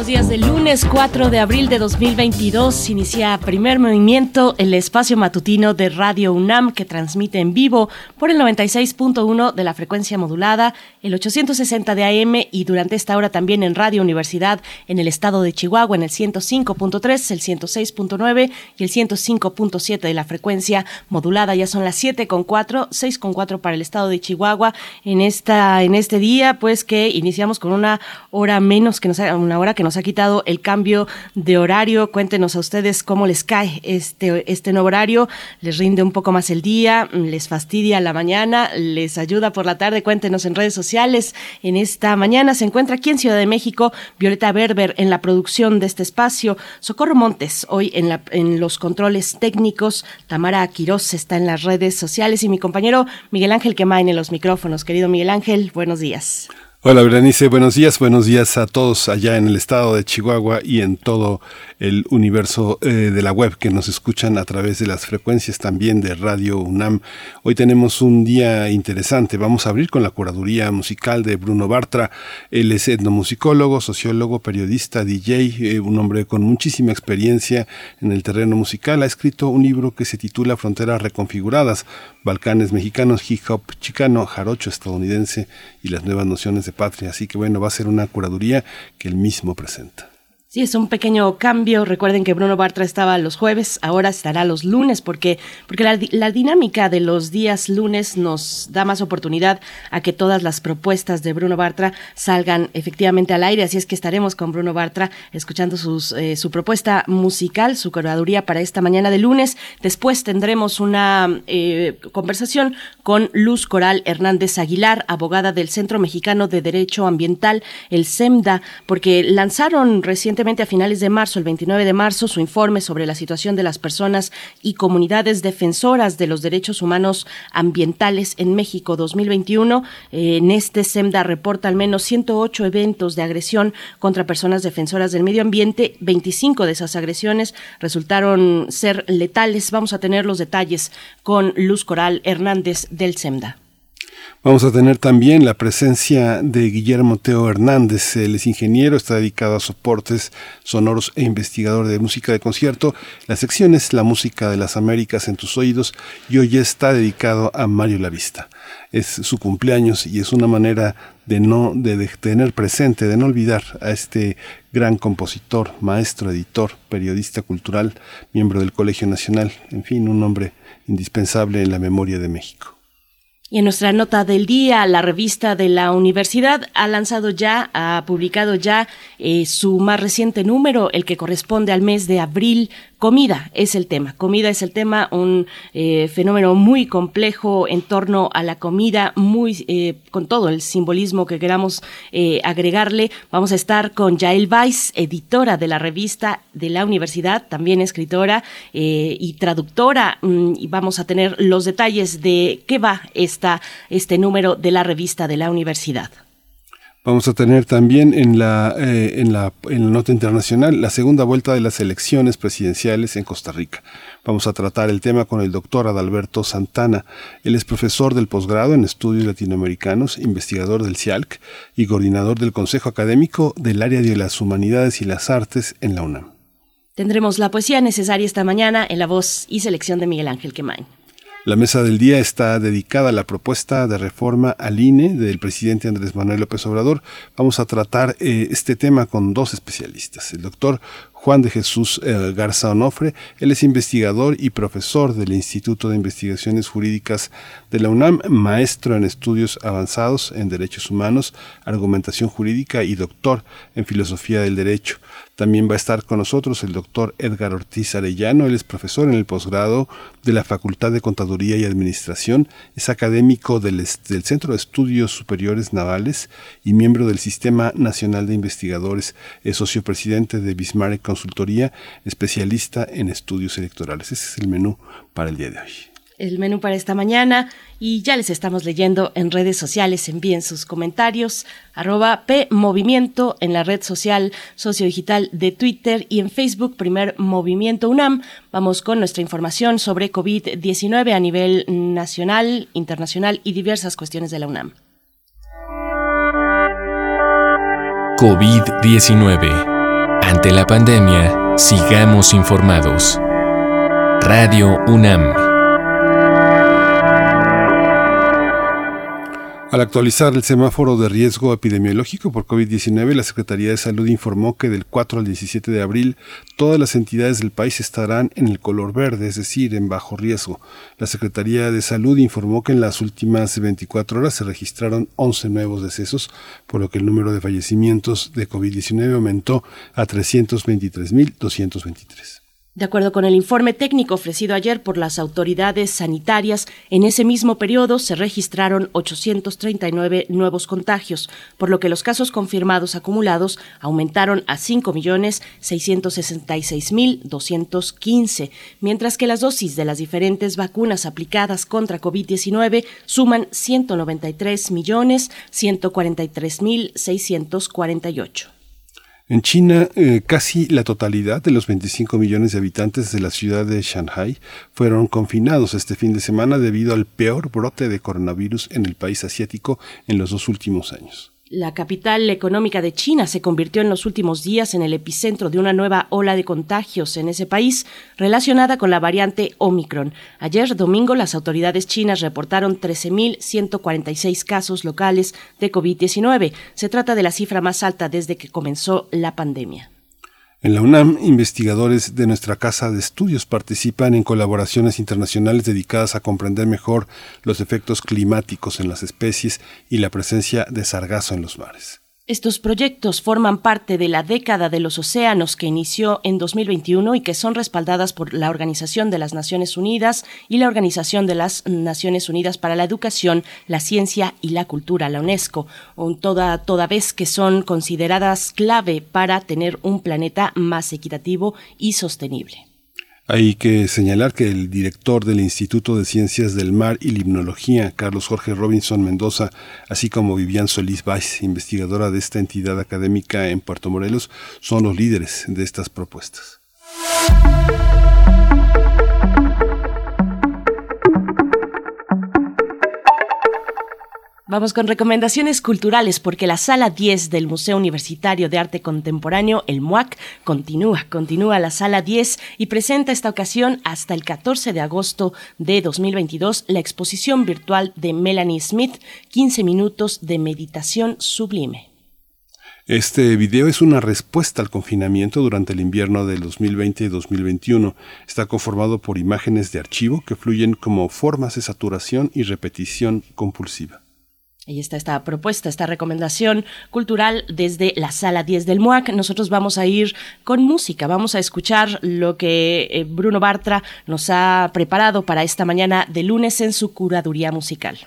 Buenos días del lunes 4 de abril de 2022. Inicia primer movimiento, el espacio matutino de Radio UNAM que transmite en vivo por el 96.1 de la frecuencia modulada, el 860 de AM y durante esta hora también en Radio Universidad en el estado de Chihuahua en el 105.3, el 106.9 y el 105.7 de la frecuencia modulada. Ya son las 7 con 4, 6 con 4 para el estado de Chihuahua en esta en este día, pues que iniciamos con una hora menos que nos una hora que nos ha quitado el cambio de horario. Cuéntenos a ustedes cómo les cae este, este nuevo horario. ¿Les rinde un poco más el día? ¿Les fastidia la mañana? ¿Les ayuda por la tarde? Cuéntenos en redes sociales. En esta mañana se encuentra aquí en Ciudad de México Violeta Berber en la producción de este espacio. Socorro Montes hoy en, la, en los controles técnicos. Tamara Quiroz está en las redes sociales y mi compañero Miguel Ángel Quemain en los micrófonos. Querido Miguel Ángel, buenos días. Hola Berenice, buenos días, buenos días a todos allá en el estado de Chihuahua y en todo el universo eh, de la web que nos escuchan a través de las frecuencias también de Radio UNAM. Hoy tenemos un día interesante, vamos a abrir con la curaduría musical de Bruno Bartra. Él es etnomusicólogo, sociólogo, periodista, DJ, eh, un hombre con muchísima experiencia en el terreno musical. Ha escrito un libro que se titula Fronteras Reconfiguradas, Balcanes Mexicanos, Hip Hop Chicano, Jarocho Estadounidense y las nuevas nociones de patria. Así que bueno, va a ser una curaduría que él mismo presenta. Sí, es un pequeño cambio. Recuerden que Bruno Bartra estaba los jueves, ahora estará los lunes, porque, porque la, dinámica de los días lunes nos da más oportunidad a que todas las propuestas de Bruno Bartra salgan efectivamente al aire. Así es que estaremos con Bruno Bartra escuchando sus, eh, su propuesta musical, su curaduría para esta mañana de lunes. Después tendremos una eh, conversación con Luz Coral Hernández Aguilar, abogada del Centro Mexicano de Derecho Ambiental, el CEMDA, porque lanzaron recientemente a finales de marzo, el 29 de marzo, su informe sobre la situación de las personas y comunidades defensoras de los derechos humanos ambientales en México 2021. en este SEMDA reporta al menos 108 eventos de agresión contra personas defensoras del medio ambiente. 25 de esas agresiones resultaron ser letales. Vamos a tener los detalles con Luz Coral Hernández del SEMDA. Vamos a tener también la presencia de Guillermo Teo Hernández. Él es ingeniero, está dedicado a soportes sonoros e investigador de música de concierto. La sección es La música de las Américas en tus oídos y hoy está dedicado a Mario Lavista. Es su cumpleaños y es una manera de no de tener presente, de no olvidar a este gran compositor, maestro, editor, periodista cultural, miembro del Colegio Nacional, en fin, un hombre indispensable en la memoria de México. Y en nuestra nota del día, la revista de la universidad ha lanzado ya, ha publicado ya eh, su más reciente número, el que corresponde al mes de abril Comida es el tema. Comida es el tema, un eh, fenómeno muy complejo en torno a la comida, muy eh, con todo el simbolismo que queramos eh, agregarle. Vamos a estar con Yael Weiss, editora de la revista de la universidad, también escritora y traductora. Mm, y vamos a tener los detalles de qué va esta, este número de la revista de la universidad. Vamos a tener también en la, eh, en, la, en la nota internacional la segunda vuelta de las elecciones presidenciales en Costa Rica. Vamos a tratar el tema con el doctor Adalberto Santana. Él es profesor del posgrado en estudios latinoamericanos, investigador del CIALC y coordinador del Consejo Académico del área de las humanidades y las artes en la UNAM. Tendremos la poesía necesaria esta mañana en la voz y selección de Miguel Ángel Quemain. La mesa del día está dedicada a la propuesta de reforma al INE del presidente Andrés Manuel López Obrador. Vamos a tratar eh, este tema con dos especialistas, el doctor Juan de Jesús eh, Garza Onofre. Él es investigador y profesor del Instituto de Investigaciones Jurídicas de la UNAM, maestro en estudios avanzados en derechos humanos, argumentación jurídica y doctor en filosofía del derecho. También va a estar con nosotros el doctor Edgar Ortiz Arellano. Él es profesor en el posgrado de la Facultad de Contaduría y Administración. Es académico del, del Centro de Estudios Superiores Navales y miembro del Sistema Nacional de Investigadores. Es socio presidente de Bismarck Consultoría, especialista en estudios electorales. Ese es el menú para el día de hoy. El menú para esta mañana y ya les estamos leyendo en redes sociales. Envíen sus comentarios. Arroba P Movimiento en la red social sociodigital de Twitter y en Facebook Primer Movimiento UNAM. Vamos con nuestra información sobre COVID-19 a nivel nacional, internacional y diversas cuestiones de la UNAM. COVID-19. Ante la pandemia, sigamos informados. Radio UNAM. Al actualizar el semáforo de riesgo epidemiológico por COVID-19, la Secretaría de Salud informó que del 4 al 17 de abril todas las entidades del país estarán en el color verde, es decir, en bajo riesgo. La Secretaría de Salud informó que en las últimas 24 horas se registraron 11 nuevos decesos, por lo que el número de fallecimientos de COVID-19 aumentó a 323.223. De acuerdo con el informe técnico ofrecido ayer por las autoridades sanitarias, en ese mismo periodo se registraron 839 nuevos contagios, por lo que los casos confirmados acumulados aumentaron a 5.666.215, mientras que las dosis de las diferentes vacunas aplicadas contra COVID-19 suman 193.143.648. En China, eh, casi la totalidad de los 25 millones de habitantes de la ciudad de Shanghai fueron confinados este fin de semana debido al peor brote de coronavirus en el país asiático en los dos últimos años. La capital económica de China se convirtió en los últimos días en el epicentro de una nueva ola de contagios en ese país relacionada con la variante Omicron. Ayer domingo las autoridades chinas reportaron 13.146 casos locales de COVID-19. Se trata de la cifra más alta desde que comenzó la pandemia. En la UNAM, investigadores de nuestra Casa de Estudios participan en colaboraciones internacionales dedicadas a comprender mejor los efectos climáticos en las especies y la presencia de sargazo en los mares. Estos proyectos forman parte de la década de los océanos que inició en 2021 y que son respaldadas por la Organización de las Naciones Unidas y la Organización de las Naciones Unidas para la Educación, la Ciencia y la Cultura, la UNESCO, toda, toda vez que son consideradas clave para tener un planeta más equitativo y sostenible. Hay que señalar que el director del Instituto de Ciencias del Mar y Limnología, Carlos Jorge Robinson Mendoza, así como Vivian Solís Valls, investigadora de esta entidad académica en Puerto Morelos, son los líderes de estas propuestas. Vamos con recomendaciones culturales porque la sala 10 del Museo Universitario de Arte Contemporáneo, el MUAC, continúa, continúa la sala 10 y presenta esta ocasión hasta el 14 de agosto de 2022 la exposición virtual de Melanie Smith, 15 minutos de meditación sublime. Este video es una respuesta al confinamiento durante el invierno del 2020 y 2021. Está conformado por imágenes de archivo que fluyen como formas de saturación y repetición compulsiva. Ahí está esta propuesta, esta recomendación cultural desde la sala 10 del MUAC. Nosotros vamos a ir con música, vamos a escuchar lo que eh, Bruno Bartra nos ha preparado para esta mañana de lunes en su curaduría musical.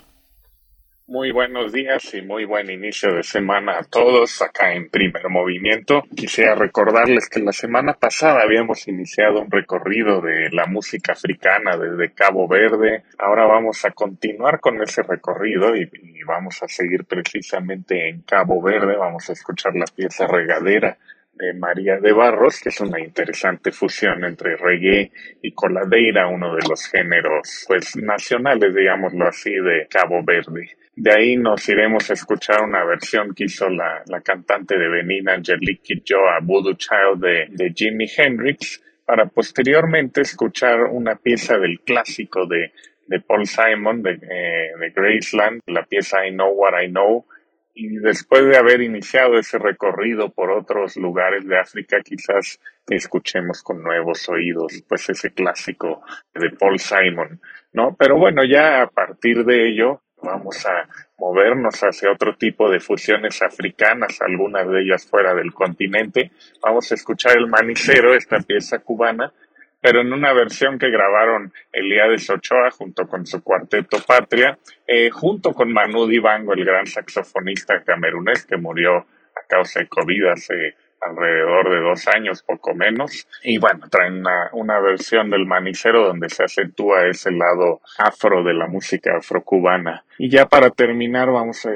Muy buenos días y muy buen inicio de semana a todos acá en Primer Movimiento. Quisiera recordarles que la semana pasada habíamos iniciado un recorrido de la música africana desde Cabo Verde. Ahora vamos a continuar con ese recorrido y, vamos a seguir precisamente en Cabo Verde. Vamos a escuchar la pieza regadera de María de Barros, que es una interesante fusión entre reggae y coladeira, uno de los géneros pues nacionales, digámoslo así, de Cabo Verde. De ahí nos iremos a escuchar una versión que hizo la, la cantante de Benin, Angelique Joa, Voodoo Child de, de Jimi Hendrix, para posteriormente escuchar una pieza del clásico de, de Paul Simon, de, eh, de Graceland, la pieza I Know What I Know, y después de haber iniciado ese recorrido por otros lugares de África, quizás escuchemos con nuevos oídos, pues ese clásico de Paul Simon, ¿no? Pero bueno, ya a partir de ello, vamos a movernos hacia otro tipo de fusiones africanas, algunas de ellas fuera del continente. Vamos a escuchar el manicero, esta pieza cubana, pero en una versión que grabaron Elías Ochoa junto con su cuarteto Patria, eh, junto con Manu Dibango, el gran saxofonista camerunés que murió a causa de COVID hace alrededor de dos años, poco menos. Y bueno, traen una, versión del manicero donde se acentúa ese lado afro de la música afrocubana. Y ya para terminar vamos a,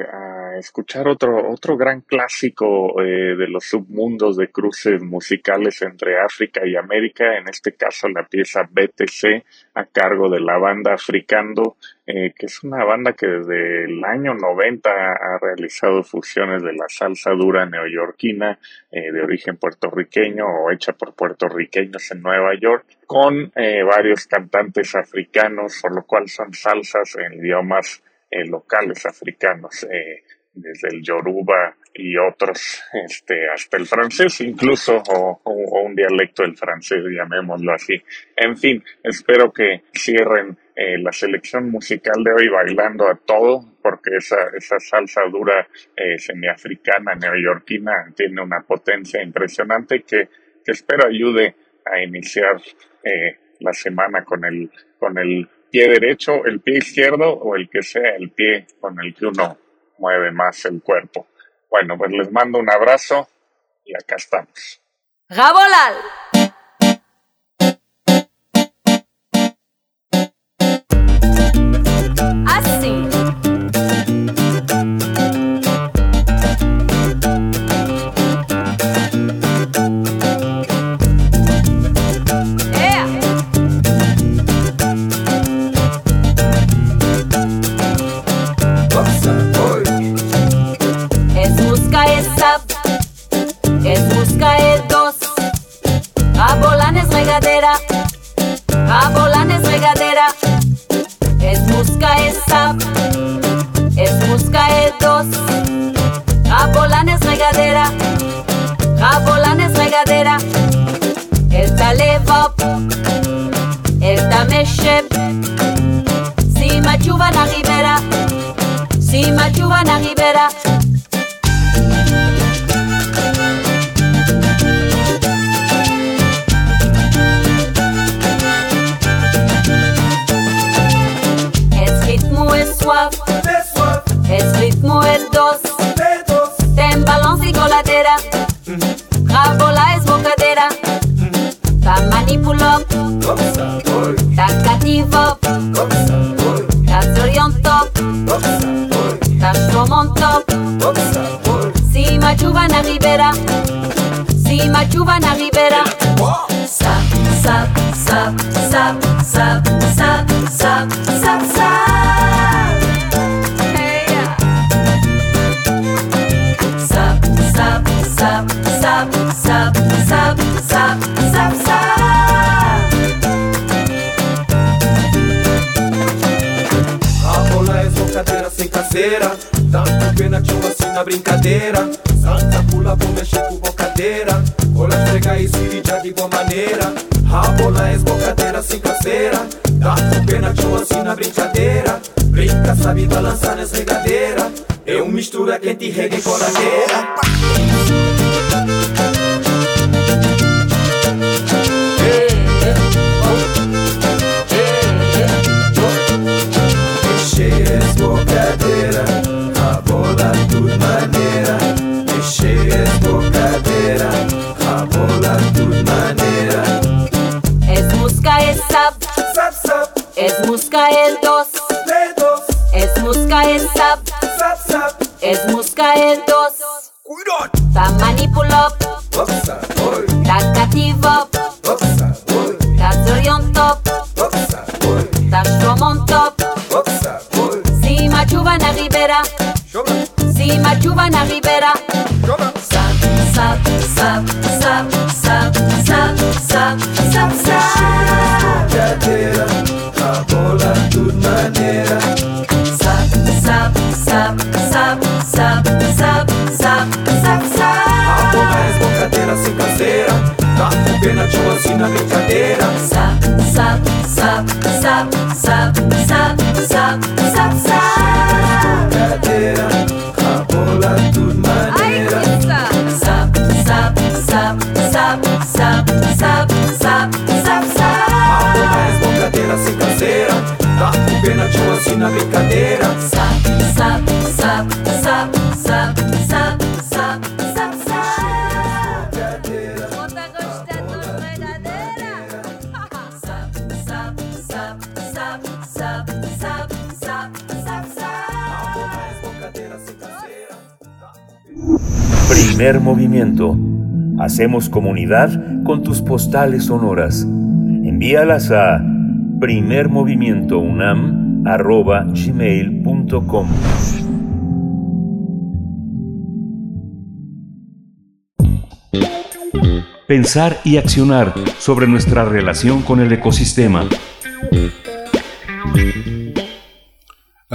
escuchar otro, otro gran clásico eh, de los submundos de cruces musicales entre África y América, en este caso la pieza BTC a cargo de la banda Africando, eh, que es una banda que desde el año 90 ha realizado fusiones de la salsa dura neoyorquina eh, de origen puertorriqueño o hecha por puertorriqueños en Nueva York, con varios cantantes africanos, por lo cual son salsas en idiomas eh, locales africanos, eh, desde el yoruba y otros, este, hasta el francés incluso, o, un dialecto del francés, llamémoslo así. En fin, espero que cierren eh, la selección musical de hoy bailando a todo, porque esa, esa salsa dura semiafricana, neoyorquina, tiene una potencia impresionante que, que espero ayude a iniciar la semana con el, con el pie derecho, el pie izquierdo o el que sea el pie con el que uno mueve más el cuerpo. Bueno, pues les mando un abrazo y acá estamos. ¡Gabolal! Hacemos comunidad con tus postales sonoras. Envíalas a primermovimientounam.gmail.com Pensar y accionar sobre nuestra relación con el ecosistema.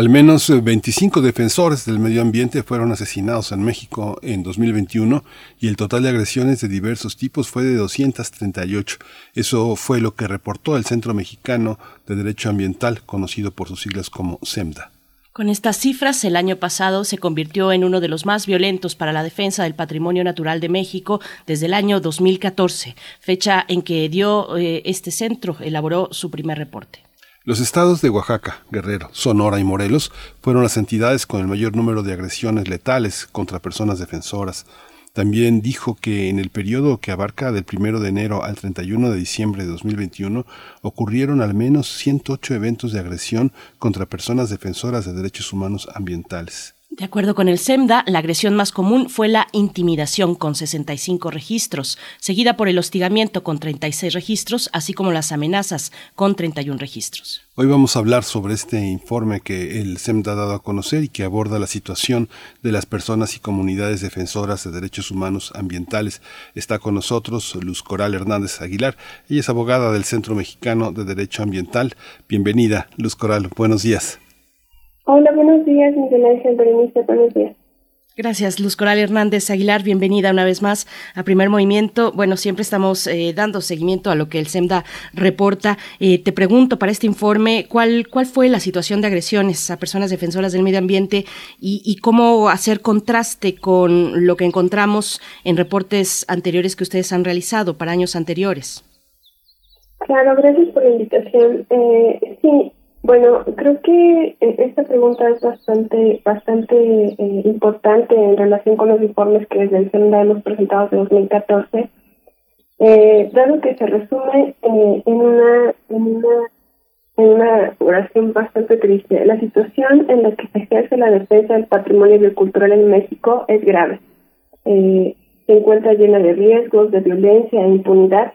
Al menos 25 eh, defensores del medio ambiente fueron asesinados en México en 2021 y el total de agresiones de diversos tipos fue de 238. Eso fue lo que reportó el Centro Mexicano de Derecho Ambiental, conocido por sus siglas como CEMDA. Con estas cifras, el año pasado se convirtió en uno de los más violentos para la defensa del patrimonio natural de México desde el año 2014, fecha en que dio eh, este centro, elaboró su primer reporte. Los estados de Oaxaca, Guerrero, Sonora y Morelos fueron las entidades con el mayor número de agresiones letales contra personas defensoras. También dijo que en el periodo que abarca del 1 de enero al 31 de diciembre de 2021 ocurrieron al menos 108 eventos de agresión contra personas defensoras de derechos humanos ambientales. De acuerdo con el SEMDA, la agresión más común fue la intimidación con 65 registros, seguida por el hostigamiento con 36 registros, así como las amenazas con 31 registros. Hoy vamos a hablar sobre este informe que el SEMDA ha dado a conocer y que aborda la situación de las personas y comunidades defensoras de derechos humanos ambientales. Está con nosotros Luz Coral Hernández Aguilar. Ella es abogada del Centro Mexicano de Derecho Ambiental. Bienvenida, Luz Coral. Buenos días. Hola, buenos días, Miguel Ángel Berenice, buenos días. Gracias, Luz Coral Hernández Aguilar. Bienvenida una vez más a Primer Movimiento. Bueno, siempre estamos eh, dando seguimiento a lo que el SEMDA reporta. Eh, te pregunto para este informe, ¿cuál, ¿cuál fue la situación de agresiones a personas defensoras del medio ambiente y, y cómo hacer contraste con lo que encontramos en reportes anteriores que ustedes han realizado para años anteriores? Claro, gracias por la invitación. Eh, sí, bueno, creo que eh, esta pregunta es bastante bastante eh, importante en relación con los informes que desde el CENDA hemos presentado de 2014, eh, dado que se resume eh, en una en una en una oración bastante triste. La situación en la que se ejerce la defensa del patrimonio biocultural en México es grave. se encuentra llena de riesgos, de violencia e impunidad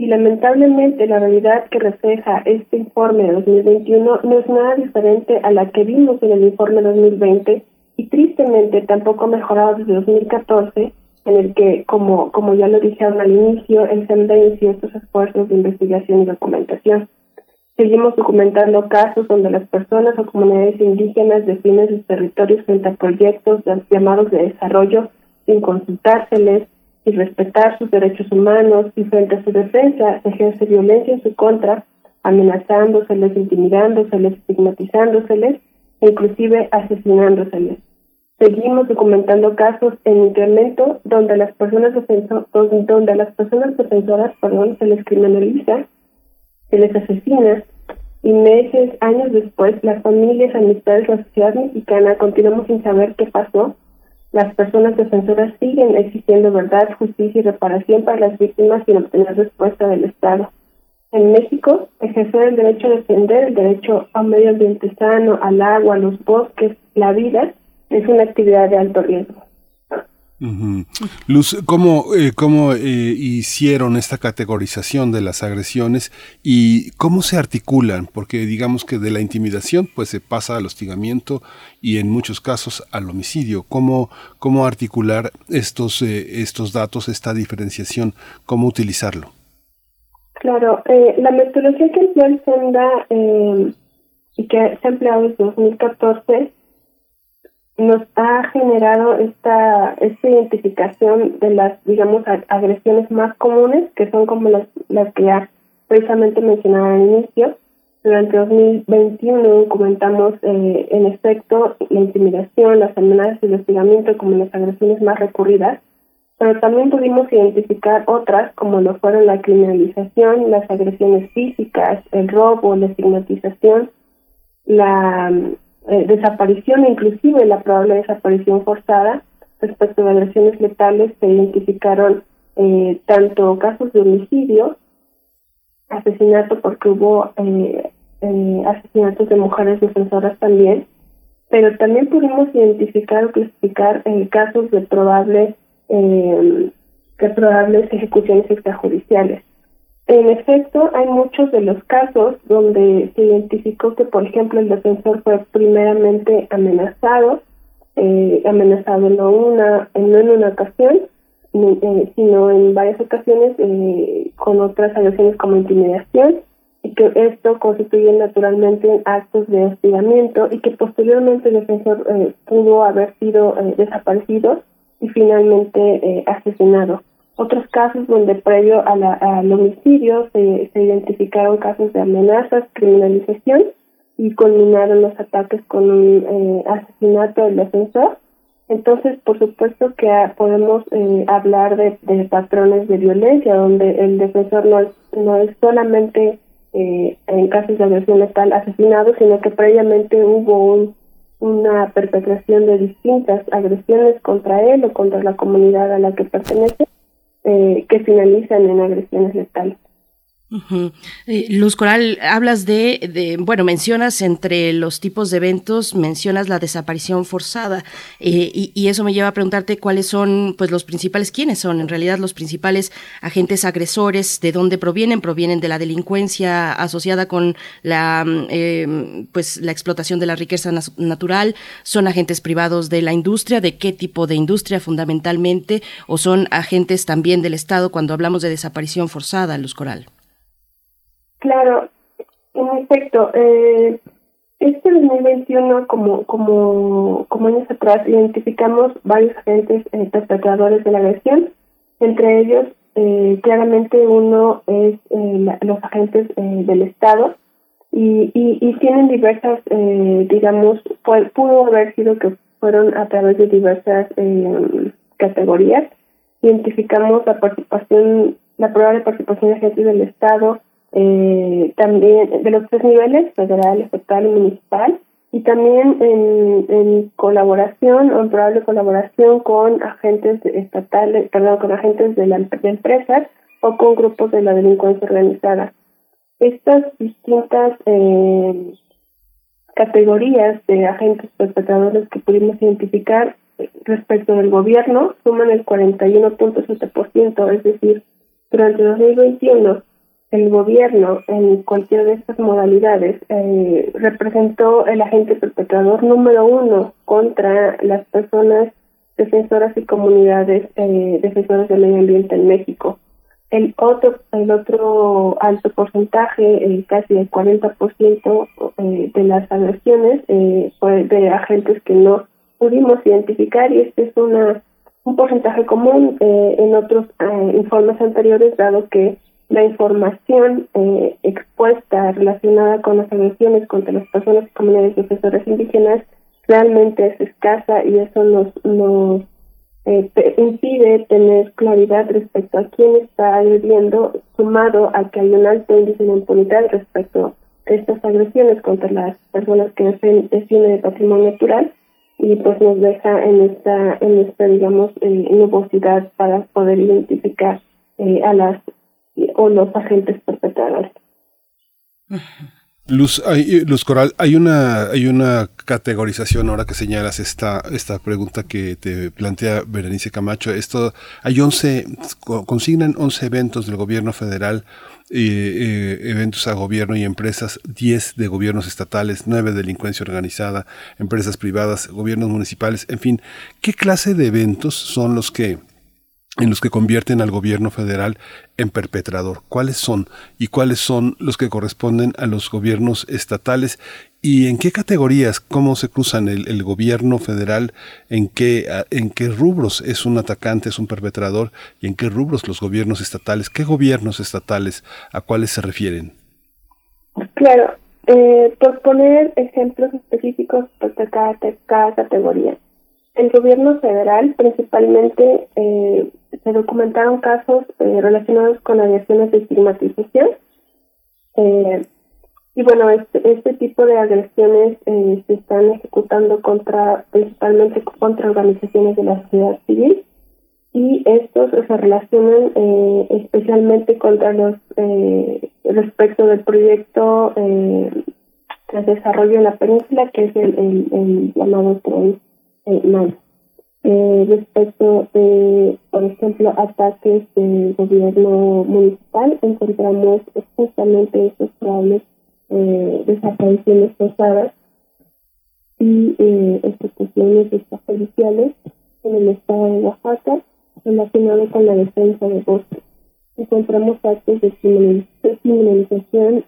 y lamentablemente la realidad que refleja este informe de 2021 no es nada diferente a la que vimos en el informe 2020 y tristemente tampoco ha mejorado desde 2014 en el que, como, como ya lo dijeron al inicio, el CEMDA inició estos esfuerzos de investigación y documentación. Seguimos documentando casos donde las personas o comunidades indígenas definen sus territorios frente a proyectos llamados de desarrollo sin consultárseles, y respetar sus derechos humanos y frente a su defensa ejerce violencia en su contra, amenazándoseles, intimidándoseles, estigmatizándoseles e inclusive asesinándoseles. Seguimos documentando casos en incremento donde las personas donde a las personas defensoras perdón, se les criminaliza, se les asesina y meses, años después, las familias, amistades, la sociedad mexicana continuamos sin saber qué pasó las personas defensoras siguen exigiendo verdad, justicia y reparación para las víctimas sin obtener respuesta del Estado. En México, ejercer el derecho a defender el derecho a un medio ambiente sano, al agua, a los bosques, la vida, es una actividad de alto riesgo. Luz, ¿cómo, eh, cómo eh, hicieron esta categorización de las agresiones y cómo se articulan? Porque digamos que de la intimidación pues se pasa al hostigamiento y en muchos casos al homicidio. ¿Cómo, cómo articular estos, eh, estos datos, esta diferenciación? ¿Cómo utilizarlo? Claro, la metodología que empleó el SENDA y que se ha empleado desde 2014 nos ha generado esta, esta identificación de las, digamos, agresiones más comunes, que son como las, las que ya precisamente mencionaba al inicio. Durante 2021 documentamos eh, en efecto la intimidación, las amenazas y el hostigamiento como las agresiones más recurridas, pero también pudimos identificar otras como lo fueron la criminalización, las agresiones físicas, el robo, la estigmatización, la eh, desaparición inclusive la probable desaparición forzada respecto a agresiones letales se identificaron eh, tanto casos de homicidio, asesinato porque hubo eh, asesinatos de mujeres defensoras también, pero también pudimos identificar o clasificar eh, casos de probable eh, de probables ejecuciones extrajudiciales. En efecto, hay muchos de los casos donde se identificó que, por ejemplo, el defensor fue primeramente amenazado, eh, amenazado no, una, no en una ocasión, eh, sino en varias ocasiones eh, con otras agresiones como intimidación, y que esto constituye naturalmente actos de hostigamiento y que posteriormente el defensor eh, pudo haber sido desaparecido y finalmente asesinado. Otros casos donde previo a la, al homicidio se, se identificaron casos de amenazas, criminalización y culminaron los ataques con un eh, asesinato del defensor. Entonces, por supuesto que podemos eh, hablar de, de, patrones de violencia, donde el defensor no es, no es solamente eh, en casos de agresión letal asesinado, sino que previamente hubo un, una perpetración de distintas agresiones contra él o contra la comunidad a la que pertenece eh, que finalizan en agresiones letales. Eh, Luz Coral, hablas de, de, bueno, mencionas entre los tipos de eventos, mencionas la desaparición forzada eh, y, eso me lleva a preguntarte cuáles son, pues, los principales, quiénes son en realidad los principales agentes agresores, de dónde provienen, provienen de la delincuencia asociada con la, eh, pues, la explotación de la riqueza natural, son agentes privados de la industria, de qué tipo de industria fundamentalmente, o son agentes también del Estado cuando hablamos de desaparición forzada, Luz Coral. Claro, en efecto, eh, este 2021, como, como, como años atrás, identificamos varios agentes eh, perpetradores de la agresión. Entre ellos, eh, claramente uno es eh, los agentes eh, del Estado y, y, y tienen diversas, eh, digamos, pudo haber sido que fueron a través de diversas eh, categorías. Identificamos la participación, la probable participación de agentes del Estado, eh, también de los tres niveles, federal, estatal y municipal, y también en, colaboración o en probable colaboración con agentes estatales, perdón, con agentes de, la, de empresas o con grupos de la delincuencia organizada. Estas distintas eh, categorías de agentes perpetradores que pudimos identificar respecto del gobierno suman el 41.7%, es decir, durante 2021 el gobierno en cualquiera de estas modalidades eh, representó el agente perpetrador número uno contra las personas defensoras y comunidades eh, defensoras del medio ambiente en México. El otro, el otro alto porcentaje, eh, casi el 40% eh, de las agresiones eh, fue de agentes que no pudimos identificar y este es una un porcentaje común eh, en otros eh, informes anteriores, dado que la información eh, expuesta relacionada con las agresiones contra las personas y comunidades defensoras indígenas realmente es escasa y eso nos, nos eh, impide tener claridad respecto a quién está agrediendo, sumado a que hay un alto índice de impunidad respecto a estas agresiones contra las personas que defienden el patrimonio natural y pues nos deja en esta, en esta digamos, eh, nubosidad para poder identificar eh, a las o los agentes perpetradores. Luz, hay, Luz Coral, hay una, hay una categorización ahora que señalas esta, esta pregunta que te plantea Berenice Camacho. Esto, hay 11, consignan 11 eventos del gobierno federal, eh, eh, eventos a gobierno y empresas, 10 de gobiernos estatales, 9 de delincuencia organizada, empresas privadas, gobiernos municipales, en fin. ¿Qué clase de eventos son los que en los que convierten al gobierno federal en perpetrador. ¿Cuáles son y cuáles son los que corresponden a los gobiernos estatales y en qué categorías, cómo se cruzan el, gobierno federal, en qué, en qué rubros es un atacante, es un perpetrador y en qué rubros los gobiernos estatales, qué gobiernos estatales, a cuáles se refieren? Claro, eh, por poner ejemplos específicos de cada, cada categoría. El gobierno federal principalmente eh, se documentaron casos eh, relacionados con agresiones de estigmatización. Eh, y bueno, este, este tipo de agresiones eh, se están ejecutando contra, principalmente contra organizaciones de la sociedad civil y estos se relacionan especialmente contra los, respecto del proyecto se desarrolla en la península, que es el, llamado tren eh, eh, respecto de, por ejemplo, ataques del gobierno municipal, encontramos justamente estos probables eh, desapariciones forzadas y eh, ejecuciones extrajudiciales en el estado de Oaxaca relacionado con la defensa de bosques. Encontramos actos de criminalización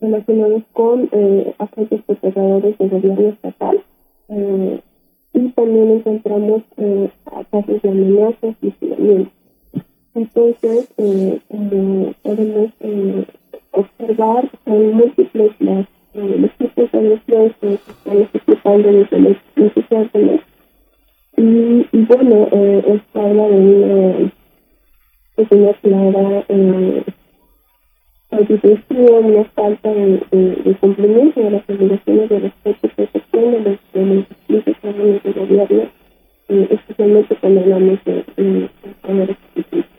relacionados con eh, agentes perpetradores del gobierno estatal eh, y también encontramos eh, casos de amenazas y hostigamiento. Entonces, eh, podemos eh, observar son múltiples las, eh, los tipos de agresiones que están ejecutando desde los instituciones y, y bueno, eh, esto habla de una pequeña clara eh, una falta de, cumplimiento de las obligaciones de respeto y protección de los, de los distintos de gobierno, eh, especialmente cuando hablamos de, de, de.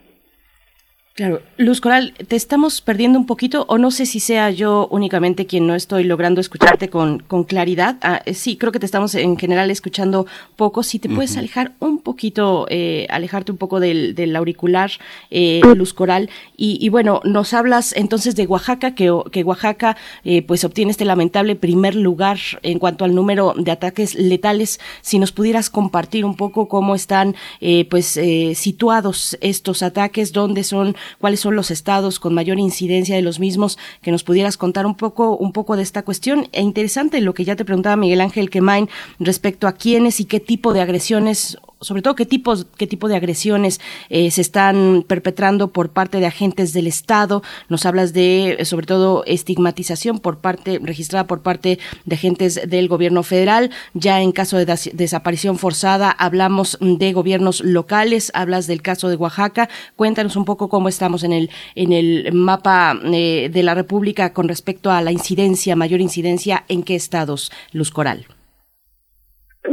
Claro, Luz Coral, te estamos perdiendo un poquito, o no sé si sea yo únicamente quien no estoy logrando escucharte con, con claridad. Ah, eh, sí, creo que te estamos en general escuchando poco. Si te puedes alejar un poquito, eh, alejarte un poco del, del auricular, eh, Luz Coral. Y, y, bueno, nos hablas entonces de Oaxaca, que, que Oaxaca eh, pues obtiene este lamentable primer lugar en cuanto al número de ataques letales. Si nos pudieras compartir un poco cómo están eh, pues eh, situados estos ataques, dónde son cuáles son los estados con mayor incidencia de los mismos, que nos pudieras contar un poco, un poco de esta cuestión. E interesante lo que ya te preguntaba Miguel Ángel Quemain respecto a quiénes y qué tipo de agresiones sobre todo qué tipos qué tipo de agresiones eh, se están perpetrando por parte de agentes del Estado. Nos hablas de sobre todo estigmatización por parte registrada por parte de agentes del gobierno federal. Ya en caso de des desaparición forzada hablamos de gobiernos locales. Hablas del caso de Oaxaca. Cuéntanos un poco cómo estamos en el en el mapa eh, de la República con respecto a la incidencia mayor incidencia en qué estados Luz Coral.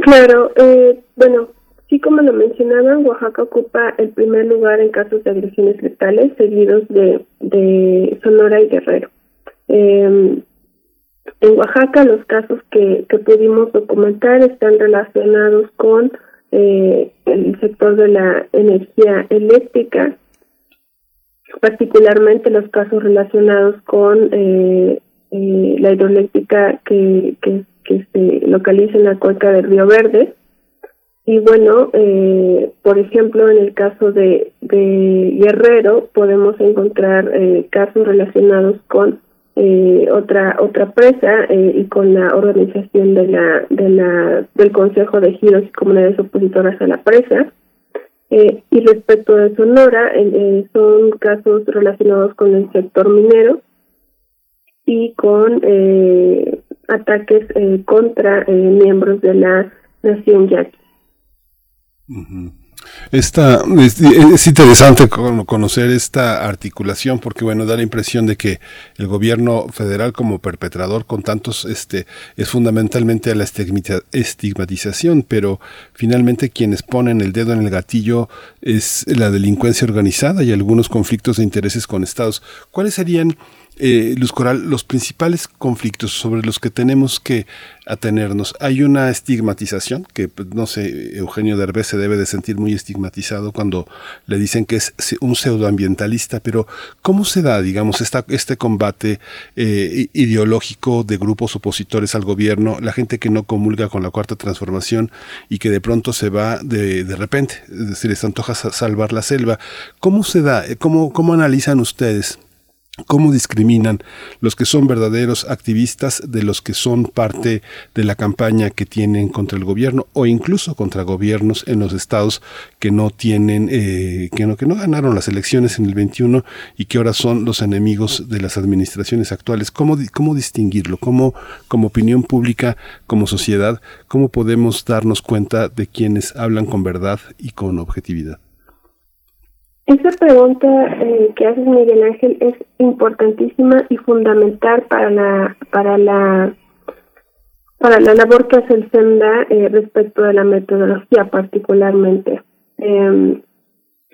Claro, eh, bueno, Sí, como lo mencionaban, Oaxaca ocupa el primer lugar en casos de agresiones letales, seguidos de, Sonora y Guerrero. Eh, en Oaxaca, los casos que, pudimos documentar están relacionados con eh, el sector de la energía eléctrica, particularmente los casos relacionados con eh, eh, la hidroeléctrica que, que se localiza en la cuenca del Río Verde y bueno, eh, por ejemplo, en el caso de, Guerrero podemos encontrar eh, casos relacionados con eh, otra otra presa y con la organización del Consejo de Giros y Comunidades Opositoras a la presa. Y respecto de Sonora, son casos relacionados con el sector minero y con ataques contra miembros de la nación yaqui. Esta, es, es, interesante conocer esta articulación porque bueno da la impresión de que el gobierno federal como perpetrador con tantos este es fundamentalmente a la estigmatización pero finalmente quienes ponen el dedo en el gatillo es la delincuencia organizada y algunos conflictos de intereses con estados. Cuáles serían eh, Luz Coral, los principales conflictos sobre los que tenemos que atenernos. Hay una estigmatización que, pues, no sé, Eugenio Derbez se debe de sentir muy estigmatizado cuando le dicen que es un pseudoambientalista, pero ¿cómo se da, digamos, esta, este combate eh, ideológico de grupos opositores al gobierno, la gente que no comulga con la cuarta transformación y que de pronto se va de, de repente, decir, les antoja salvar la selva? ¿Cómo se da? ¿Cómo, cómo analizan ustedes? Cómo discriminan los que son verdaderos activistas de los que son parte de la campaña que tienen contra el gobierno o incluso contra gobiernos en los estados que no tienen eh, que no que no ganaron las elecciones en el 21 y que ahora son los enemigos de las administraciones actuales. Cómo cómo distinguirlo cómo como opinión pública como sociedad cómo podemos darnos cuenta de quienes hablan con verdad y con objetividad esa pregunta eh, que haces Miguel Ángel es importantísima y fundamental para la para la para la labor que hace el SEMDA eh, respecto de la metodología particularmente. Eh,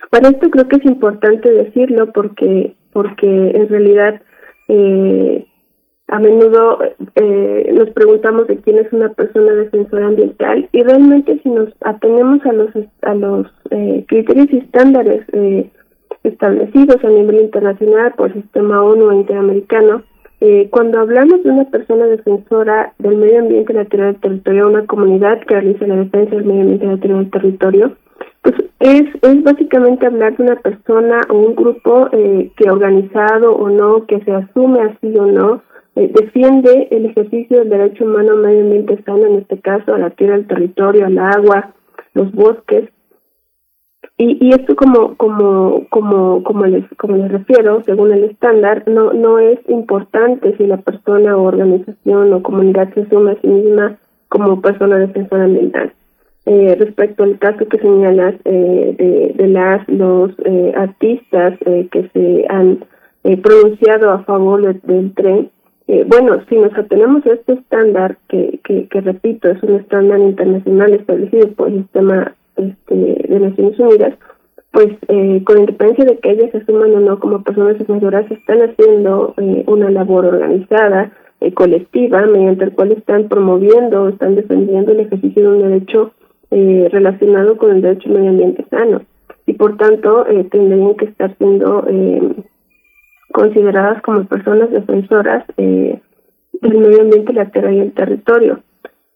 para esto creo que es importante decirlo porque porque en realidad eh, a menudo eh, nos preguntamos de quién es una persona defensora ambiental y realmente si nos atenemos a los a los eh, criterios y estándares eh, establecidos a nivel internacional por el sistema ONU interamericano, eh, cuando hablamos de una persona defensora del medio ambiente natural del territorio, una comunidad que realiza la defensa del medio ambiente natural del territorio, pues es, es básicamente hablar de una persona o un grupo eh, que organizado o no, que se asume así o no, eh, defiende el ejercicio del derecho humano medio ambiente sano, en este caso a la tierra, al territorio, al agua, los bosques. Y, y esto como como como como les como les refiero según el estándar no no es importante si la persona o organización o comunidad se asume a sí misma como persona defensora ambiental eh, respecto al caso que señalas eh, de, de las los eh, artistas eh, que se han eh, pronunciado a favor del tren eh, bueno si nos atenemos a este estándar que, que repito es un estándar internacional establecido por el sistema este, de Naciones Unidas pues eh, con independencia de que ellas se asuman o no como personas defensoras están haciendo eh, una labor organizada eh, colectiva mediante el cual están promoviendo están defendiendo el ejercicio de un derecho eh, relacionado con el derecho al medio ambiente sano. Y por tanto tendrían que estar siendo consideradas como personas defensoras eh, del medio ambiente, la tierra y el territorio.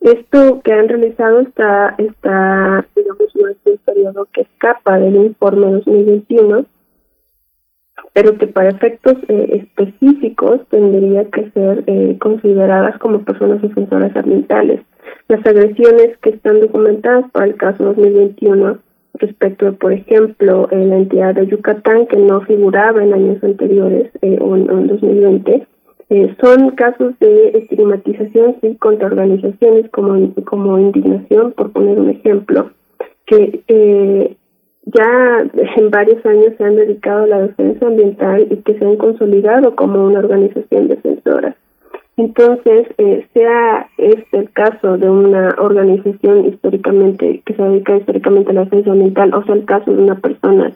Esto que han realizado está, está digamos, no es un periodo que escapa del informe 2021, pero que para efectos eh, específicos tendría que ser eh, consideradas como personas defensoras ambientales. Las agresiones que están documentadas para el caso 2021 respecto, por ejemplo, la entidad de Yucatán, que no figuraba en años anteriores eh, o en, en 2020, eh, son casos de estigmatización sí contra organizaciones como como indignación por poner un ejemplo que eh, ya en varios años se han dedicado a la defensa ambiental y que se han consolidado como una organización defensora entonces eh, sea este el caso de una organización históricamente que se dedica históricamente a la defensa ambiental o sea el caso de una persona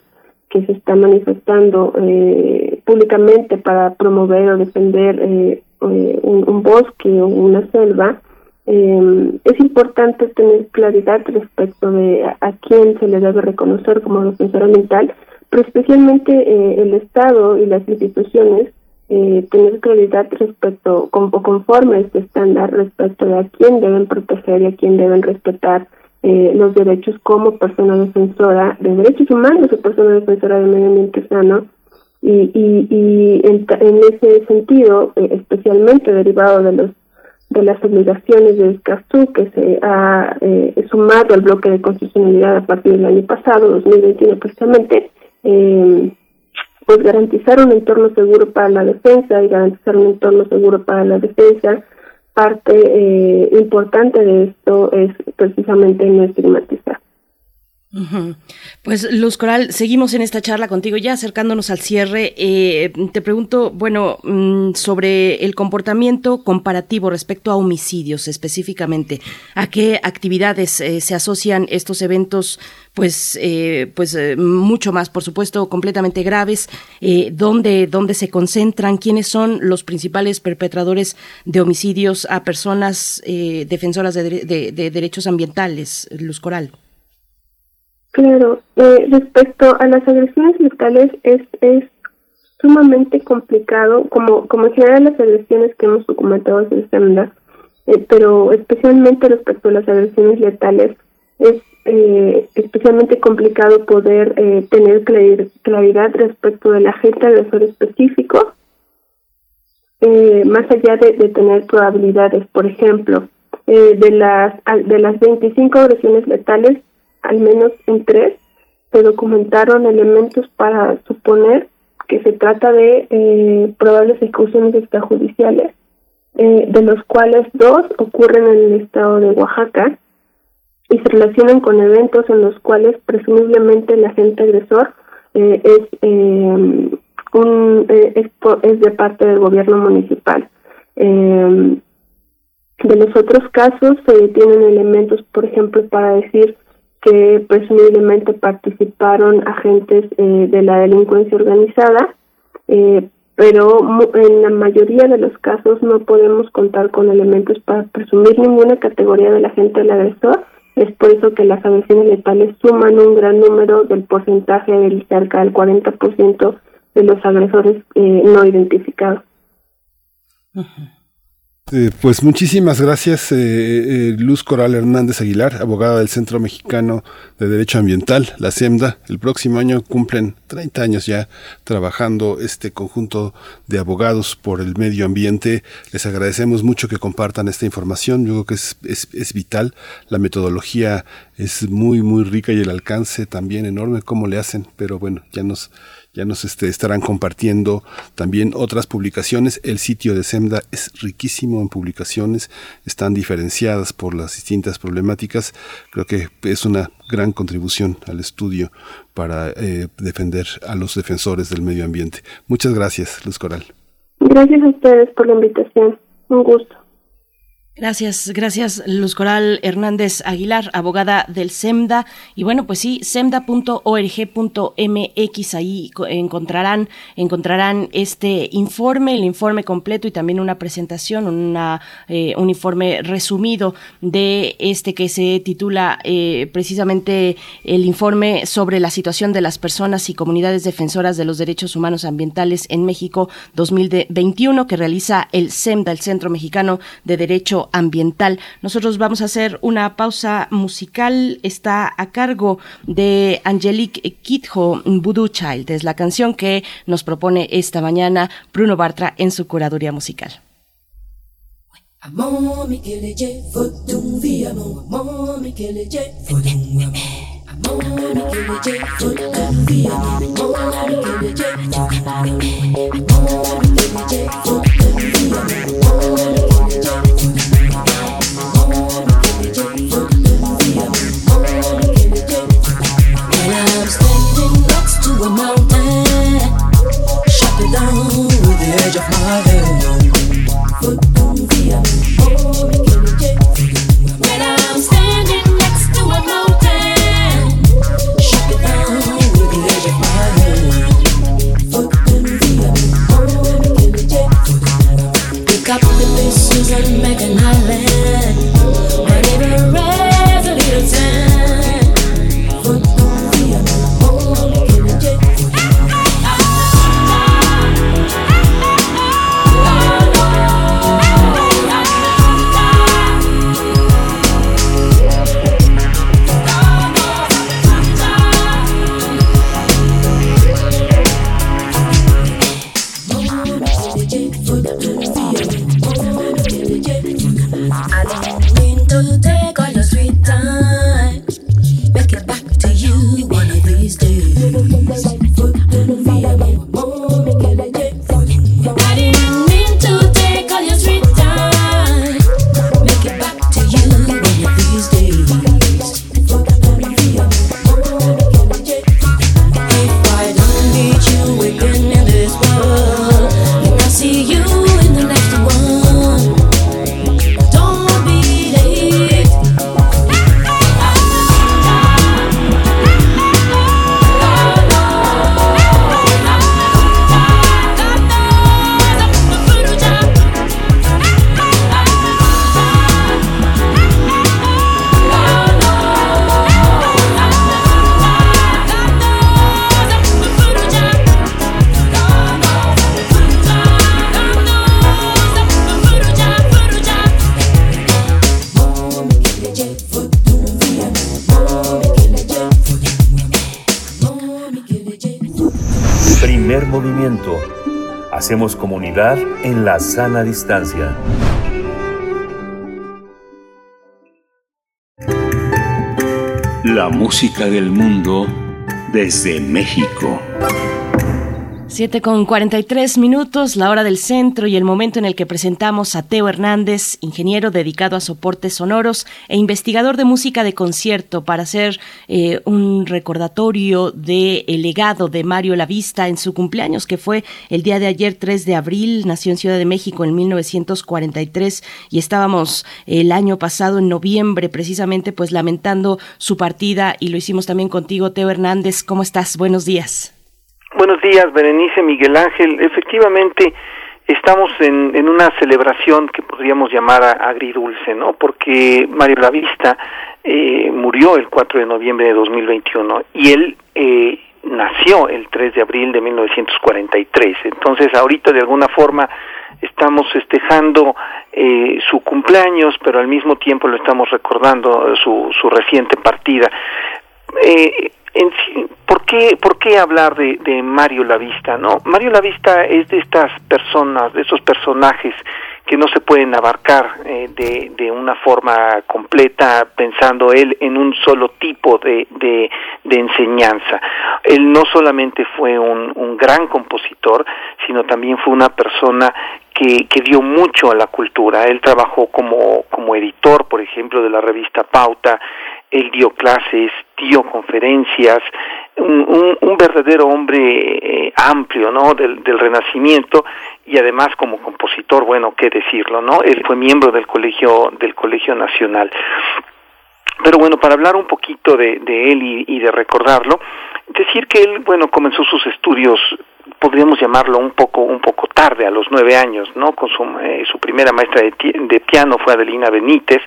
que se está manifestando eh, públicamente para promover o defender eh, eh, un, bosque o una selva, eh, es importante tener claridad respecto de a, a, quién se le debe reconocer como defensor ambiental, pero especialmente eh, el Estado y las instituciones eh, tener claridad respecto, o conforme a este estándar respecto de a quién deben proteger y a quién deben respetar eh, los derechos como persona defensora de derechos humanos o persona defensora del medio ambiente sano. Y, y, y en, en ese sentido eh, especialmente derivado de los de las obligaciones de Escazú que se ha eh, sumado al bloque de constitucionalidad a partir del año pasado 2021 precisamente eh, pues garantizar un entorno seguro para la defensa y garantizar un entorno seguro para la defensa parte eh, importante de esto es precisamente no estigmatizar. Pues Luz Coral, seguimos en esta charla contigo ya acercándonos al cierre. Eh, te pregunto, bueno, mmm, sobre el comportamiento comparativo respecto a homicidios específicamente. ¿A qué actividades eh, se asocian estos eventos? Pues, eh, pues mucho más, por supuesto, completamente graves. ¿dónde, ¿Dónde se concentran? ¿Quiénes son los principales perpetradores de homicidios a personas defensoras de, de, de derechos ambientales? Luz Coral. Claro, eh, respecto a las agresiones letales es, es sumamente complicado, como, como en general las agresiones que hemos documentado en el eh, pero especialmente respecto a las agresiones letales es eh, especialmente complicado poder eh, tener claridad respecto del agente agresor específico, eh, más allá de, de tener probabilidades. Por ejemplo, eh, de las de las 25 agresiones letales, al menos en tres, se documentaron elementos para suponer que se trata de eh, probables ejecuciones extrajudiciales, de los cuales dos ocurren en el estado de Oaxaca y se relacionan con eventos en los cuales presumiblemente el agente agresor eh, es eh, un eh, es, de parte del gobierno municipal. De los otros casos se tienen elementos, por ejemplo, para decir que presumiblemente participaron agentes de la delincuencia organizada, pero en la mayoría de los casos no podemos contar con elementos para presumir ninguna categoría del agente del agresor. Es por eso que las agresiones letales suman un gran número del porcentaje del cerca del 40% de los agresores eh, no identificados. Eh, pues muchísimas gracias, eh, eh, Luz Coral Hernández Aguilar, abogada del Centro Mexicano de Derecho Ambiental, la SEMDA. El próximo año cumplen 30 años ya trabajando este conjunto de abogados por el medio ambiente. Les agradecemos mucho que compartan esta información. Yo creo que es, es, es vital. La metodología es muy, muy rica y el alcance también enorme. ¿Cómo le hacen? Pero bueno, ya nos ya nos este, estarán compartiendo también otras publicaciones. El sitio de SEMDA es riquísimo en publicaciones, están diferenciadas por las distintas problemáticas. Creo que es una gran contribución al estudio para eh, defender a los defensores del medio ambiente. Muchas gracias, Luz Coral. Gracias a ustedes por la invitación. Un gusto. Gracias, gracias Luz Coral Hernández Aguilar, abogada del SEMDA. Y bueno, pues sí, semda.org.mx, ahí encontrarán, encontrarán este informe, el informe completo y también una presentación, una, eh, un informe resumido de este que se titula eh, precisamente el informe sobre la situación de las personas y comunidades defensoras de los derechos humanos ambientales en México 2021 que realiza el SEMDA, el Centro Mexicano de Derecho ambiental. Nosotros vamos a hacer una pausa musical. Está a cargo de Angelique Kidjo, Voodoo Child. Es la canción que nos propone esta mañana Bruno Bartra en su curaduría musical. It down with the edge of my hand. When I'm standing next to a mountain, shut it down with the edge of my hand. Pick up the pieces and make an island. Hacemos comunidad en la sana distancia. La música del mundo desde México. 7 con 43 minutos, la hora del centro y el momento en el que presentamos a Teo Hernández, ingeniero dedicado a soportes sonoros e investigador de música de concierto, para hacer eh, un recordatorio del legado de Mario Lavista en su cumpleaños, que fue el día de ayer, 3 de abril, nació en Ciudad de México en 1943 y estábamos el año pasado, en noviembre, precisamente, pues lamentando su partida y lo hicimos también contigo, Teo Hernández. ¿Cómo estás? Buenos días. Buenos días, Berenice Miguel Ángel. Efectivamente, estamos en, en una celebración que podríamos llamar agridulce, ¿no? Porque Mario Lavista eh, murió el 4 de noviembre de 2021 y él eh, nació el 3 de abril de 1943. Entonces, ahorita de alguna forma estamos festejando eh, su cumpleaños, pero al mismo tiempo lo estamos recordando eh, su, su reciente partida. Eh, en sí, ¿por, qué, ¿Por qué hablar de, de Mario Lavista? No, Mario Lavista es de estas personas, de esos personajes que no se pueden abarcar eh, de, de una forma completa pensando él en un solo tipo de, de, de enseñanza. Él no solamente fue un, un gran compositor, sino también fue una persona que, que dio mucho a la cultura. Él trabajó como, como editor, por ejemplo, de la revista Pauta, él dio clases, dio conferencias, un, un, verdadero hombre eh, amplio, ¿no? Del, del Renacimiento y además como compositor, bueno, qué decirlo, ¿no? Él fue miembro del colegio del colegio nacional. Pero bueno, para hablar un poquito de, de él y, de recordarlo, decir que él, bueno, comenzó sus estudios podríamos llamarlo un poco un poco tarde a los nueve años no con su, eh, su primera maestra de, de piano fue Adelina Benítez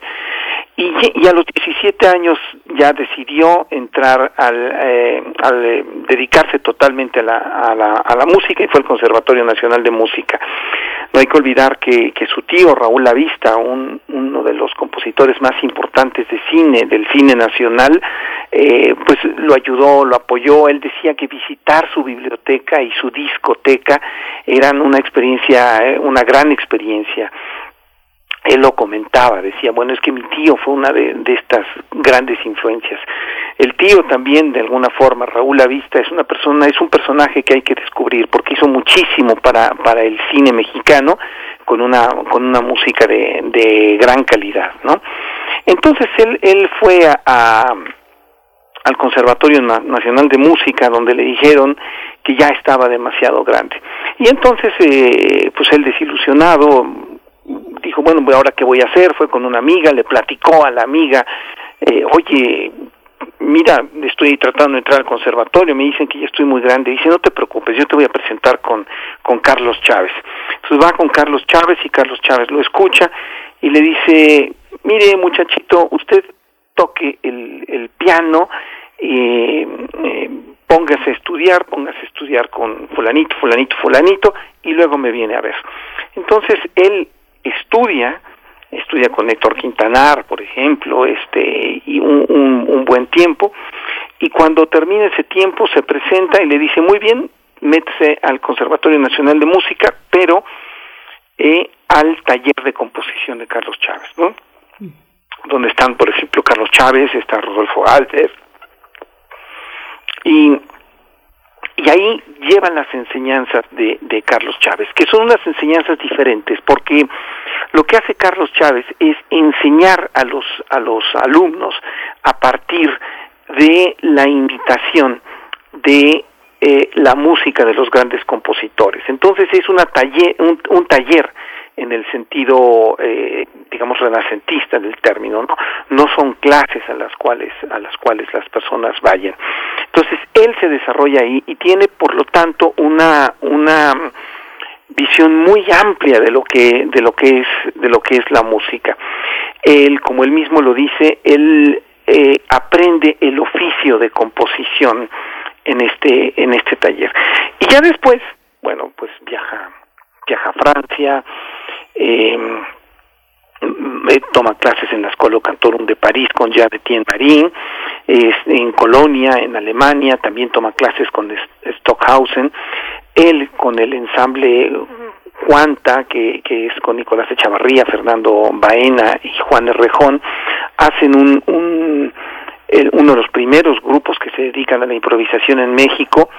y, y a los 17 años ya decidió entrar al, eh, al eh, dedicarse totalmente a la, a, la, a la música y fue al Conservatorio Nacional de Música. No hay que olvidar que, que su tío Raúl Lavista, un, uno de los compositores más importantes de cine, del cine nacional, eh, pues lo ayudó, lo apoyó. Él decía que visitar su biblioteca y su discoteca eran una experiencia, eh, una gran experiencia él lo comentaba, decía, bueno, es que mi tío fue una de, estas grandes influencias. El tío también, de alguna forma, Raúl Avista, es una persona, es un personaje que hay que descubrir, porque hizo muchísimo para, para el cine mexicano, con una, con una música de, de gran calidad, ¿no? Entonces él, él fue a, a al Conservatorio Nacional de Música, donde le dijeron que ya estaba demasiado grande. Y entonces, eh, pues él desilusionado, dijo, bueno, ahora qué voy a hacer, fue con una amiga, le platicó a la amiga, eh, oye, mira, estoy tratando de entrar al conservatorio, me dicen que ya estoy muy grande, dice, no te preocupes, yo te voy a presentar con, con Carlos Chávez. Entonces va con Carlos Chávez y Carlos Chávez lo escucha y le dice, mire muchachito, usted toque el, el piano, eh, eh, póngase a estudiar, póngase a estudiar con fulanito, fulanito, fulanito, y luego me viene a ver. Entonces él estudia, estudia con Héctor Quintanar, por ejemplo, este, y un, buen tiempo, y cuando termina ese tiempo se presenta y le dice, muy bien, métese al Conservatorio Nacional de Música, pero eh, al taller de composición de Carlos Chávez, ¿no? Donde están, por ejemplo, Carlos Chávez, está Rodolfo Alter, y y ahí llevan las enseñanzas de, de, Carlos Chávez, que son unas enseñanzas diferentes, porque lo que hace Carlos Chávez es enseñar a los, a los alumnos a partir de la imitación de eh, la música de los grandes compositores. Entonces es una taller, un, un taller en el sentido, eh, digamos, renacentista del término, ¿no? No son clases a las cuales, a las cuales las personas vayan. Entonces, él se desarrolla ahí y tiene, por lo tanto, una, una visión muy amplia de lo que, de lo que es, de lo que es la música. Él, como él mismo lo dice, él eh, aprende el oficio de composición en este, en este taller. Y ya después, bueno, pues viaja, viaja a Francia, eh, toma clases en la Escuela Cantorum de París con Jean Etienne Marin, eh, en Colonia, en Alemania, también toma clases con Stockhausen, él con el ensamble Juanta, que, que es con Nicolás Echavarría, Fernando Baena y Juan Rejón, hacen un, un uno de los primeros grupos que se dedican a la improvisación en México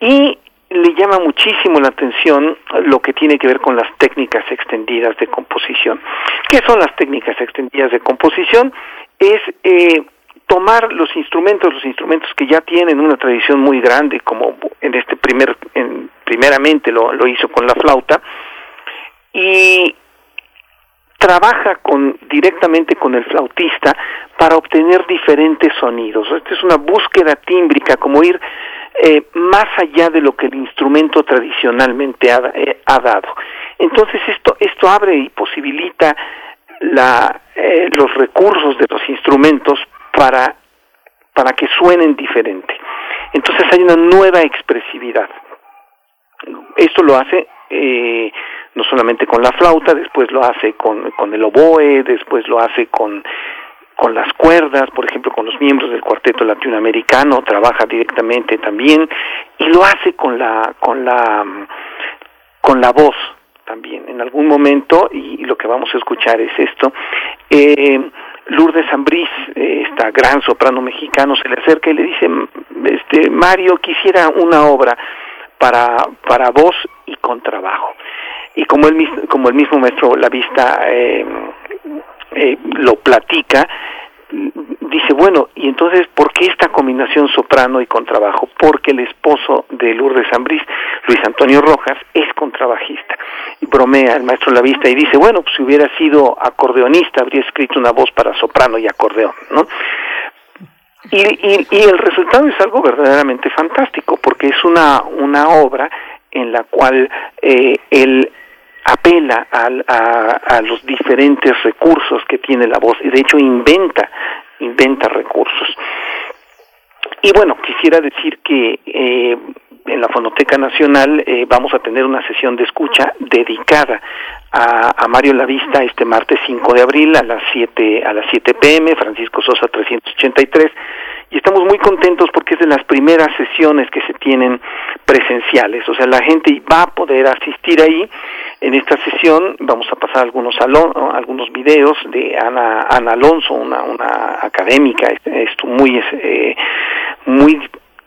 y le llama muchísimo la atención lo que tiene que ver con las técnicas extendidas de composición. ¿Qué son las técnicas extendidas de composición? Es eh, tomar los instrumentos, los instrumentos que ya tienen una tradición muy grande, como en este primer, en, primeramente lo, lo hizo con la flauta, y trabaja con directamente con el flautista para obtener diferentes sonidos. Esta es una búsqueda tímbrica, como ir eh, más allá de lo que el instrumento tradicionalmente ha, eh, ha dado. Entonces esto, esto abre y posibilita la, eh, los recursos de los instrumentos para, para que suenen diferente. Entonces hay una nueva expresividad. Esto lo hace eh, no solamente con la flauta, después lo hace con, con el oboe, después lo hace con, con las cuerdas, por ejemplo, con los miembros del cuarteto latinoamericano, trabaja directamente también, y lo hace con la, con la, con la voz también. En algún momento, y, lo que vamos a escuchar es esto, eh, Lourdes Ambrís, eh, esta gran soprano mexicano, se le acerca y le dice, este Mario, quisiera una obra para, para voz y contrabajo. Y como el, como el mismo maestro Lavista eh, eh, lo platica, dice, bueno, y entonces, ¿por qué esta combinación soprano y contrabajo? Porque el esposo de Lourdes Ambrís, Luis Antonio Rojas, es contrabajista. Y bromea el maestro Lavista y dice, bueno, pues si hubiera sido acordeonista, habría escrito una voz para soprano y acordeón, ¿no? Y, y, y el resultado es algo verdaderamente fantástico, porque es una, una obra en la cual eh, él apela al- a, los diferentes recursos que tiene la voz, y de hecho inventa, inventa recursos. Y bueno, quisiera decir que eh, en la Fonoteca Nacional eh, vamos a tener una sesión de escucha dedicada a, a Mario Lavista este martes 5 de abril a las 7 a las 7 pm, Francisco Sosa 383 y estamos muy contentos porque es de las primeras sesiones que se tienen presenciales, o sea, la gente va a poder asistir ahí. En esta sesión vamos a pasar algunos alo- algunos videos de Ana, Ana Alonso, una, una académica, esto muy eh, muy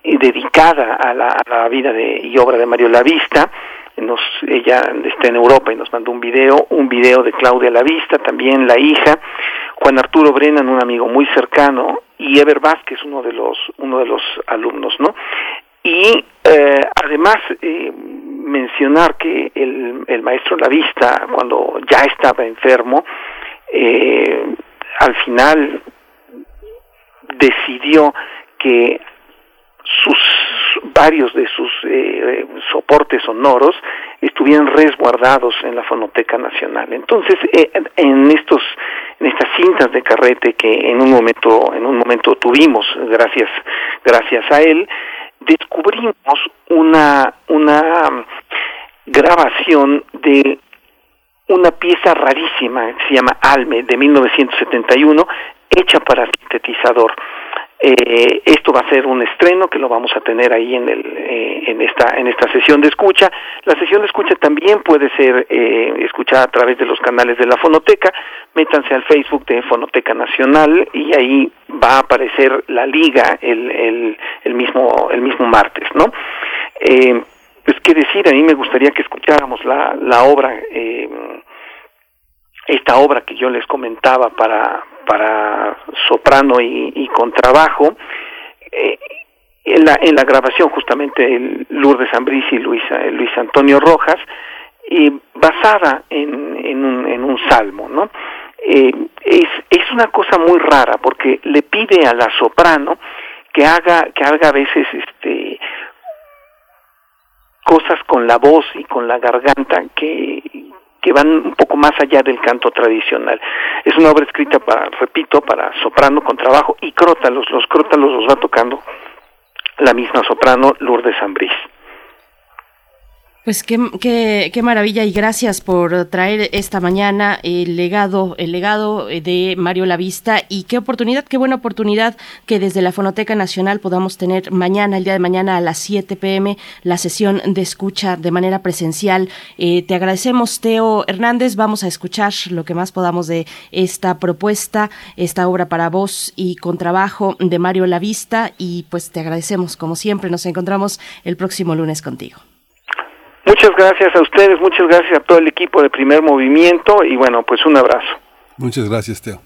dedicada a la, a la vida de, y obra de Mario Lavista. Nos, ella está en Europa y nos mandó un video, un video de Claudia Lavista, también la hija, Juan Arturo Brennan, un amigo muy cercano, y Ever Vázquez, uno de los, uno de los alumnos, ¿no? Y eh, además eh, mencionar que el, el maestro Lavista, cuando ya estaba enfermo, eh, al final decidió que sus varios de sus eh, soportes sonoros estuvieran resguardados en la Fonoteca Nacional. Entonces, eh, en estos en estas cintas de carrete que en un momento en un momento tuvimos gracias gracias a él, descubrimos una una grabación de una pieza rarísima se llama Alme de 1971 hecha para sintetizador. Eh, esto va a ser un estreno que lo vamos a tener ahí en, el, eh, en, esta, en esta sesión de escucha. La sesión de escucha también puede ser eh, escuchada a través de los canales de la Fonoteca. Métanse al Facebook de Fonoteca Nacional y ahí va a aparecer la liga el, el, el mismo, el mismo martes, ¿no? Eh, pues qué decir, a mí me gustaría que escucháramos la, la obra, eh, esta obra que yo les comentaba para, para soprano y, y contrabajo, eh, en, la, en la grabación justamente Lourdes Ambrís y Luis, eh, Luis Antonio Rojas, eh, basada en, en un salmo, ¿no? Eh, es, es una cosa muy rara porque le pide a la soprano que haga, que haga a veces este cosas con la voz y con la garganta que, que van un poco más allá del canto tradicional. Es una obra escrita para, repito, para soprano con trabajo y crótalos. Los crótalos los va tocando la misma soprano Lourdes Ambrís. Pues qué, qué, qué maravilla y gracias por traer esta mañana el legado, el legado de Mario Lavista y qué oportunidad, qué buena oportunidad que desde la Fonoteca Nacional podamos tener mañana, el día de mañana a las 7 pm, la sesión de escucha de manera presencial. Eh, te agradecemos, Teo Hernández. Vamos a escuchar lo que más podamos de esta propuesta, esta obra para voz y contrabajo de Mario Lavista y pues te agradecemos como siempre. Nos encontramos el próximo lunes contigo. Muchas gracias a ustedes, muchas gracias a todo el equipo de Primer Movimiento y bueno, pues un abrazo. Muchas gracias, Teo.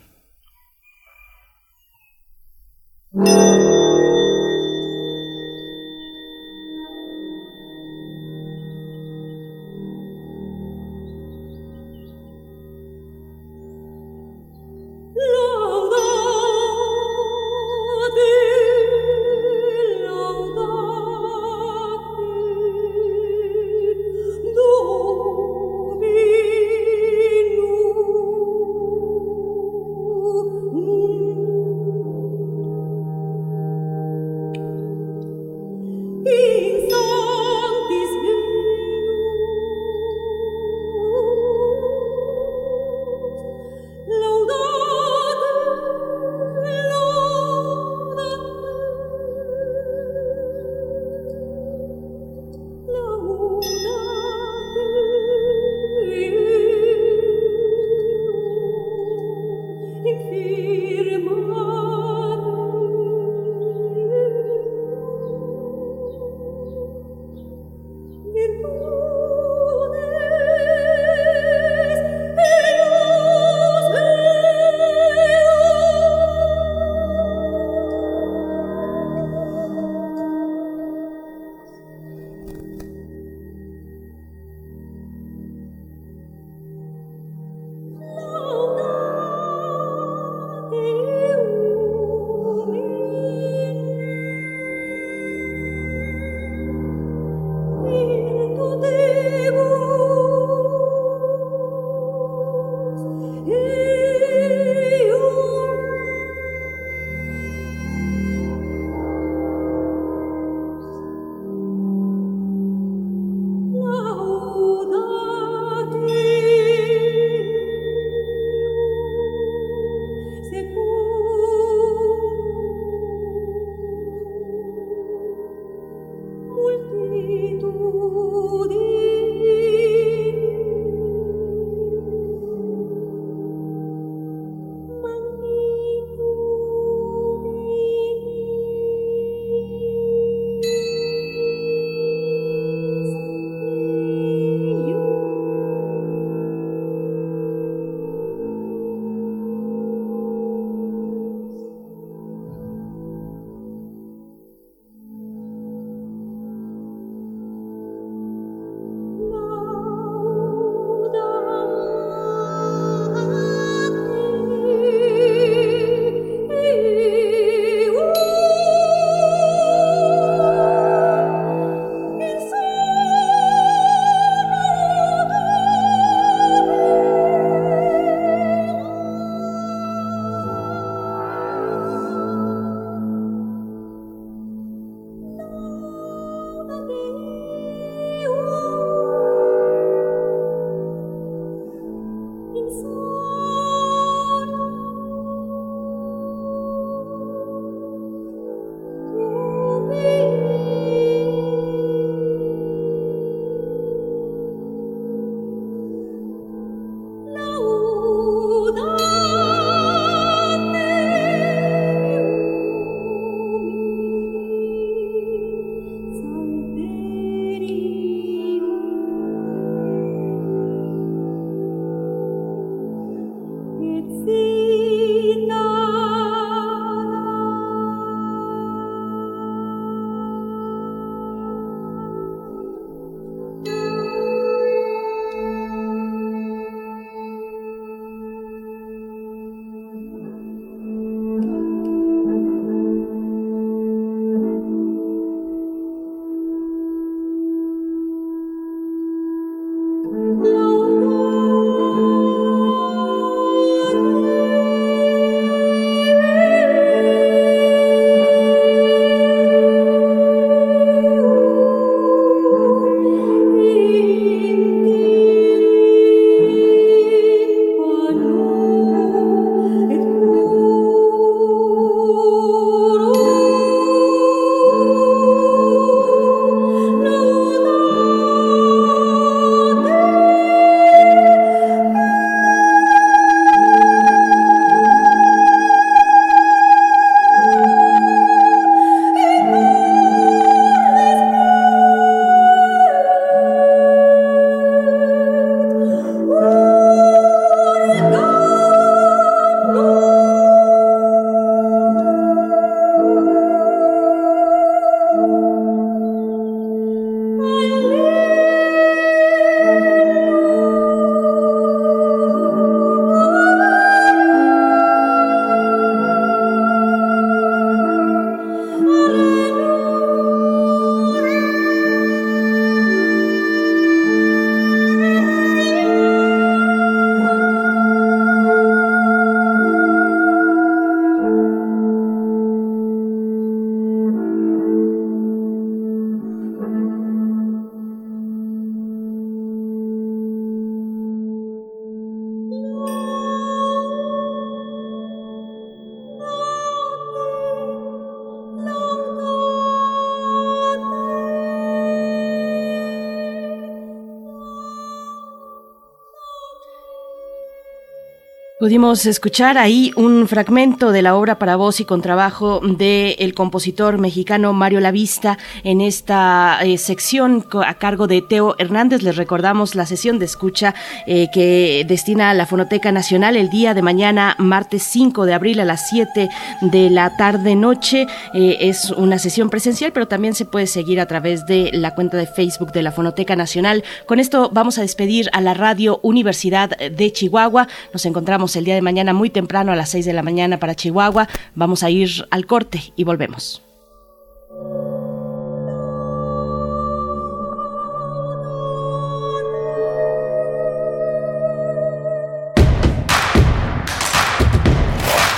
Pudimos escuchar ahí un fragmento de la obra para voz y contrabajo del compositor mexicano Mario Lavista en esta eh, sección a cargo de Teo Hernández. Les recordamos la sesión de escucha eh, que destina a la Fonoteca Nacional el día de mañana, martes 5 de abril a las 7 de la tarde-noche. Eh, es una sesión presencial, pero también se puede seguir a través de la cuenta de Facebook de la Fonoteca Nacional. Con esto vamos a despedir a la Radio Universidad de Chihuahua. Nos encontramos el día de mañana muy temprano a las 6 de la mañana para Chihuahua. Vamos a ir al corte y volvemos.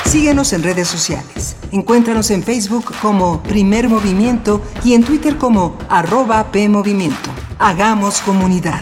Síguenos en redes sociales. Encuéntranos en Facebook como Primer Movimiento y en Twitter como arroba PMovimiento. Hagamos comunidad.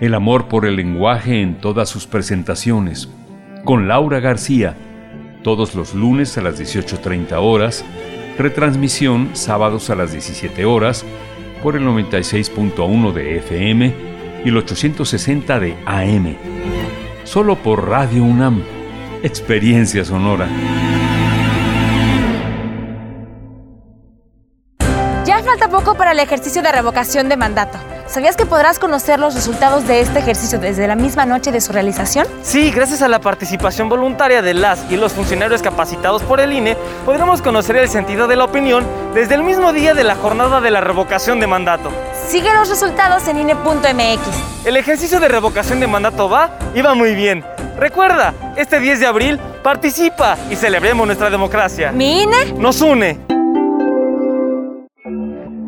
el amor por el lenguaje en todas sus presentaciones. Con Laura García, todos los lunes a las 18.30 horas, retransmisión sábados a las 17 horas por el 96.1 de FM y el 860 de AM. Solo por Radio UNAM. Experiencia sonora. Para el ejercicio de revocación de mandato. ¿Sabías que podrás conocer los resultados de este ejercicio desde la misma noche de su realización? Sí, gracias a la participación voluntaria de las y los funcionarios capacitados por el INE, podremos conocer el sentido de la opinión desde el mismo día de la jornada de la revocación de mandato. Sigue los resultados en INE.mx. El ejercicio de revocación de mandato va y va muy bien. Recuerda, este 10 de abril participa y celebremos nuestra democracia. ¿Mi INE? Nos une.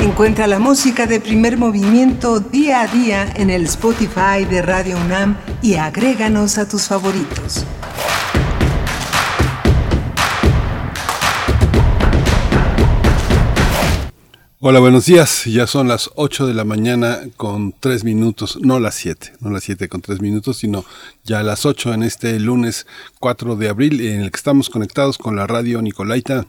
Encuentra la música de primer movimiento día a día en el Spotify de Radio UNAM y agréganos a tus favoritos. Hola, buenos días. Ya son las 8 de la mañana con 3 minutos, no las 7, no las 7 con 3 minutos, sino ya las 8 en este lunes 4 de abril en el que estamos conectados con la radio Nicolaita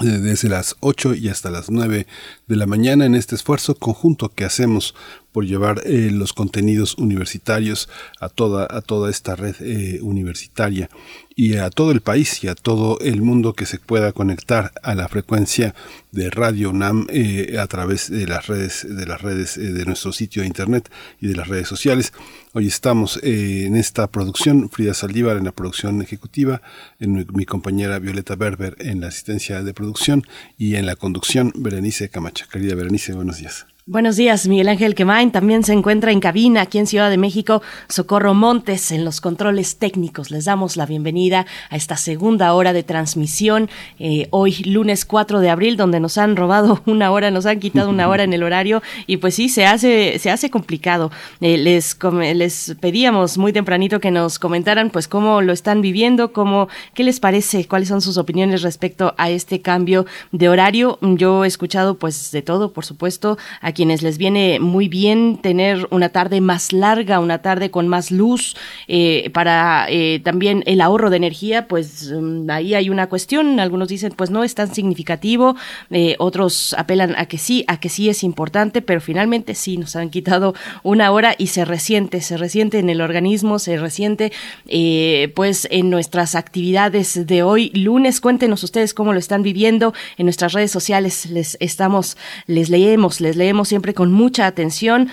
desde las 8 y hasta las 9 de la mañana en este esfuerzo conjunto que hacemos por llevar eh, los contenidos universitarios a toda, a toda esta red eh, universitaria y a todo el país y a todo el mundo que se pueda conectar a la frecuencia de Radio UNAM eh, a través de las redes de las redes eh, de nuestro sitio de internet y de las redes sociales. Hoy estamos eh, en esta producción, Frida Saldívar en la producción ejecutiva, en mi, mi compañera Violeta Berber en la asistencia de producción y en la conducción Berenice Camacha. Querida Berenice, buenos días. Buenos días, Miguel Ángel Quemain. También se encuentra en cabina aquí en Ciudad de México Socorro Montes en los controles técnicos. Les damos la bienvenida a esta segunda hora de transmisión. eh, hoy, lunes 4 de abril, donde nos han robado una hora, nos han quitado una hora en el horario. Y pues sí, se hace, se hace complicado. Eh, les, les pedíamos muy tempranito que nos comentaran pues cómo lo están viviendo, cómo, qué les parece, cuáles son sus opiniones respecto a este cambio de horario. Yo he escuchado pues de todo, por supuesto, a quienes les viene muy bien tener una tarde más larga, una tarde con más luz, eh, para eh, también el ahorro de energía, pues mm, ahí hay una cuestión. Algunos dicen pues no es tan significativo, eh, otros apelan a que sí, a que sí es importante, pero finalmente sí nos han quitado una hora y se resiente, se resiente en el organismo, se resiente pues en nuestras actividades de hoy lunes. Cuéntenos ustedes cómo lo están viviendo en nuestras redes sociales. Les estamos, les leemos, les leemos siempre con mucha atención.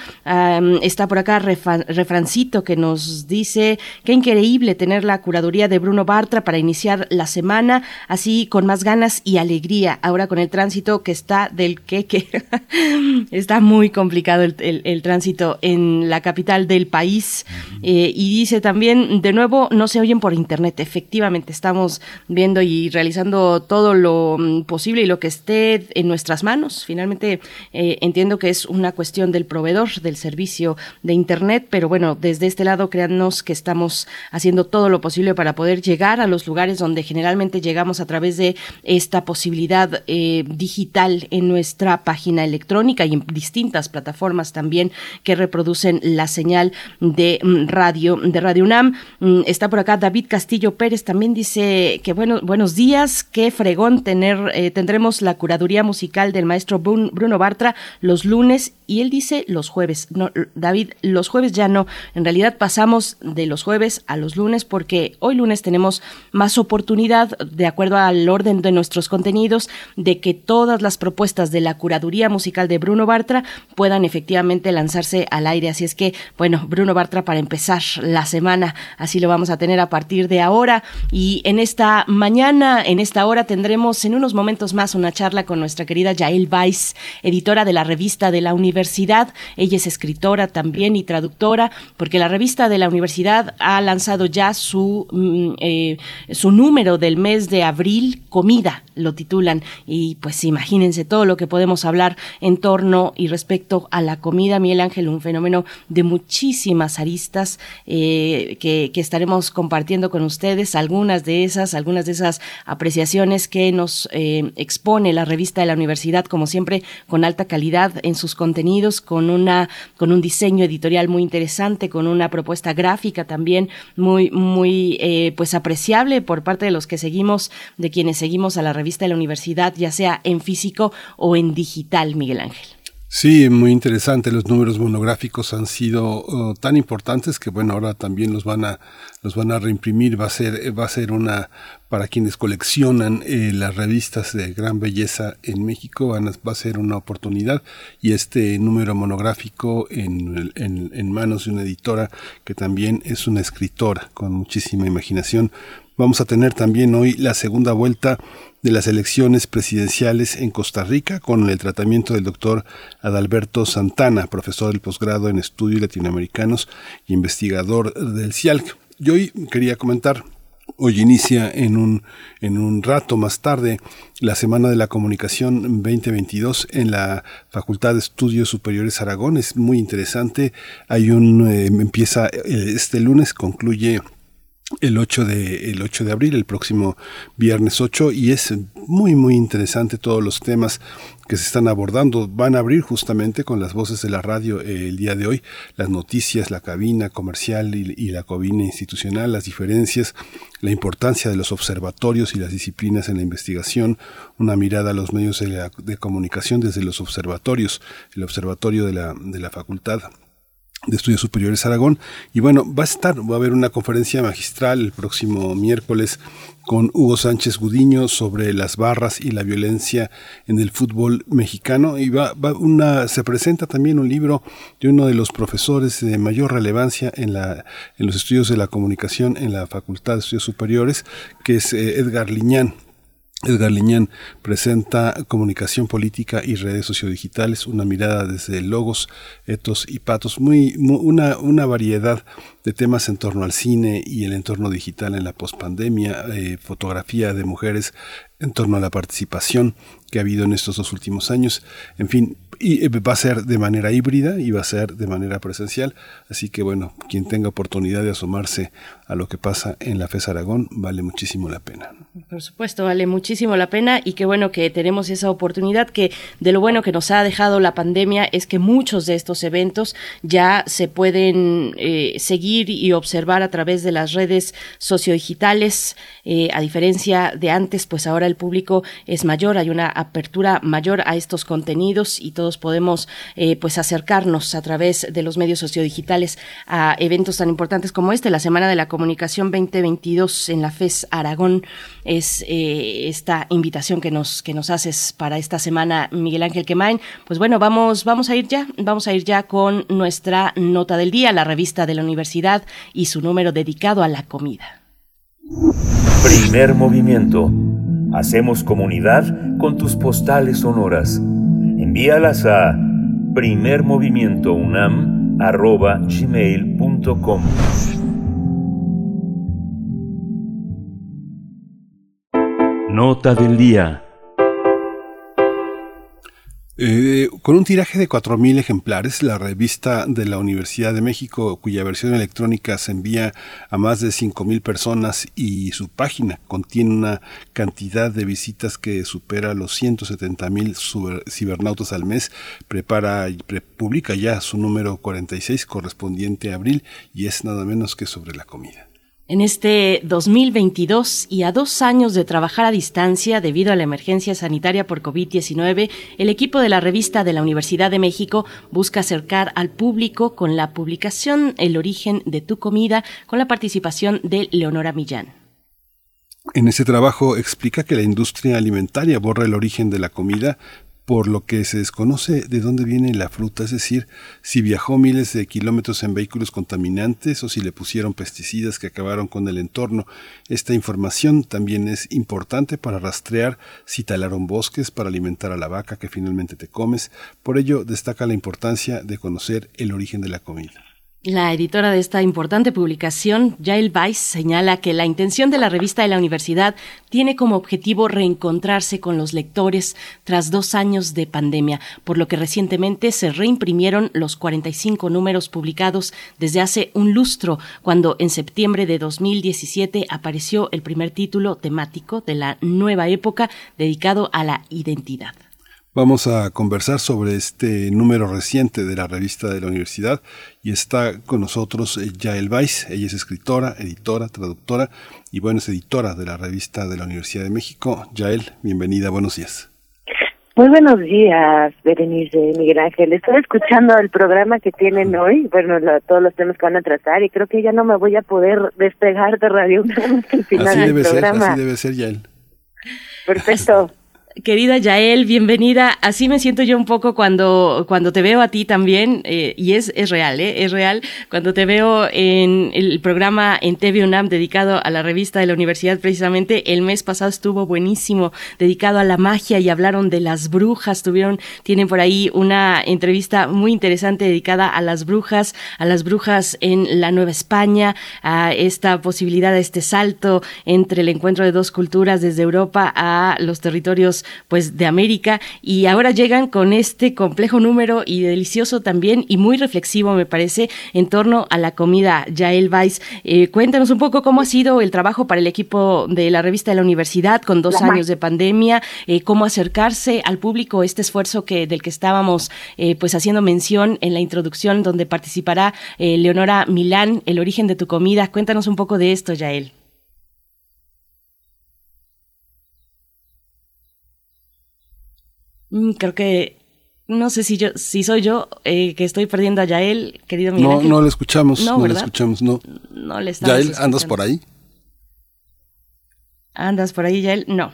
Está por acá Refa- Refrancito que nos dice qué increíble tener la curaduría de Bruno Bartra para iniciar la semana así con más ganas y alegría. Ahora con el tránsito que está del queque. está muy complicado el, el- el tránsito en la capital del país. Eh, y dice también, de nuevo, no se oyen por internet. Efectivamente, estamos viendo y realizando todo lo mm, posible y lo que esté en nuestras manos. Finalmente, eh, entiendo que es una cuestión del proveedor del servicio de internet, pero bueno, desde este lado, créannos que estamos haciendo todo lo posible para poder llegar a los lugares donde generalmente llegamos a través de esta posibilidad eh, digital en nuestra página electrónica y en distintas plataformas también que reproducen la señal de mm, radio de Radio UNAM. Mm, Está por acá David Castillo Pérez también dice que bueno, buenos días, qué fregón tener eh, tendremos la curaduría musical del maestro Brun- Bruno Bartra los lunes y él dice los jueves. No, David, los jueves ya no. En realidad pasamos de los jueves a los lunes porque hoy lunes tenemos más oportunidad, de acuerdo al orden de nuestros contenidos, de que todas las propuestas de la curaduría musical de Bruno Bartra puedan efectivamente lanzarse al aire. Así es que, bueno, Bruno Bartra para empezar la semana, así lo vamos a tener a partir de ahora. Y en esta mañana, en esta hora, tendremos en unos momentos más una charla con nuestra querida Yael Weiss, editora de la revista de la universidad. Ella es escritora también y traductora, porque la revista de la universidad ha lanzado ya su, mm, eh, su número del mes de abril, Comida, lo titulan. Y pues imagínense todo lo que podemos hablar en torno y respecto a la comida, Miguel Ángel, un fenómeno de muchísimas aristas eh, que, estaremos compartiendo con ustedes, algunas de esas, algunas de esas apreciaciones que nos eh, expone la revista de la universidad, como siempre, con alta calidad en sus contenidos, con una, con un diseño editorial muy interesante, con una propuesta gráfica también muy, muy eh, pues apreciable por parte de los que seguimos, de quienes seguimos a la revista de la universidad, ya sea en físico o en digital, Miguel Ángel. Sí, muy interesante. Los números monográficos han sido uh, tan importantes que bueno, ahora también los van a los van a reimprimir. Va a ser va a ser una para quienes coleccionan eh, las revistas de gran belleza en México van a- va a ser una oportunidad y este número monográfico en, en, en manos de una editora que también es una escritora con muchísima imaginación. Vamos a tener también hoy la segunda vuelta de las elecciones presidenciales en Costa Rica con el tratamiento del doctor Adalberto Santana, profesor del posgrado en estudios latinoamericanos y investigador del CIALC. Y hoy quería comentar Hoy inicia en un, en un rato más tarde la Semana de la Comunicación 2022 en la Facultad de Estudios Superiores Aragón. Es muy interesante. Hay un, eh, empieza eh, este lunes, concluye el 8 de el 8 de abril, el próximo viernes 8 y es muy muy interesante todos los temas que se están abordando. Van a abrir justamente con las voces de la radio eh, el día de hoy, las noticias, la cabina comercial y, la cabina institucional, las diferencias, la importancia de los observatorios y las disciplinas en la investigación, una mirada a los medios de, de comunicación desde los observatorios, el observatorio de la, de la facultad de Estudios Superiores Aragón. Y bueno, va a estar, va a haber una conferencia magistral el próximo miércoles con Hugo Sánchez Gudiño sobre las barras y la violencia en el fútbol mexicano. Y va, va una, se presenta también un libro de uno de los profesores de mayor relevancia en, la, en los estudios de la comunicación en la Facultad de Estudios Superiores, que es eh, Edgar Liñán Edgar Liñán presenta Comunicación Política y Redes Sociodigitales, una mirada desde logos, etos y patos, muy, mu- una, una variedad de temas en torno al cine y el entorno digital en la pospandemia, eh, fotografía de mujeres en torno a la participación que ha habido en estos dos últimos años. En fin, y eh, va a ser de manera híbrida y va a ser de manera presencial. Así que bueno, quien tenga oportunidad de asomarse a lo que pasa en la FES Aragón, vale muchísimo la pena. Por supuesto, vale muchísimo la pena y qué bueno que tenemos esa oportunidad, que de lo bueno que nos ha dejado la pandemia es que muchos de estos eventos ya se pueden eh, seguir y observar a través de las redes sociodigitales, eh, a diferencia de antes, pues ahora el público es mayor, hay una apertura mayor a estos contenidos y todos podemos eh, pues acercarnos a través de los medios sociodigitales a eventos tan importantes como este, la Semana de la Comunicación 2022 en la FES Aragón es eh, esta invitación que nos que nos haces para esta semana Miguel Ángel Quemain. Pues bueno, vamos vamos a ir ya, vamos a ir ya con nuestra nota del día, la revista de la universidad y su número dedicado a la comida. Primer movimiento. Hacemos comunidad con tus postales sonoras. Envíalas a primermovimientounam.gmail.com Nota del día. Eh, con un tiraje de 4.000 ejemplares, la revista de la Universidad de México, cuya versión electrónica se envía a más de 5.000 personas y su página contiene una cantidad de visitas que supera los 170.000 suber- cibernautas al mes, prepara y publica ya su número 46 correspondiente a abril y es nada menos que sobre la comida. En este 2022 y a dos años de trabajar a distancia debido a la emergencia sanitaria por COVID-19, el equipo de la revista de la Universidad de México busca acercar al público con la publicación El origen de tu comida, con la participación de Leonora Millán. En ese trabajo explica que la industria alimentaria borra el origen de la comida, por lo que se desconoce de dónde viene la fruta, es decir, si viajó miles de kilómetros en vehículos contaminantes o si le pusieron pesticidas que acabaron con el entorno. Esta información también es importante para rastrear si talaron bosques para alimentar a la vaca que finalmente te comes. Por ello destaca la importancia de conocer el origen de la comida. La editora de esta importante publicación, Yael Weiss, señala que la intención de la revista de la universidad tiene como objetivo reencontrarse con los lectores tras dos años de pandemia, por lo que recientemente se reimprimieron los 45 números publicados desde hace un lustro, cuando en septiembre de 2017 apareció el primer título temático de la nueva época dedicado a la identidad. Vamos a conversar sobre este número reciente de la revista de la universidad y está con nosotros eh, Yael Weiss. Ella es escritora, editora, traductora y bueno, es editora de la revista de la Universidad de México. Yael, bienvenida, buenos días. Muy buenos días, Berenice, Miguel Ángel. Estoy escuchando el programa que tienen hoy, bueno, todos los temas que van a tratar y creo que ya no me voy a poder despegar de Radio UNAM hasta el final Así del debe ser, programa. así debe ser, Yael. Perfecto. Querida Yael, bienvenida. Así me siento yo un poco cuando, cuando te veo a ti también, eh, y es, es real, ¿eh? es real. Cuando te veo en el programa en TV UNAM dedicado a la revista de la universidad, precisamente el mes pasado estuvo buenísimo, dedicado a la magia y hablaron de las brujas. Tuvieron, tienen por ahí una entrevista muy interesante dedicada a las brujas, a las brujas en la Nueva España, a esta posibilidad, a este salto entre el encuentro de dos culturas desde Europa a los territorios pues de América y ahora llegan con este complejo número y delicioso también y muy reflexivo me parece en torno a la comida. Yael Weiss, eh, cuéntanos un poco cómo ha sido el trabajo para el equipo de la revista de la universidad con dos La años de pandemia, eh, cómo acercarse al público, este esfuerzo que del que estábamos eh, pues haciendo mención en la introducción donde participará Leonora Milán, el origen de tu comida. Cuéntanos un poco de esto, Yael. Creo que no sé si yo si soy yo eh, que estoy perdiendo a Yael, querido Miguel No, Ángel. no lo escuchamos, No, no, ¿verdad? escuchamos, no. No le estamos Yael, ¿andas por ahí? ¿Andas por ahí, Yael? No.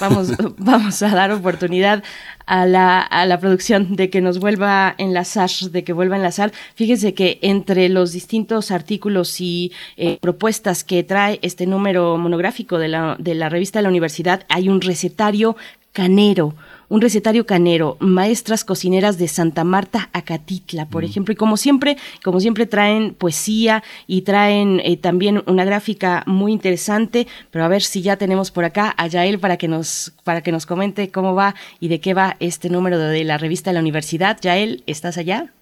Vamos, vamos a dar oportunidad a la, a la producción de que nos vuelva a enlazar, de que vuelva a enlazar. Fíjese que entre los distintos artículos y eh, propuestas que trae este número monográfico de la, de la revista de la universidad, hay un recetario canero, un recetario canero, maestras cocineras de Santa Marta Acatitla, por ejemplo, y como siempre, como siempre traen poesía y traen eh, también una gráfica muy interesante, pero a ver si ya tenemos por acá a Yael para que nos para que nos comente cómo va y de qué va este número de la revista de la universidad. Yael, ¿estás allá?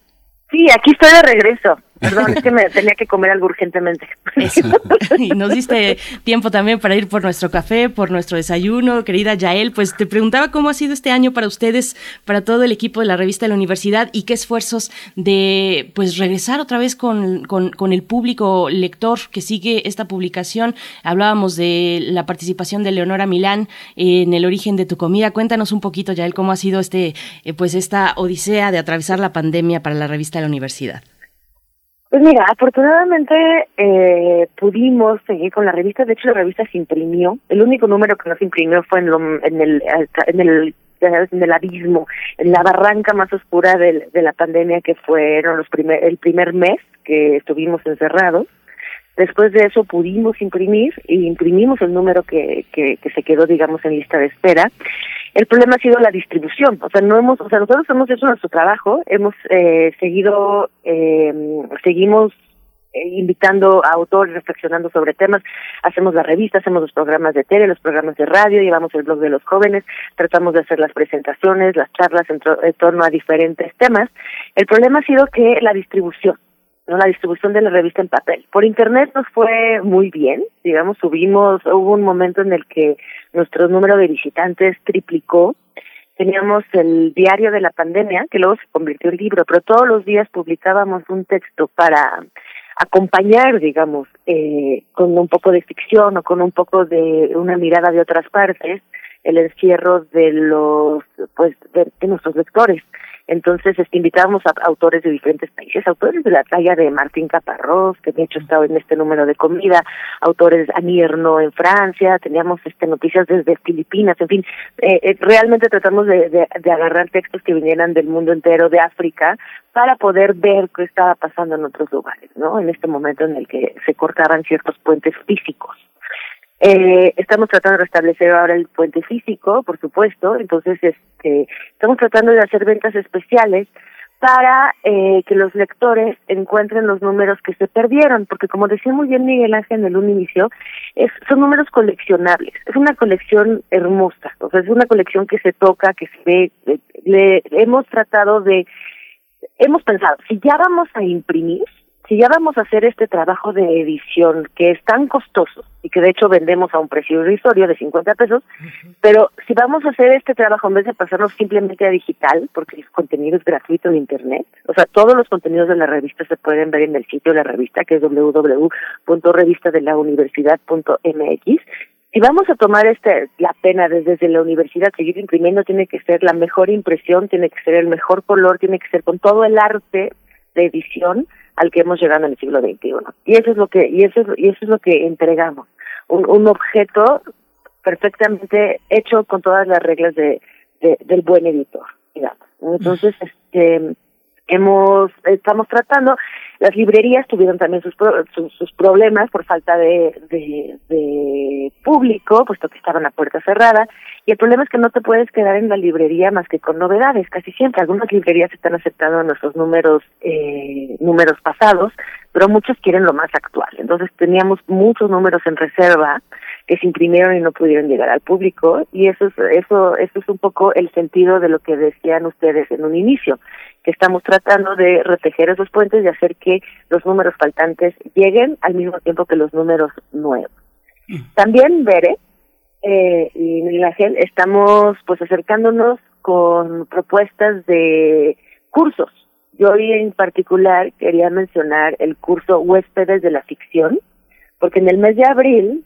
Sí, aquí estoy de regreso. Perdón, es que me tenía que comer algo urgentemente. Y nos diste tiempo también para ir por nuestro café, por nuestro desayuno, querida Yael. Pues te preguntaba cómo ha sido este año para ustedes, para todo el equipo de la revista de la universidad y qué esfuerzos de pues regresar otra vez con, con, con el público lector que sigue esta publicación. Hablábamos de la participación de Leonora Milán en el origen de tu comida. Cuéntanos un poquito, Yael, cómo ha sido este eh, pues esta odisea de atravesar la pandemia para la revista de la universidad. Pues mira, afortunadamente eh, pudimos seguir con la revista. De hecho, la revista se imprimió. El único número que no se imprimió fue en, lo- en el en el en el abismo, en la barranca más oscura de, la pandemia que fueron los primer, el primer mes que estuvimos encerrados. Después de eso pudimos imprimir y imprimimos el número que, que, que se quedó, digamos, en lista de espera. El problema ha sido la distribución, o sea, no hemos, o sea, nosotros hemos hecho nuestro trabajo, hemos eh, seguido, eh, seguimos invitando a autores, reflexionando sobre temas, hacemos la revista, hacemos los programas de tele, los programas de radio, llevamos el blog de los jóvenes, tratamos de hacer las presentaciones, las charlas en torno a diferentes temas. El problema ha sido que la distribución, ¿no? la distribución de la revista en papel. Por internet nos fue muy bien, digamos, subimos, hubo un momento en el que nuestro número de visitantes triplicó. Teníamos el diario de la pandemia, que luego se convirtió en libro, pero todos los días publicábamos un texto para acompañar, digamos, eh, con un poco de ficción o con un poco de una mirada de otras partes, el encierro de los, pues, de nuestros lectores. Entonces, este, invitábamos a autores de diferentes países, autores de la talla de Martín Caparrós, que de hecho estaba en este número de comida, autores Anierno en Francia, teníamos este noticias desde Filipinas, en fin, eh, eh, realmente tratamos de, de, de agarrar textos que vinieran del mundo entero, de África, para poder ver qué estaba pasando en otros lugares, ¿no? En este momento en el que se cortaban ciertos puentes físicos. Eh, estamos tratando de restablecer ahora el puente físico, por supuesto, entonces este, estamos tratando de hacer ventas especiales para eh, que los lectores encuentren los números que se perdieron, porque como decía muy bien Miguel Ángel en un inicio, es, son números coleccionables, es una colección hermosa, o sea, es una colección que se toca, que se ve, eh, le, hemos tratado de, hemos pensado, si ya vamos a imprimir, si ya vamos a hacer este trabajo de edición que es tan costoso y que de hecho vendemos a un precio irrisorio de 50 pesos, pero si vamos a hacer este trabajo en vez de pasarnos simplemente a digital, porque el contenido es gratuito en Internet, o sea, todos los contenidos de la revista se pueden ver en el sitio de la revista, que es www.revistadelauniversidad.mx, si vamos a tomar este la pena desde, desde la universidad seguir imprimiendo tiene que ser la mejor impresión tiene que ser el mejor color tiene que ser con todo el arte de edición al que hemos llegado en el siglo XXI y eso es lo que y eso es, y eso es lo que entregamos. Un, un objeto perfectamente hecho con todas las reglas de, de del buen editor digamos. Entonces este hemos estamos tratando. Las librerías tuvieron también sus sus problemas por falta de, de de público puesto que estaban a puerta cerrada. Y el problema es que no te puedes quedar en la librería más que con novedades casi siempre. Algunas librerías están aceptando nuestros números eh, números pasados pero muchos quieren lo más actual. Entonces teníamos muchos números en reserva que se imprimieron y no pudieron llegar al público. Y eso es eso eso es un poco el sentido de lo que decían ustedes en un inicio que estamos tratando de retejer esos puentes y hacer que los números faltantes lleguen al mismo tiempo que los números nuevos. También Bere eh, y Miguel Ángel estamos pues acercándonos con propuestas de cursos. Yo hoy en particular quería mencionar el curso Huéspedes de la Ficción porque en el mes de abril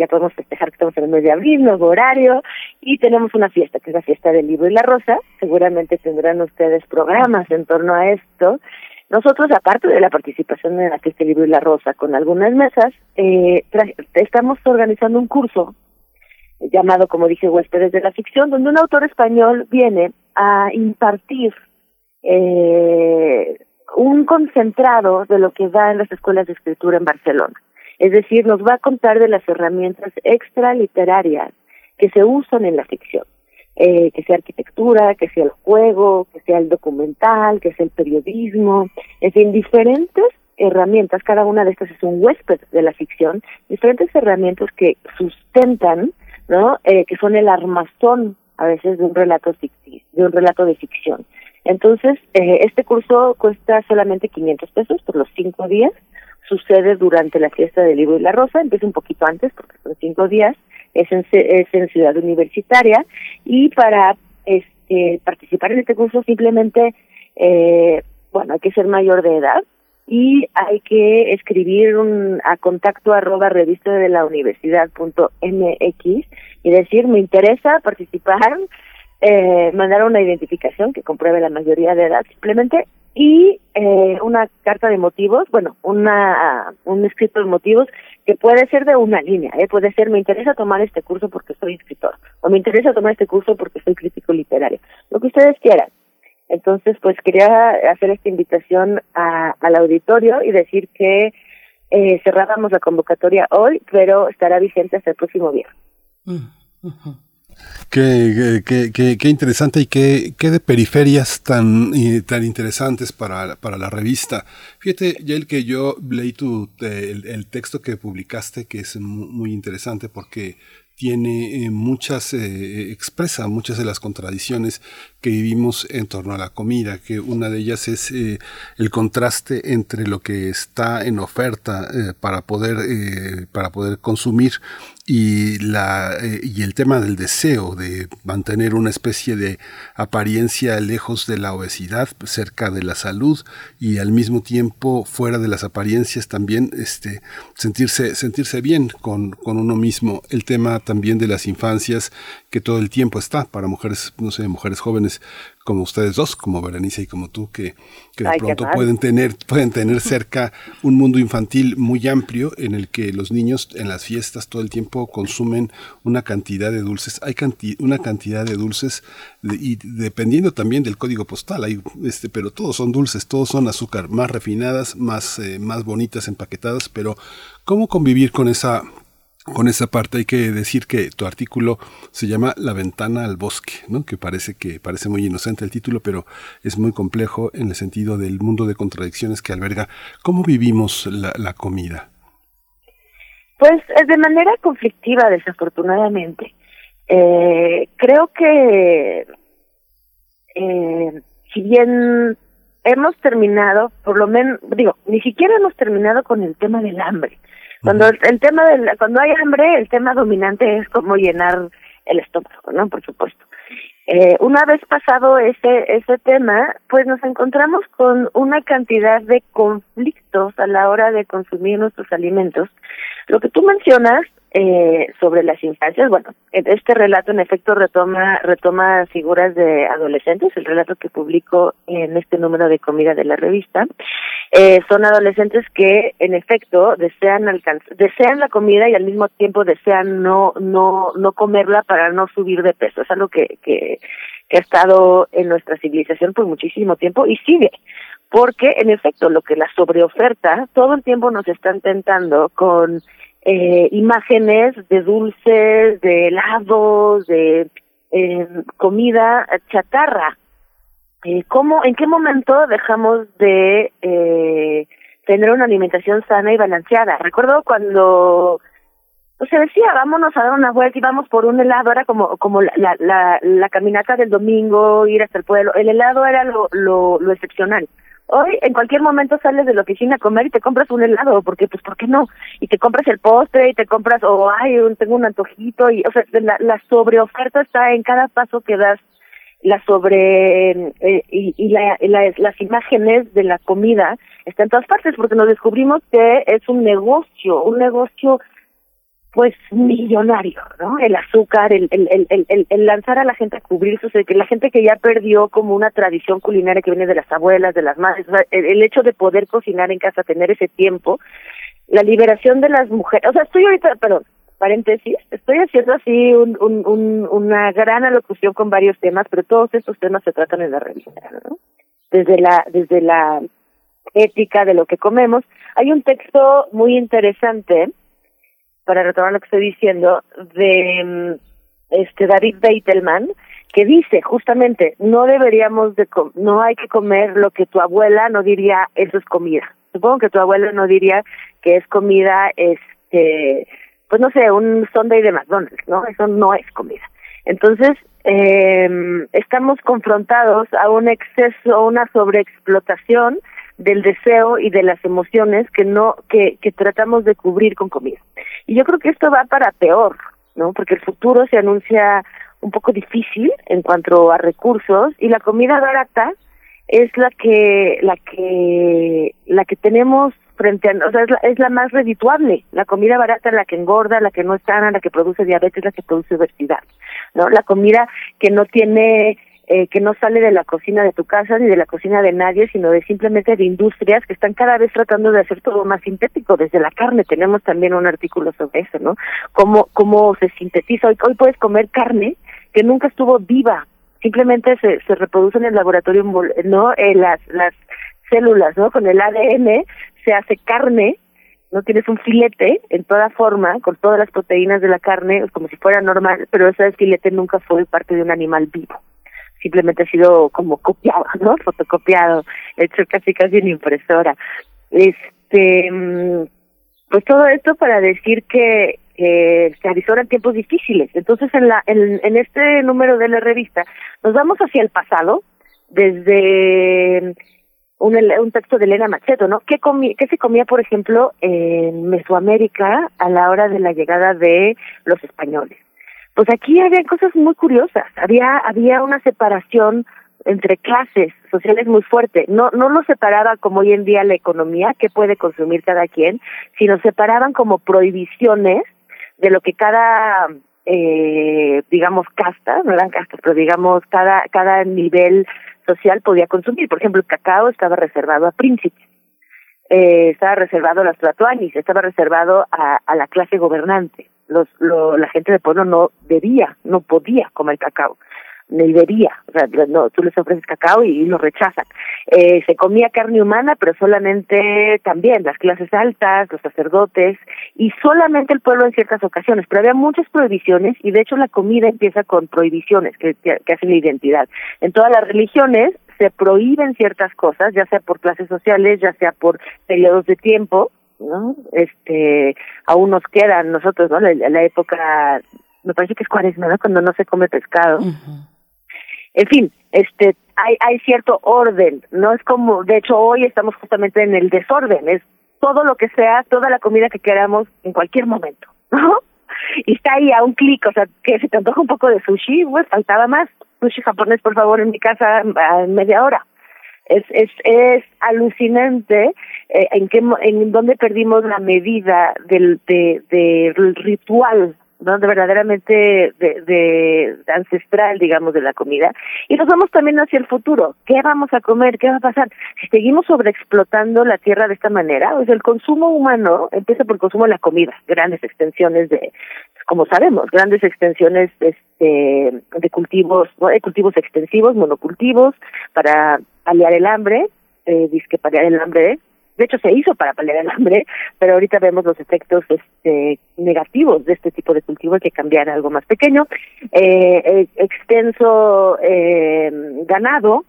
ya podemos festejar que estamos en el mes de abril, nuevo horario, y tenemos una fiesta, que es la fiesta del libro y la rosa. Seguramente tendrán ustedes programas en torno a esto. Nosotros, aparte de la participación en la fiesta del libro y la rosa con algunas mesas, eh, estamos organizando un curso llamado, como dije, Huéspedes de la Ficción, donde un autor español viene a impartir eh, un concentrado de lo que da en las escuelas de escritura en Barcelona. Es decir, nos va a contar de las herramientas extraliterarias que se usan en la ficción. Eh, que sea arquitectura, que sea el juego, que sea el documental, que sea el periodismo, en fin, diferentes herramientas, cada una de estas es un huésped de la ficción, diferentes herramientas que sustentan, ¿no? Eh, que son el armazón a veces de un relato ficticio, de un relato de ficción. Entonces, eh, este curso cuesta solamente 500 pesos por los cinco días, sucede durante la fiesta del libro y la rosa, empieza un poquito antes porque son cinco días, es en, es en Ciudad Universitaria y para este, participar en este curso simplemente, eh, bueno, hay que ser mayor de edad y hay que escribir un, a contacto arroba revista de la universidad punto mx y decir me interesa participar, eh, mandar una identificación que compruebe la mayoría de edad simplemente y eh, una carta de motivos, bueno, una un escrito de motivos que puede ser de una línea, ¿eh? puede ser me interesa tomar este curso porque soy escritor o me interesa tomar este curso porque soy crítico literario, lo que ustedes quieran. Entonces, pues quería hacer esta invitación al auditorio y decir que eh, cerrábamos la convocatoria hoy, pero estará vigente hasta el próximo viernes. Qué, qué, qué, interesante y qué, qué de periferias tan, tan interesantes para, para la revista. Fíjate, Yael, que yo leí tu, el, el, texto que publicaste, que es muy interesante porque tiene eh, muchas, eh, expresa muchas de las contradicciones que vivimos en torno a la comida, que una de ellas es eh, el contraste entre lo que está en oferta eh, para poder eh, para poder consumir y la y el tema del deseo de mantener una especie de apariencia lejos de la obesidad, cerca de la salud y al mismo tiempo fuera de las apariencias también este sentirse sentirse bien con, con uno mismo, el tema también de las infancias que todo el tiempo está para mujeres, no sé, mujeres jóvenes como ustedes dos, como Berenice y como tú, que, que de Ay, pronto pueden tener, pueden tener cerca un mundo infantil muy amplio en el que los niños en las fiestas todo el tiempo consumen una cantidad de dulces. Hay canti una cantidad de dulces de- y dependiendo también del código postal, hay este, pero todos son dulces, todos son azúcar, más refinadas, más, eh, más bonitas, empaquetadas, pero ¿cómo convivir con esa con esa parte hay que decir que tu artículo se llama La ventana al bosque, ¿no? Que parece que parece muy inocente el título, pero es muy complejo en el sentido del mundo de contradicciones que alberga. ¿Cómo vivimos la, comida? Pues eh, de manera conflictiva, desafortunadamente. Eh, creo que eh, si bien hemos terminado, por lo menos, digo, ni siquiera hemos terminado con el tema del hambre. Cuando el, tema del, cuando hay hambre, el tema dominante es cómo llenar el estómago, ¿no? Por supuesto. Eh, una vez pasado ese ese tema, pues nos encontramos con una cantidad de conflictos a la hora de consumir nuestros alimentos. Lo que tú mencionas eh, sobre las infancias, bueno, este relato en efecto retoma retoma figuras de adolescentes, el relato que publico en este número de comida de la revista, eh, son adolescentes que en efecto desean desean la comida y al mismo tiempo desean no no no comerla para no subir de peso, es algo que que, que ha estado en nuestra civilización por muchísimo tiempo y sigue porque en efecto lo que la sobreoferta todo el tiempo nos están tentando con eh, imágenes de dulces, de helados, de eh, comida chatarra. Eh, ¿Cómo, en qué momento dejamos de eh, tener una alimentación sana y balanceada? Recuerdo cuando pues se decía, vámonos a dar una vuelta y vamos por un helado, era como como la, la, la, la caminata del domingo, ir hasta el pueblo. El helado era lo, lo, lo excepcional. Hoy en cualquier momento sales de la oficina a comer y te compras un helado, porque pues ¿por qué no? Y te compras el postre y te compras, o ay, un- tengo un antojito, y o sea, la, la sobreoferta está en cada paso que das, la sobre, eh, y, y la, la- las imágenes de la comida están en todas partes, porque nos descubrimos que es un negocio, un negocio pues millonario, ¿no? El azúcar, el, el, el, el, lanzar a la gente a cubrir sus, la gente que ya perdió como una tradición culinaria que viene de las abuelas, de las madres, o el hecho de poder cocinar en casa, tener ese tiempo, la liberación de las mujeres, o sea, estoy ahorita, perdón, paréntesis, estoy haciendo así un, un, un- una gran alocución con varios temas, pero todos estos temas se tratan en la revista, ¿no? Desde la, desde la ética de lo que comemos. Hay un texto muy interesante, para retomar lo que estoy diciendo, de mm, este David Beitelman, que dice justamente, no deberíamos de, com- no hay que comer lo que tu abuela no diría, eso es comida. Supongo que tu abuela no diría que es comida, este, pues no sé, un Sunday de McDonald's, ¿no? Eso no es comida. Entonces, eh, estamos confrontados a un exceso, a una sobreexplotación del deseo y de las emociones que no, que, que tratamos de cubrir con comida. Y yo creo que esto va para peor, ¿no? Porque el futuro se anuncia un poco difícil en cuanto a recursos y la comida barata es la que la que la que tenemos frente a o sea es la, es la más redituable la comida barata la que engorda la que no es sana la que produce diabetes la que produce obesidad no la comida que no tiene eh, que no sale de la cocina de tu casa ni de la cocina de nadie, sino de simplemente de industrias que están cada vez tratando de hacer todo más sintético. Desde la carne tenemos también un artículo sobre eso, ¿no? Cómo, cómo se sintetiza. Hoy, hoy puedes comer carne que nunca estuvo viva, simplemente se, se reproduce en el laboratorio, ¿no? Eh, las, las células, ¿no? Con el ADN se hace carne no tienes un filete en toda forma, con todas las proteínas de la carne, como si fuera normal, pero ese filete nunca fue parte de un animal vivo simplemente ha sido como copiado, ¿no? Fotocopiado, hecho casi casi en impresora. Este, mm, pues todo esto para decir que se avisoran tiempos difíciles. Entonces, en la, en, en este número de la revista, nos vamos hacia el pasado, desde un, un texto de Elena Macheto, ¿no? ¿Qué, comí, ¿Qué se comía, por ejemplo, en Mesoamérica a la hora de la llegada de los españoles? Pues aquí había cosas muy curiosas, había había una separación entre clases sociales muy fuerte, no no lo separaba como hoy en día la economía, que puede consumir cada quien, sino separaban como prohibiciones de lo que cada eh, digamos casta, no eran castas, pero digamos cada cada nivel social podía consumir. Por ejemplo, el cacao estaba reservado a príncipes, eh, estaba reservado a los tlatoanis, estaba reservado a la clase gobernante los, lo, la gente del pueblo no debía, no podía comer cacao, ni debía, o sea, no, tú les ofreces cacao y, y lo rechazan. Eh, se comía carne humana, pero solamente también las clases altas, los sacerdotes, y solamente el pueblo en ciertas ocasiones, pero había muchas prohibiciones, y de hecho la comida empieza con prohibiciones que, que, que hacen la identidad. En todas las religiones se prohíben ciertas cosas, ya sea por clases sociales, ya sea por periodos de tiempo, ¿no? Este, aún nos quedan nosotros, ¿no? La, la época, me parece que es cuaresma, ¿no? Cuando no se come pescado. En fin, este, hay, hay cierto orden, no es como, de hecho hoy estamos justamente en el desorden, es todo lo que sea, toda la comida que queramos en cualquier momento, ¿no? Y está ahí a un clic, o sea, que se te antoja un poco de sushi, pues faltaba más. Sushi japonés, por favor, en mi casa en media hora es es es alucinante eh, en qué en dónde perdimos la medida del de, del ritual no de verdaderamente de, de ancestral digamos de la comida. Y nos vamos también hacia el futuro. Qué vamos a comer qué va a pasar si seguimos sobreexplotando la tierra de esta manera sea el consumo humano empieza por el consumo de la comida grandes extensiones de como sabemos, grandes extensiones este, de cultivos, ¿no? de cultivos extensivos, monocultivos, para paliar el hambre, eh, disque paliar el hambre, de hecho se hizo para paliar el hambre, pero ahorita vemos los efectos este, negativos de este tipo de cultivo, hay que cambiar algo más pequeño, eh, eh, extenso eh, ganado,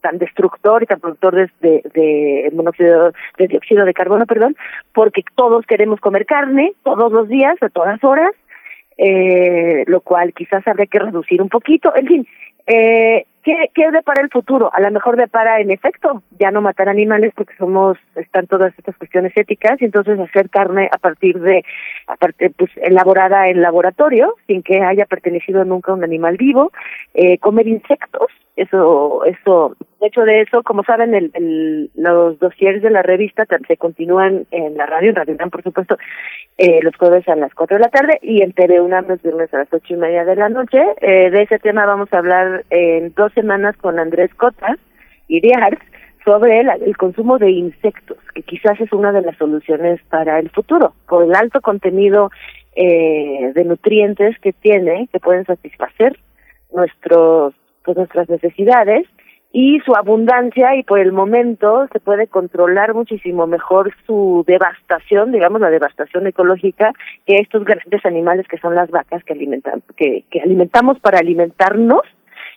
tan destructor y tan productor de, de, de monóxido de dióxido de carbono, perdón, porque todos queremos comer carne todos los días, a todas horas, eh, lo cual quizás habría que reducir un poquito. En fin, eh, ¿qué, ¿qué depara el futuro? A lo mejor depara, en efecto, ya no matar animales porque somos, están todas estas cuestiones éticas y entonces hacer carne a partir de, a partir, pues, elaborada en laboratorio, sin que haya pertenecido nunca a un animal vivo, eh, comer insectos, eso, eso, de hecho de eso, como saben, el, el, los dossiers de la revista se continúan en la radio, en Radio UNAM, por supuesto, eh, los jueves a las cuatro de la tarde y en TV UNAM los viernes a las ocho y media de la noche. Eh, de ese tema vamos a hablar en dos semanas con Andrés Cotas y Diaz sobre el, el consumo de insectos, que quizás es una de las soluciones para el futuro, por el alto contenido eh, de nutrientes que tiene que pueden satisfacer nuestros pues nuestras necesidades y su abundancia y por el momento se puede controlar muchísimo mejor su devastación, digamos la devastación ecológica que estos grandes animales que son las vacas que alimentan que, que alimentamos para alimentarnos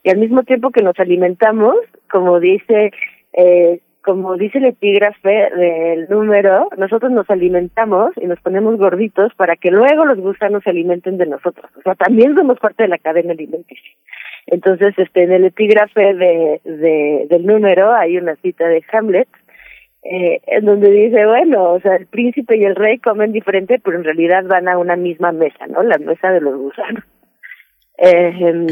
y al mismo tiempo que nos alimentamos, como dice eh, como dice el epígrafe del número, nosotros nos alimentamos y nos ponemos gorditos para que luego los gusanos se alimenten de nosotros. O sea, también somos parte de la cadena alimenticia. Entonces, este, en el epígrafe de, de, del número hay una cita de Hamlet, eh, en donde dice, bueno, o sea, el príncipe y el rey comen diferente, pero en realidad van a una misma mesa, ¿no? La mesa de los gusanos. Eh,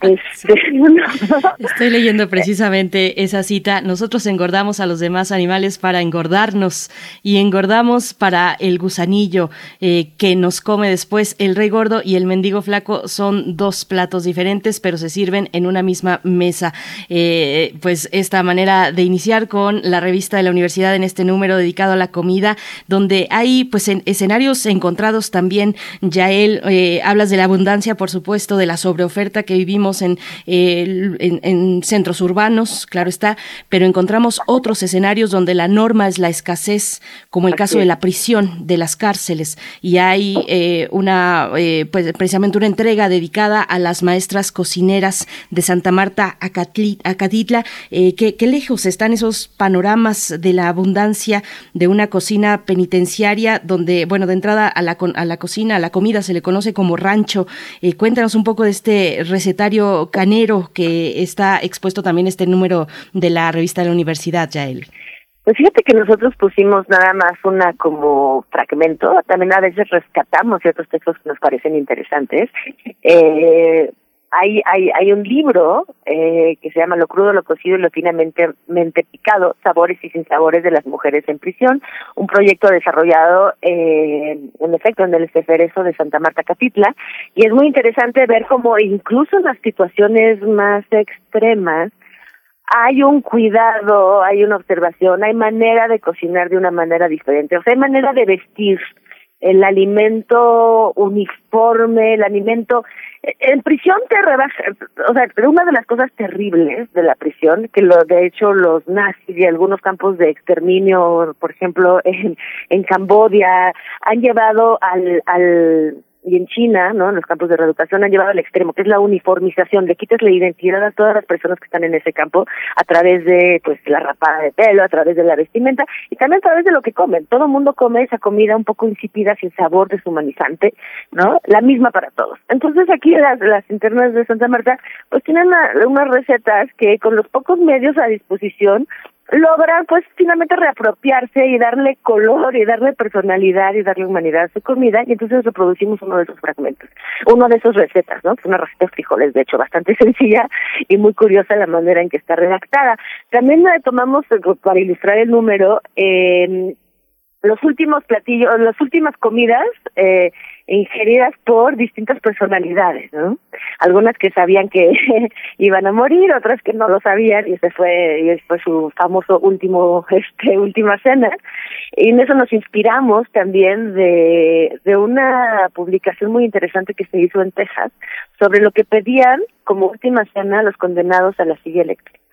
este, Estoy leyendo precisamente esa cita. Nosotros engordamos a los demás animales para engordarnos y engordamos para el gusanillo eh, que nos come después. El rey gordo y el mendigo flaco son dos platos diferentes, pero se sirven en una misma mesa. Eh, pues esta manera de iniciar con la revista de la universidad en este número dedicado a la comida, donde hay pues en escenarios encontrados también. Ya él eh, hablas de la abundancia, por supuesto, de la sobreoferta que vivimos en, en, en, centros urbanos, claro está, pero encontramos otros escenarios donde la norma es la escasez, como el caso de la prisión, de las cárceles, y hay eh, una, eh, pues precisamente una entrega dedicada a las maestras cocineras de Santa Marta, Acatitla, eh, ¿qué, qué lejos están esos panoramas de la abundancia de una cocina penitenciaria donde, bueno, de entrada a la, a la cocina, a la comida se le conoce como rancho. Eh, cuéntanos un poco de este recetario canero que está expuesto también este número de la revista de la universidad, Yael. Pues fíjate que nosotros pusimos nada más una como fragmento, también a veces rescatamos ciertos textos que nos parecen interesantes. Eh, hay, hay, hay un libro eh, que se llama Lo crudo, lo cocido y lo finamente mente picado, sabores y sin sabores de las mujeres en prisión, un proyecto desarrollado eh, en efecto en el Ceferezo de Santa Marta Catitla, y es muy interesante ver cómo incluso en las situaciones más extremas hay un cuidado, hay una observación, hay manera de cocinar de una manera diferente, o sea, hay manera de vestir el alimento uniforme, el alimento en prisión te rebaja, o sea, una de las cosas terribles de la prisión, que lo de hecho los nazis y algunos campos de exterminio, por ejemplo, en, en Cambodia, han llevado al, al y en China, ¿no? En los campos de reeducación han llevado al extremo, que es la uniformización, le quitas la identidad a todas las personas que están en ese campo a través de, pues, la rapada de pelo, a través de la vestimenta y también a través de lo que comen. Todo el mundo come esa comida un poco insípida, sin sabor, deshumanizante, ¿no? La misma para todos. Entonces aquí las, las internas de Santa Marta, pues tienen unas recetas que con los pocos medios a disposición logran pues finalmente reapropiarse y darle color y darle personalidad y darle humanidad a su comida y entonces reproducimos uno de esos fragmentos, uno de esos recetas, ¿no? Es una receta de frijoles, de hecho, bastante sencilla y muy curiosa la manera en que está redactada. También tomamos eh, para ilustrar el número eh, los últimos platillos, las últimas comidas eh, ingeridas por distintas personalidades, ¿no? Algunas que sabían que iban a morir, otras que no lo sabían y ese fue y fue su famoso último este última cena y en eso nos inspiramos también de de una publicación muy interesante que se hizo en Texas sobre lo que pedían como última cena los condenados a la silla eléctrica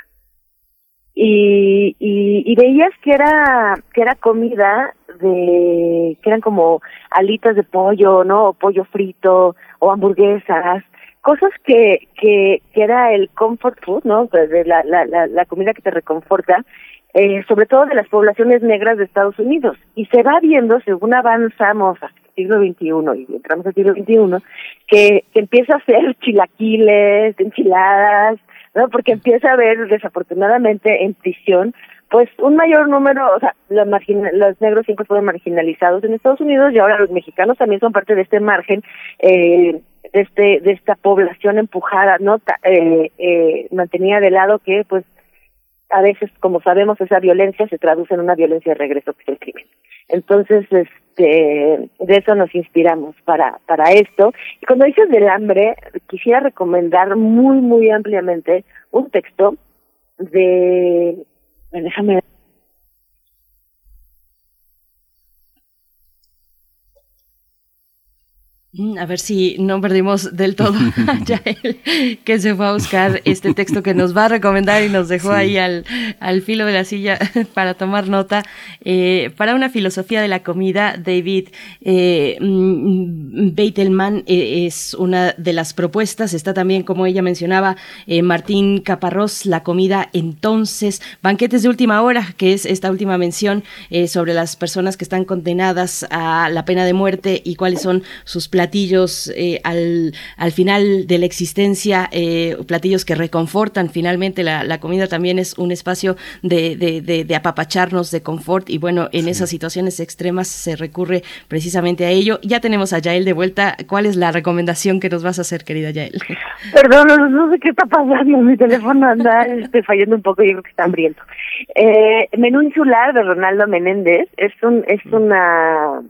y, y, y veías que era que era comida de que eran como alitas de pollo no o pollo frito o hamburguesas cosas que que que era el comfort food no pues de la la la, comida que te reconforta eh, sobre todo de las poblaciones negras de Estados Unidos. Y se va viendo según avanzamos hasta el siglo XXI y entramos al siglo XXI que, que empieza a ser chilaquiles enchiladas ¿no? Porque empieza a haber, desafortunadamente, en prisión, pues un mayor número, o sea, los, los negros siempre fueron marginalizados en Estados Unidos y ahora los mexicanos también son parte de este margen, eh, de este, de esta población empujada, ¿no? Eh, eh, mantenida de lado que, pues, a veces, como sabemos, esa violencia se traduce en una violencia de regreso que es el crimen. Entonces, este, de eso nos inspiramos para, para esto. Y cuando dices del hambre, quisiera recomendar muy, muy ampliamente un texto de, déjame A ver si no perdimos del todo a Yael, que se fue a buscar este texto que nos va a recomendar y nos dejó ahí al, al filo de la silla para tomar nota. Eh, para una filosofía de la comida, David eh, mm, Beitelman eh, es una de las propuestas. Está también, como ella mencionaba, Martín Caparrós, La comida entonces, Banquetes de última hora, que es esta última mención sobre las personas que están condenadas a la pena de muerte y cuáles son sus platillos eh, al, al final de la existencia, eh, platillos que reconfortan. Finalmente, la, la comida también es un espacio de, de, de, de apapacharnos, de confort, y bueno, en esas situaciones extremas se recurre precisamente a ello. Ya tenemos a Yael de vuelta. ¿Cuál es la recomendación que nos vas a hacer, querida Yael? Perdón, no, no sé qué está pasando. Mi teléfono anda este, fallando un poco y yo creo que está hambriento. Eh, Menú insular de Ronaldo Menéndez es un es una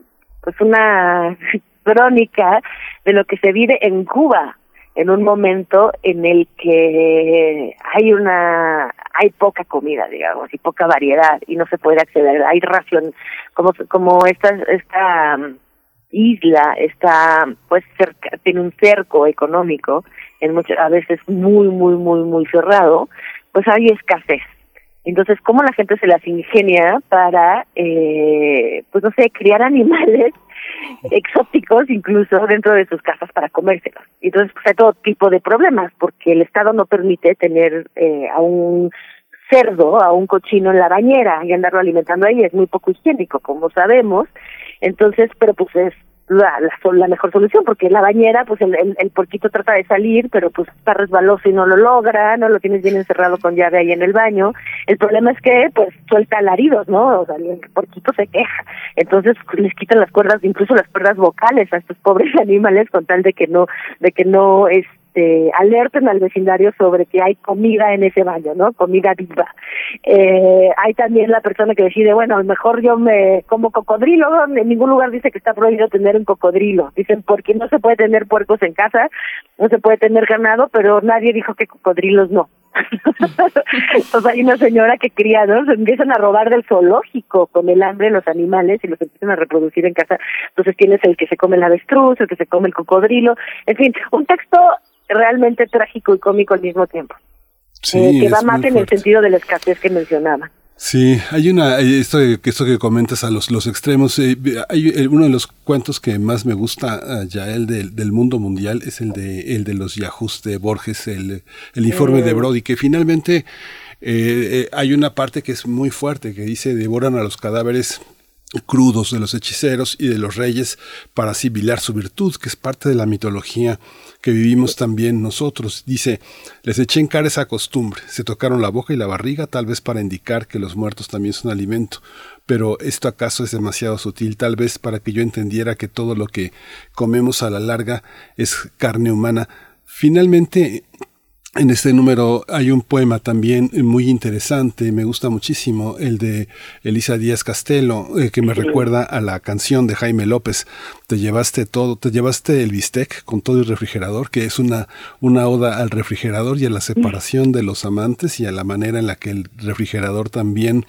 pues una crónica de lo que se vive en Cuba en un momento en el que hay una hay poca comida digamos y poca variedad y no se puede acceder. Hay ración como como esta esta um, isla está pues cerca tiene un cerco económico en muchas a veces muy muy muy muy cerrado pues hay escasez. Entonces cómo la gente se las ingenia para eh, pues no sé criar animales exóticos incluso dentro de sus casas para comérselos. Entonces pues hay todo tipo de problemas porque el Estado no permite tener eh, a un cerdo, a un cochino en la bañera y andarlo alimentando ahí es muy poco higiénico, como sabemos. Entonces, pero pues es la, la, la mejor solución porque en la bañera pues el, el, el porquito trata de salir pero pues está resbaloso y no lo logra no lo tienes bien encerrado con llave ahí en el baño. El problema es que pues suelta alaridos no o sea el porquito se queja. Entonces les quitan las cuerdas incluso las cuerdas vocales a estos pobres animales con tal de que no de que no este alerten al vecindario sobre que hay comida en ese baño, ¿no? Comida viva. Eh, hay también la persona que decide, bueno, a lo mejor yo me como cocodrilo, en ningún lugar dice que está prohibido tener un cocodrilo. Dicen, porque no se puede tener puercos en casa, no se puede tener ganado, pero nadie dijo que cocodrilos no. Entonces hay una señora que cría, ¿no? Se empiezan a robar del zoológico con el hambre los animales y los empiezan a reproducir en casa. Entonces tienes el que se come el avestruz, el que se come el cocodrilo, en fin, un texto realmente trágico y cómico al mismo tiempo. Sí, eh, que va más en el sentido de la escasez que mencionaba. Sí, hay una, eh, esto, esto que comentas a los, los extremos, eh, hay eh, uno de los cuentos que más me gusta, ah, Yael, del, del mundo mundial, es el de, el de los Yahoos de Borges, el, el informe de Mm. Brody, que finalmente eh, eh, hay una parte que es muy fuerte, que dice, devoran a los cadáveres crudos de los hechiceros y de los reyes para asimilar su virtud, que es parte de la mitología que vivimos también nosotros. Dice, les eché en cara esa costumbre, se tocaron la boca y la barriga, tal vez para indicar que los muertos también son alimento, pero esto acaso es demasiado sutil, tal vez para que yo entendiera que todo lo que comemos a la larga es carne humana. Finalmente, en este número hay un poema también muy interesante, me gusta muchísimo, el de Elisa Díaz Castelo, eh, que me recuerda a la canción de Jaime López. Te llevaste todo, te llevaste el bistec con todo el refrigerador, que es una, una oda al refrigerador y a la separación de los amantes y a la manera en la que el refrigerador también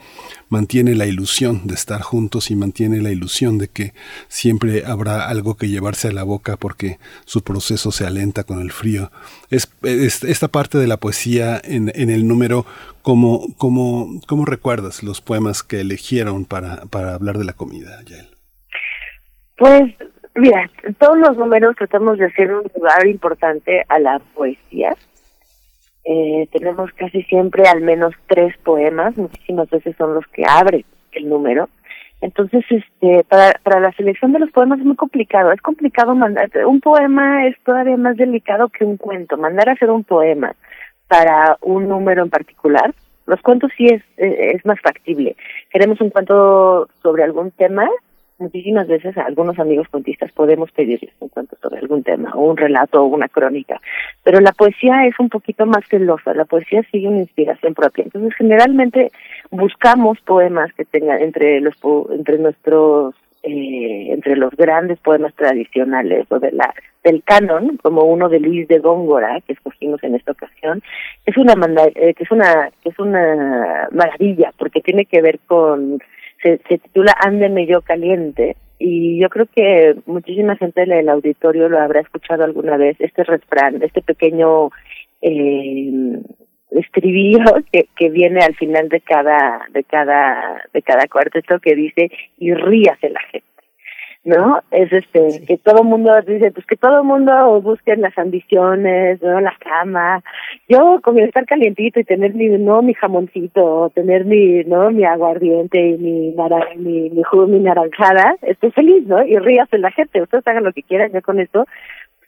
mantiene la ilusión de estar juntos y mantiene la ilusión de que siempre habrá algo que llevarse a la boca porque su proceso se alenta con el frío. Es, es- esta parte de la poesía en, en el número, ¿cómo, cómo, cómo recuerdas los poemas que eligieron para, para hablar de la comida, Yael? Pues, mira, todos los números tratamos de hacer un lugar importante a la poesía. Eh, tenemos casi siempre al menos tres poemas, muchísimas veces son los que abren el número. Entonces, este, para, para la selección de los poemas es muy complicado. Es complicado mandar, un poema es todavía más delicado que un cuento. Mandar a hacer un poema para un número en particular, los cuentos sí es, eh, es más factible. Queremos un cuento sobre algún tema, muchísimas veces algunos amigos cuentistas podemos pedirles un cuento sobre algún tema, o un relato o una crónica, pero la poesía es un poquito más celosa, la poesía sigue una inspiración propia. Entonces, generalmente buscamos poemas que tengan entre los entre nuestros eh, entre los grandes poemas tradicionales o de la del canon, como uno de Luis de Góngora que escogimos en esta ocasión, es una manda- eh, que es una que es una maravilla porque tiene que ver con se, titula Ándeme yo caliente y yo creo que muchísima gente en el auditorio lo habrá escuchado alguna vez, este refrán, este pequeño eh, estribillo que, que viene al final de cada, de cada, de cada cuarteto que dice, y ríase la gente. ¿No? Es este, que todo el mundo dice, pues que todo el mundo busque las ambiciones, ¿no? La cama. Yo con estar calientito y tener mi, no, mi jamoncito, tener mi, no, mi aguardiente y mi, nara- mi, mi jugo, mi naranjada, estoy feliz, ¿no? Y ríase la gente, ustedes hagan lo que quieran, yo con esto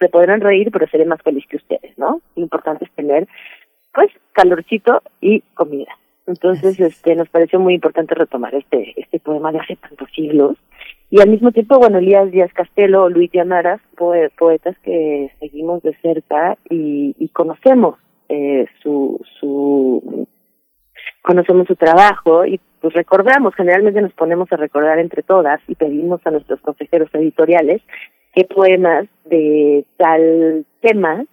se podrán reír, pero seré más feliz que ustedes, ¿no? Lo importante es tener, pues, calorcito y comida. Entonces, este, nos pareció muy importante retomar este, este poema de hace tantos siglos. Y al mismo tiempo, bueno, Elías Díaz Castelo, Luis poe- poetas que seguimos de cerca y, y conocemos eh, su, su, conocemos su trabajo y pues recordamos, generalmente nos ponemos a recordar entre todas y pedimos a nuestros consejeros editoriales qué poemas de tal tema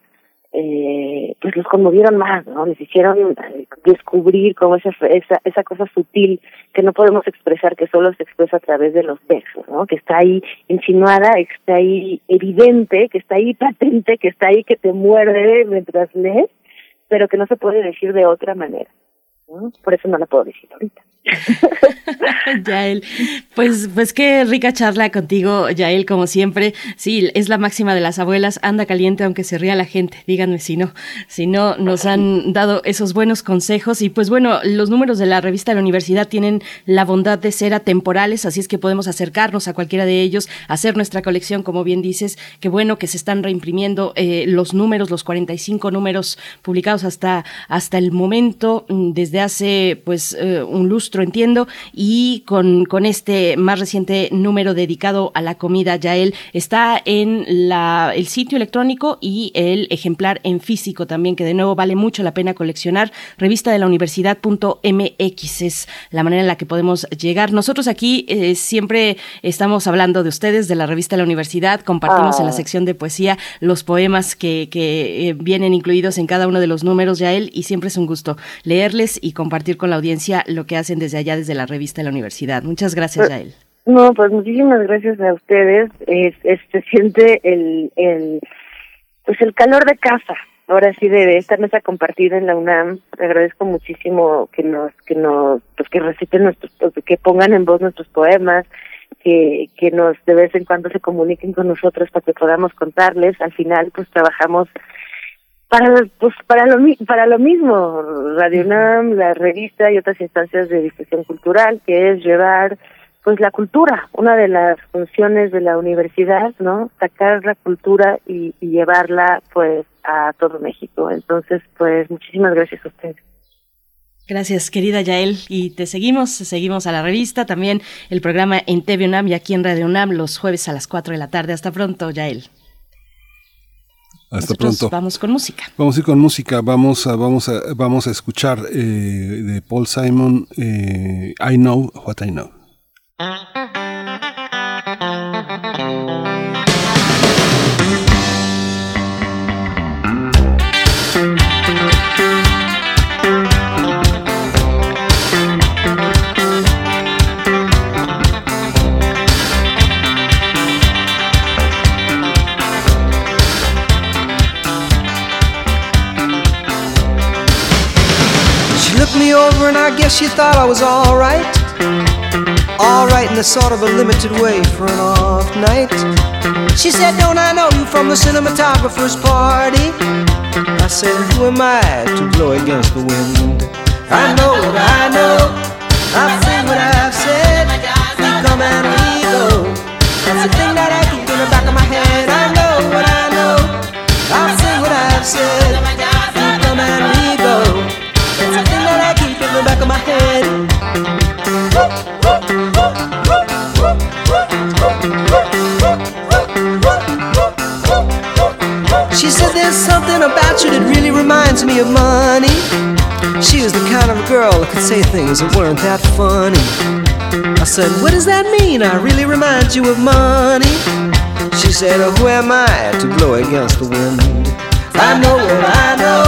eh, pues los conmovieron más, ¿no? Les hicieron eh, descubrir como esa, esa, esa cosa sutil que no podemos expresar, que solo se expresa a través de los versos, ¿no? Que está ahí insinuada, que está ahí evidente, que está ahí patente, que está ahí que te muerde mientras lees, pero que no se puede decir de otra manera. ¿no? Por eso no la puedo decir ahorita. Yael, pues, pues qué rica charla contigo, Yael, como siempre. Sí, es la máxima de las abuelas, anda caliente aunque se ría la gente, díganme si no. Si no, nos han dado esos buenos consejos y pues bueno, los números de la revista de la universidad tienen la bondad de ser atemporales, así es que podemos acercarnos a cualquiera de ellos, hacer nuestra colección, como bien dices, qué bueno que se están reimprimiendo eh, los números, los 45 números publicados hasta, hasta el momento, mm, desde hace pues eh, un lustro, entiendo, y con, con este más reciente número dedicado a la comida, Yael, está en la, el sitio electrónico y el ejemplar en físico también, que de nuevo vale mucho la pena coleccionar. Revista de la universidad.mx es la manera en la que podemos llegar. Nosotros aquí eh, siempre estamos hablando de ustedes, de la revista de la universidad, compartimos en la Ah. sección de poesía los poemas que, que eh, vienen incluidos en cada uno de los números, Yael, y siempre es un gusto leerles y compartir con la audiencia lo que hacen desde allá, desde la revista de la universidad. Muchas gracias, Pues, Yael. No, pues muchísimas gracias a ustedes. Es, es- se siente el, el, pues el calor de casa. Ahora sí de esta mesa compartida en la UNAM. Te agradezco muchísimo que nos, que nos, pues que reciten nuestros, que pongan en voz nuestros poemas, que, que nos de vez en cuando se comuniquen con nosotros para que podamos contarles. Al final, pues trabajamos para lo- pues para lo mi- para lo mismo Radio UNAM la revista y otras instancias de difusión cultural que es llevar pues la cultura una de las funciones de la universidad no sacar la cultura y, y llevarla pues a todo México entonces pues muchísimas gracias a ustedes Gracias, querida Yael. Y te seguimos, seguimos a la revista, también el programa en TV UNAM y aquí en Radio UNAM los jueves a las 4 de la tarde. Hasta pronto, Yael. Hasta Nosotros pronto. Vamos con música. Vamos a ir con música, vamos a, vamos a, vamos a escuchar eh, de Paul Simon eh, I Know What I Know. Over and I guess she thought I was alright. Alright in a sort of a limited way for an off night. She said, Don't I know you from the cinematographer's party? I said, Who am I to blow against the wind? I know I know. I've said what I've said. We come and we go. That's the thing that I keep in the back of my head. I know what I know. I've said what I've said. Something about you that really reminds me of money. She was the kind of girl that could say things that weren't that funny. I said, What does that mean? I really remind you of money. She said, oh, Who am I to blow against the wind? I know what I know.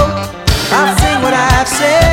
I've said what I've said.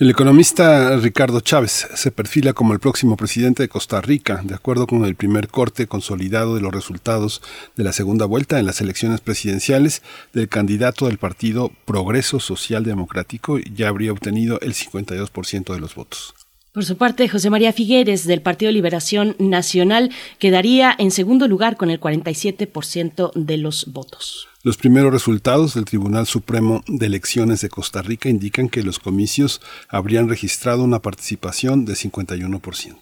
El economista Ricardo Chávez se perfila como el próximo presidente de Costa Rica, de acuerdo con el primer corte consolidado de los resultados de la segunda vuelta en las elecciones presidenciales del candidato del partido Progreso Social Democrático, ya habría obtenido el 52% de los votos. Por su parte, José María Figueres, del Partido Liberación Nacional, quedaría en segundo lugar con el 47% de los votos. Los primeros resultados del Tribunal Supremo de Elecciones de Costa Rica indican que los comicios habrían registrado una participación de 51%.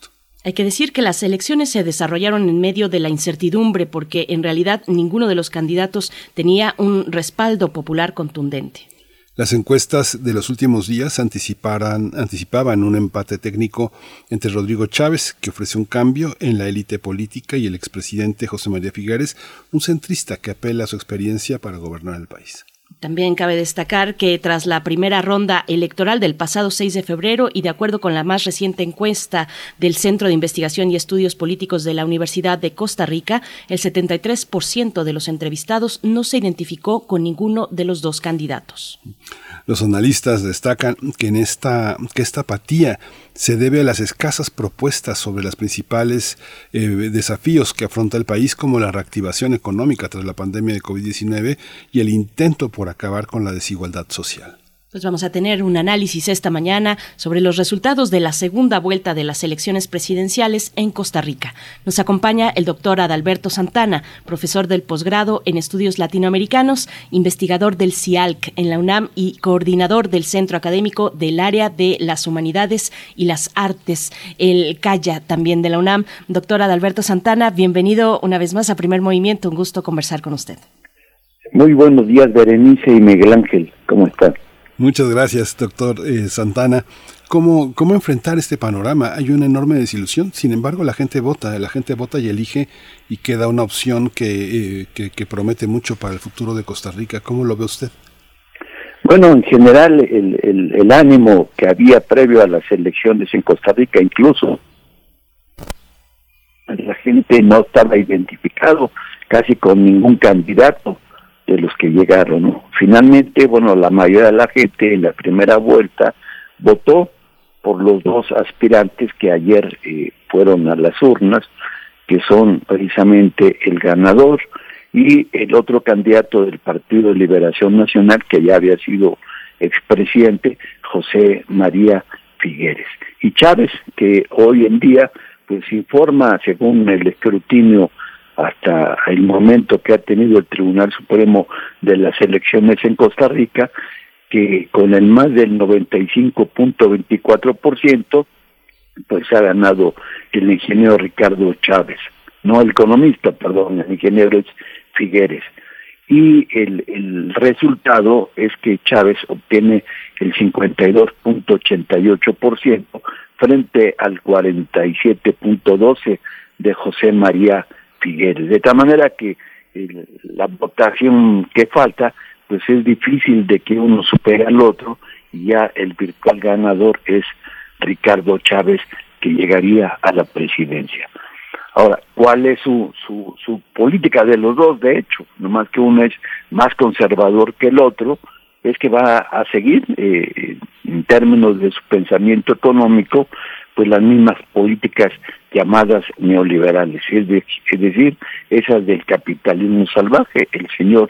Hay que decir que las elecciones se desarrollaron en medio de la incertidumbre porque en realidad ninguno de los candidatos tenía un respaldo popular contundente. Las encuestas de los últimos días anticipaban un empate técnico entre Rodrigo Chávez, que ofrece un cambio en la élite política, y el expresidente José María Figueres, un centrista que apela a su experiencia para gobernar el país. También cabe destacar que tras la primera ronda electoral del pasado 6 de febrero y de acuerdo con la más reciente encuesta del Centro de Investigación y Estudios Políticos de la Universidad de Costa Rica, el 73% de los entrevistados no se identificó con ninguno de los dos candidatos. Los analistas destacan que, en esta, que esta apatía se debe a las escasas propuestas sobre los principales eh, desafíos que afronta el país, como la reactivación económica tras la pandemia de COVID-19 y el intento por acabar con la desigualdad social. Pues vamos a tener un análisis esta mañana sobre los resultados de la segunda vuelta de las elecciones presidenciales en Costa Rica. Nos acompaña el doctor Adalberto Santana, profesor del posgrado en estudios latinoamericanos, investigador del CIALC en la UNAM y coordinador del Centro Académico del Área de las Humanidades y las Artes, el CAYA también de la UNAM. Doctor Adalberto Santana, bienvenido una vez más a Primer Movimiento. Un gusto conversar con usted. Muy buenos días, Berenice y Miguel Ángel. ¿Cómo están? Muchas gracias, doctor eh, Santana. ¿Cómo, ¿Cómo enfrentar este panorama? Hay una enorme desilusión, sin embargo la gente vota, la gente vota y elige y queda una opción que, eh, que, que promete mucho para el futuro de Costa Rica. ¿Cómo lo ve usted? Bueno, en general el, el, el ánimo que había previo a las elecciones en Costa Rica, incluso la gente no estaba identificado casi con ningún candidato de los que llegaron. Finalmente, bueno, la mayoría de la gente en la primera vuelta votó por los dos aspirantes que ayer eh, fueron a las urnas, que son precisamente el ganador y el otro candidato del Partido de Liberación Nacional, que ya había sido expresidente, José María Figueres. Y Chávez, que hoy en día pues informa, según el escrutinio hasta el momento que ha tenido el Tribunal Supremo de las elecciones en Costa Rica, que con el más del 95.24%, pues ha ganado el ingeniero Ricardo Chávez, no el economista, perdón, el ingeniero es Figueres. Y el, el resultado es que Chávez obtiene el 52.88% frente al 47.12% de José María De tal manera que el, la votación que falta, pues es difícil de que uno supere al otro y ya el virtual ganador es Ricardo Chávez que llegaría a la presidencia. Ahora, ¿cuál es su, su, su política de los dos? De hecho, nomás que uno es más conservador que el otro, es que va a seguir, eh, en términos de su pensamiento económico, pues las mismas políticas llamadas neoliberales, es, de, es decir, esas del capitalismo salvaje. El señor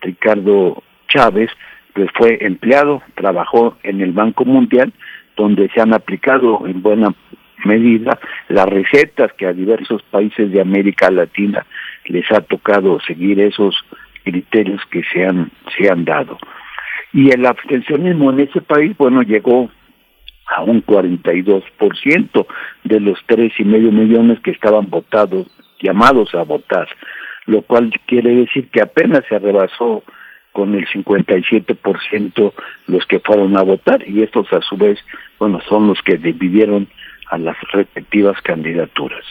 Ricardo Chávez pues fue empleado, trabajó en el Banco Mundial, donde se han aplicado en buena medida las recetas que a diversos países de América Latina les ha tocado seguir esos criterios que se han, se han dado. Y el abstencionismo en ese país, bueno, llegó a un 42% de los tres y medio millones que estaban votados, llamados a votar, lo cual quiere decir que apenas se rebasó con el 57% los que fueron a votar y estos a su vez, bueno, son los que dividieron a las respectivas candidaturas.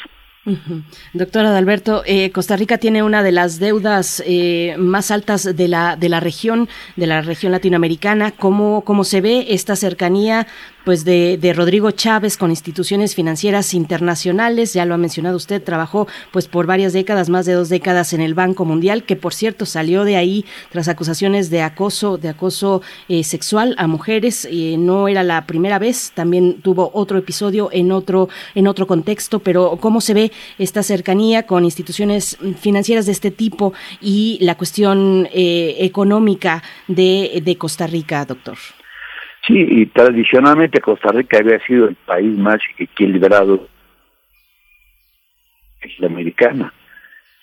Doctora Adalberto, eh, Costa Rica tiene una de las deudas eh, más altas de la, de la región, de la región latinoamericana. ¿Cómo, ¿Cómo se ve esta cercanía pues de, de Rodrigo Chávez con instituciones financieras internacionales, ya lo ha mencionado usted, trabajó pues por varias décadas, más de dos décadas en el Banco Mundial, que por cierto salió de ahí tras acusaciones de acoso, de acoso eh, sexual a mujeres. Eh, no era la primera vez, también tuvo otro episodio en otro, en otro contexto, pero ¿cómo se ve esta cercanía con instituciones financieras de este tipo y la cuestión eh, económica de, de Costa Rica, doctor? Sí, y tradicionalmente Costa Rica había sido el país más equilibrado americana.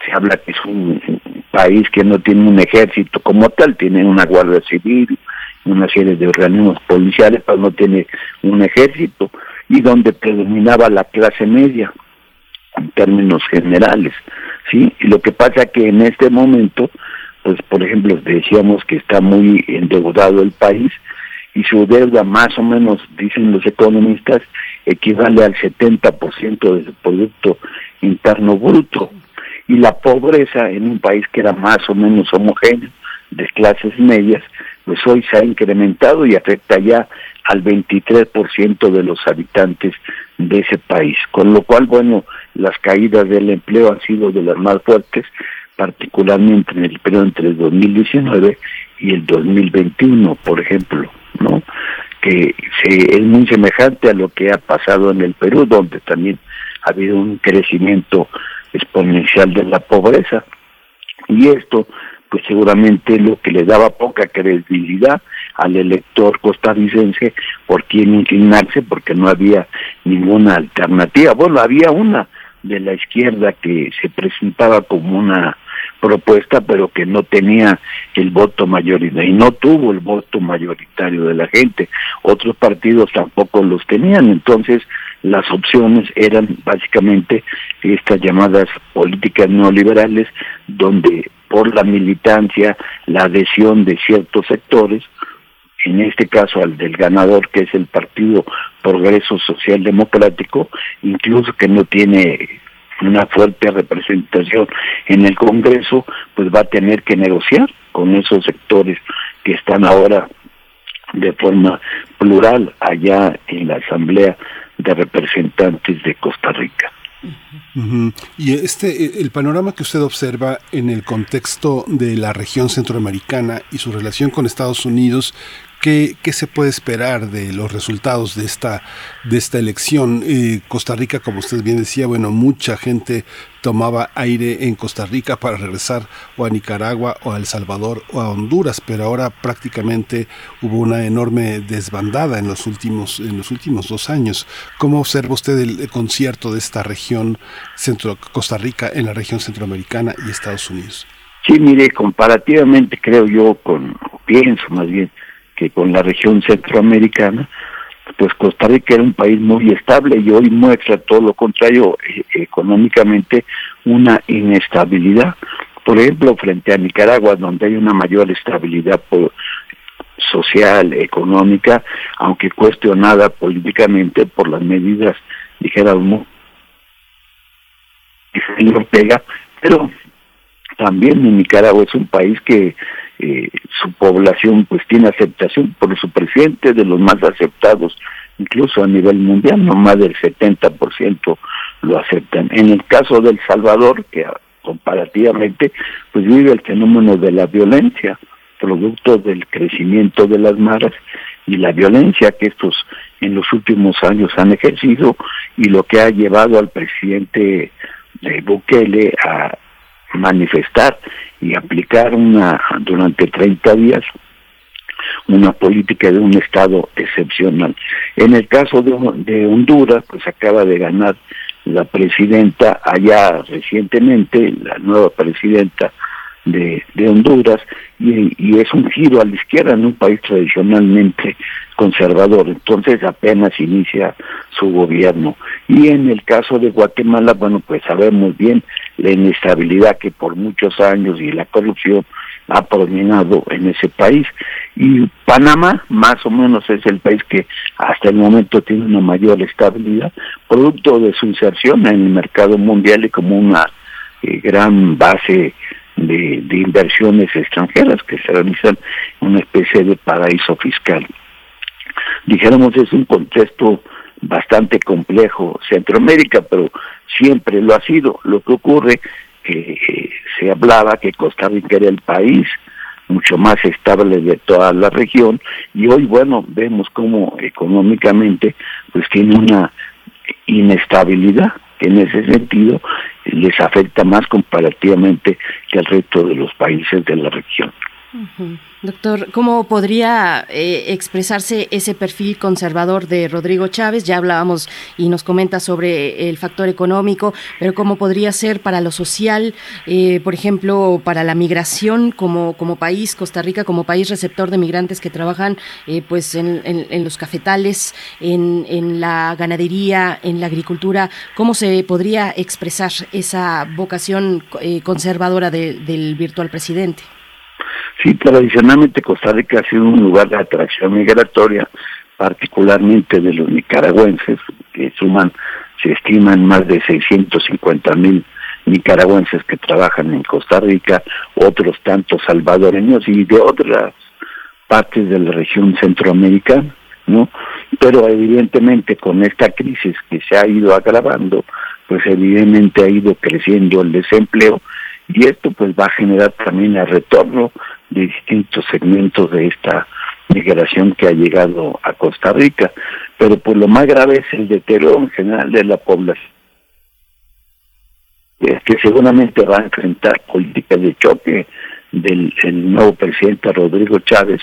Se habla que es un país que no tiene un ejército como tal, tiene una guardia civil, una serie de organismos policiales, pero no tiene un ejército, y donde predominaba la clase media, en términos generales, ¿sí? Y lo que pasa que en este momento, pues por ejemplo, decíamos que está muy endeudado el país, y su deuda más o menos, dicen los economistas, equivale al 70% de su Producto Interno Bruto. Y la pobreza en un país que era más o menos homogéneo, de clases medias, pues hoy se ha incrementado y afecta ya al 23% de los habitantes de ese país. Con lo cual, bueno, las caídas del empleo han sido de las más fuertes, particularmente en el periodo entre el 2019 y el 2021, por ejemplo, ¿no? Que se, es muy semejante a lo que ha pasado en el Perú, donde también ha habido un crecimiento exponencial de la pobreza. Y esto, pues seguramente lo que le daba poca credibilidad al elector costarricense por quien inclinarse, porque no había ninguna alternativa. Bueno, había una de la izquierda que se presentaba como una propuesta, pero que no tenía el voto mayoritario y no tuvo el voto mayoritario de la gente. Otros partidos tampoco los tenían, entonces las opciones eran básicamente estas llamadas políticas neoliberales, donde por la militancia, la adhesión de ciertos sectores, en este caso al del ganador, que es el Partido Progreso Social Democrático, incluso que no tiene una fuerte representación en el Congreso, pues va a tener que negociar con esos sectores que están ahora de forma plural allá en la Asamblea de Representantes de Costa Rica. Y este, el panorama que usted observa en el contexto de la región centroamericana y su relación con Estados Unidos, ¿qué, se puede esperar de los resultados de esta, de esta elección? Eh, Costa Rica, como usted bien decía, bueno, mucha gente tomaba aire en Costa Rica para regresar o a Nicaragua o a El Salvador o a Honduras, pero ahora prácticamente hubo una enorme desbandada en los últimos, en los últimos dos años. ¿Cómo observa usted el, el concierto de esta región centro Costa Rica en la región centroamericana y Estados Unidos? Sí, mire, comparativamente creo yo con, pienso más bien, con la región centroamericana, pues Costa Rica era un país muy estable y hoy muestra todo lo contrario, eh, económicamente una inestabilidad. Por ejemplo, frente a Nicaragua, donde hay una mayor estabilidad po- social, económica, aunque cuestionada políticamente por las medidas, dijéramos, Ortega, pero también Nicaragua es un país que eh, su población pues tiene aceptación por su presidente, de los más aceptados incluso a nivel mundial, no más del 70% lo aceptan. En el caso del Salvador, que comparativamente pues vive el fenómeno de la violencia, producto del crecimiento de las maras y la violencia que estos en los últimos años han ejercido y lo que ha llevado al presidente de Bukele a manifestar y aplicar una durante 30 días una política de un estado excepcional. En el caso de, de Honduras, pues acaba de ganar la presidenta allá recientemente, la nueva presidenta de, de Honduras, y, es un giro a la izquierda en un país tradicionalmente conservador. Entonces apenas inicia su gobierno. Y en el caso de Guatemala, bueno, pues sabemos bien la inestabilidad que por muchos años y la corrupción ha predominado en ese país. Y Panamá, más o menos, es el país que hasta el momento tiene una mayor estabilidad, producto de su inserción en el mercado mundial y como una eh, gran base de, inversiones extranjeras que se realizan en una especie de paraíso fiscal. dijéramos es un contexto bastante complejo Centroamérica, pero siempre lo ha sido. Lo que ocurre que eh, se hablaba que Costa Rica era el país mucho más estable de toda la región y hoy bueno vemos cómo económicamente pues tiene una inestabilidad en ese sentido les afecta más comparativamente que al resto de los países de la región. Doctor, ¿cómo podría eh, expresarse ese perfil conservador de Rodrigo Chávez? Ya hablábamos y nos comenta sobre el factor económico, pero ¿cómo podría ser para lo social, eh, por ejemplo, para la migración como, como país, Costa Rica como país receptor de migrantes que trabajan eh, pues en, los cafetales, en, la ganadería, en la agricultura? ¿Cómo se podría expresar esa vocación eh, conservadora de- del virtual presidente? Sí, tradicionalmente Costa Rica ha sido un lugar de atracción migratoria, particularmente de los nicaragüenses, que suman, se estiman más de 650 mil nicaragüenses que trabajan en Costa Rica, otros tantos salvadoreños y de otras partes de la región centroamericana, ¿no? Pero evidentemente con esta crisis que se ha ido agravando, pues evidentemente ha ido creciendo el desempleo y esto pues va a generar también el retorno de distintos segmentos de esta migración que ha llegado a Costa Rica, pero pues lo más grave es el deterioro en general de la población es que seguramente va a enfrentar políticas de choque del el nuevo presidente Rodrigo Chávez,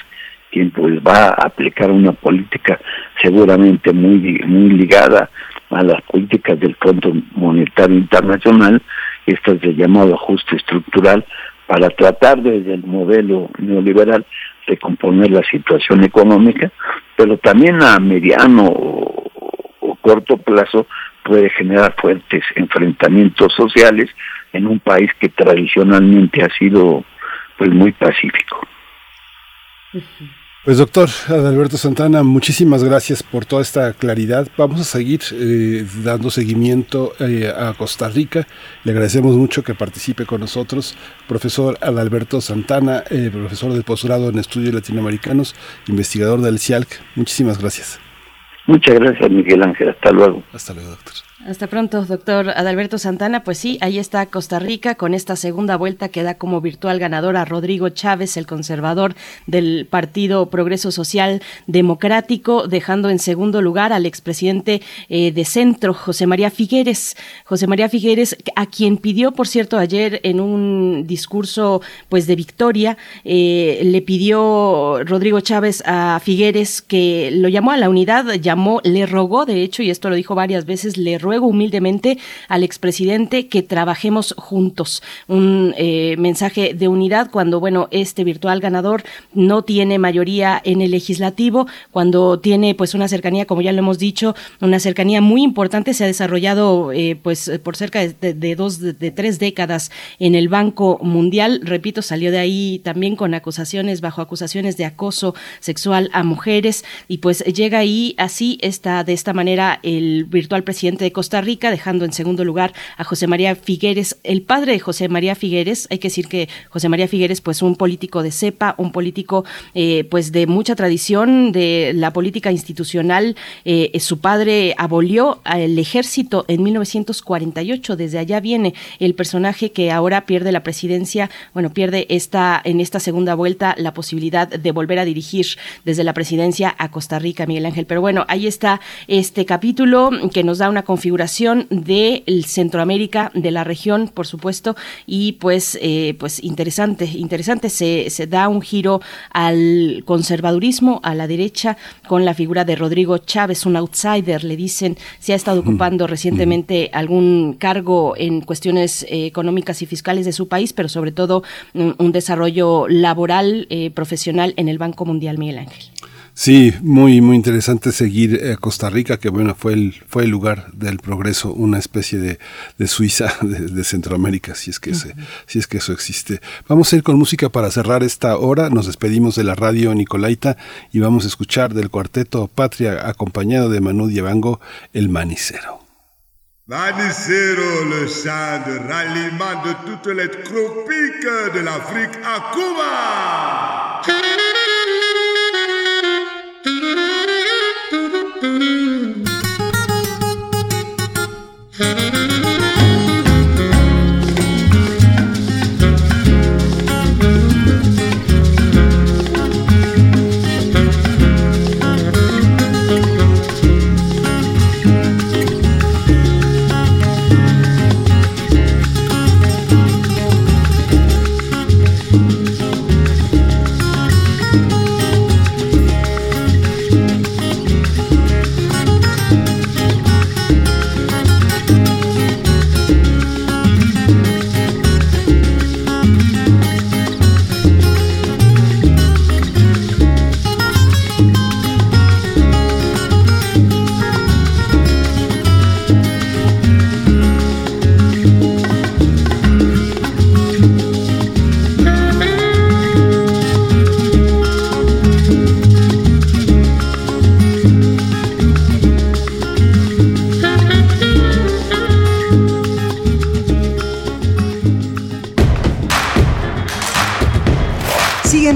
quien pues va a aplicar una política seguramente muy muy ligada a las políticas del Fondo Monetario Internacional, estas de llamado ajuste estructural, para tratar desde el modelo neoliberal de componer la situación económica, pero también a mediano o, corto plazo puede generar fuertes enfrentamientos sociales en un país que tradicionalmente ha sido pues muy pacífico. Pues doctor Adalberto Santana, muchísimas gracias por toda esta claridad. Vamos a seguir eh, dando seguimiento eh, a Costa Rica. Le agradecemos mucho que participe con nosotros. Profesor Adalberto Santana, eh, profesor de posgrado en estudios latinoamericanos, investigador del CIALC. Muchísimas gracias. Muchas gracias Miguel Ángel, hasta luego. Hasta luego, doctor. Hasta pronto, doctor Adalberto Santana. Pues sí, ahí está Costa Rica con esta segunda vuelta que da como virtual ganador a Rodrigo Chávez, el conservador del Partido Progreso Social Democrático, dejando en segundo lugar al expresidente eh, de Centro, José María Figueres. José María Figueres, a quien pidió, por cierto, ayer en un discurso pues de victoria, eh, le pidió Rodrigo Chávez a Figueres que lo llamó a la unidad, llamó, le rogó, de hecho, y esto lo dijo varias veces, le ruego humildemente al expresidente que trabajemos juntos. Un eh, mensaje de unidad cuando, bueno, este virtual ganador no tiene mayoría en el legislativo, cuando tiene pues una cercanía, como ya lo hemos dicho, una cercanía muy importante, se ha desarrollado eh, pues por cerca de, dos, de, de tres décadas en el Banco Mundial. Repito, salió de ahí también con acusaciones, bajo acusaciones de acoso sexual a mujeres y pues llega ahí así está de esta manera el virtual presidente de Costa Rica, dejando en segundo lugar a José María Figueres, el padre de José María Figueres. Hay que decir que José María Figueres, pues un político de cepa, un político eh, pues de mucha tradición de la política institucional. Eh, su padre abolió el ejército en 1948. Desde allá viene el personaje que ahora pierde la presidencia, bueno, pierde esta en esta segunda vuelta la posibilidad de volver a dirigir desde la presidencia a Costa Rica, Miguel Ángel. Pero bueno, ahí está este capítulo que nos da una configuración de Centroamérica, de la región, por supuesto, y pues, eh, pues interesante, interesante, se, se da un giro al conservadurismo, a la derecha, con la figura de Rodrigo Chávez, un outsider, le dicen, se ha estado ocupando recientemente algún cargo en cuestiones eh, económicas y fiscales de su país, pero sobre todo un, un desarrollo laboral, eh, profesional en el Banco Mundial, Miguel Ángel. Sí, muy muy interesante seguir eh, Costa Rica, que bueno fue el fue el lugar del progreso, una especie de, de Suiza de, de, Centroamérica, si es que se, si es que eso existe. Vamos a ir con música para cerrar esta hora. Nos despedimos de la radio Nicolaita y vamos a escuchar del cuarteto Patria acompañado de Manu Diabango, el Manicero. Manicero, le chant de ralliement de toutes les tropiques de l'Afrique à Cuba.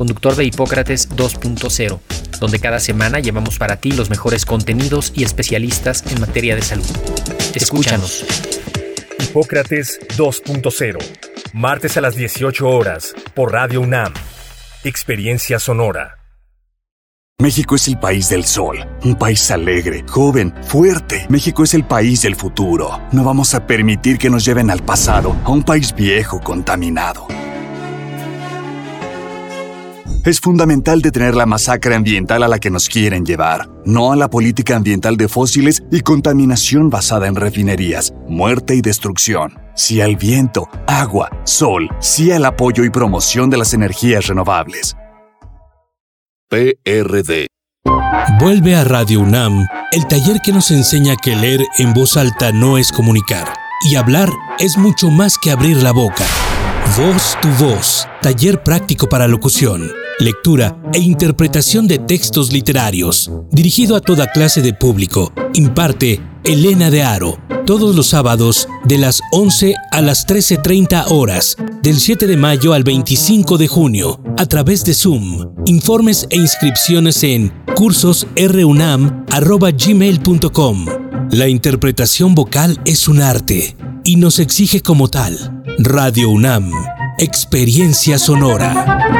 conductor de Hipócrates 2.0, donde cada semana llevamos para ti los mejores contenidos y especialistas en materia de salud. Escúchanos. Hipócrates 2.0 Martes a las 18 horas por Radio UNAM. Experiencia sonora. México es el país del sol, un país alegre, joven, fuerte. México es el país del futuro. No vamos a permitir que nos lleven al pasado, a un país viejo, contaminado. Es fundamental detener la masacre ambiental a la que nos quieren llevar, no a la política ambiental de fósiles y contaminación basada en refinerías, muerte y destrucción. Sí al viento, agua, sol, sí al apoyo y promoción de las energías renovables. PRD. Vuelve a Radio UNAM el taller que nos enseña que leer en voz alta no es comunicar y hablar es mucho más que abrir la boca. Voz tu voz, taller práctico para locución, lectura e interpretación de textos literarios, dirigido a toda clase de público. Imparte Elena de Aro, todos los sábados de las 11 a las 13.30 horas, del 7 de mayo al 25 de junio, a través de Zoom. Informes e inscripciones en cursosrunam.gmail.com. La interpretación vocal es un arte y nos exige como tal. Radio UNAM, experiencia sonora.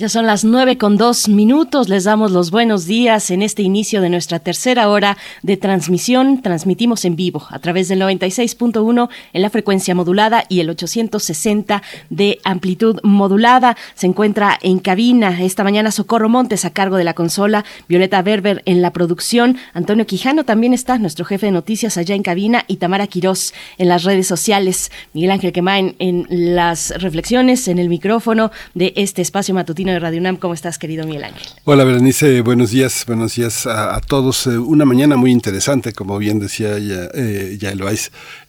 Ya son las nueve con dos minutos. Les damos los buenos días en este inicio de nuestra tercera hora de transmisión. Transmitimos en vivo a través del 96.1 en la frecuencia modulada y el 860 de amplitud modulada. Se encuentra en cabina esta mañana Socorro Montes a cargo de la consola, Violeta Berber en la producción, Antonio Quijano también está, nuestro jefe de noticias allá en cabina y Tamara Quirós en las redes sociales. Miguel Ángel Quemain en las reflexiones, en el micrófono de este espacio matutino de Radio UNAM. ¿Cómo estás, querido Miguel Ángel? Hola, Berenice. Buenos días. Buenos días a, todos. Eh, una mañana muy interesante, como bien decía ya, eh, ya.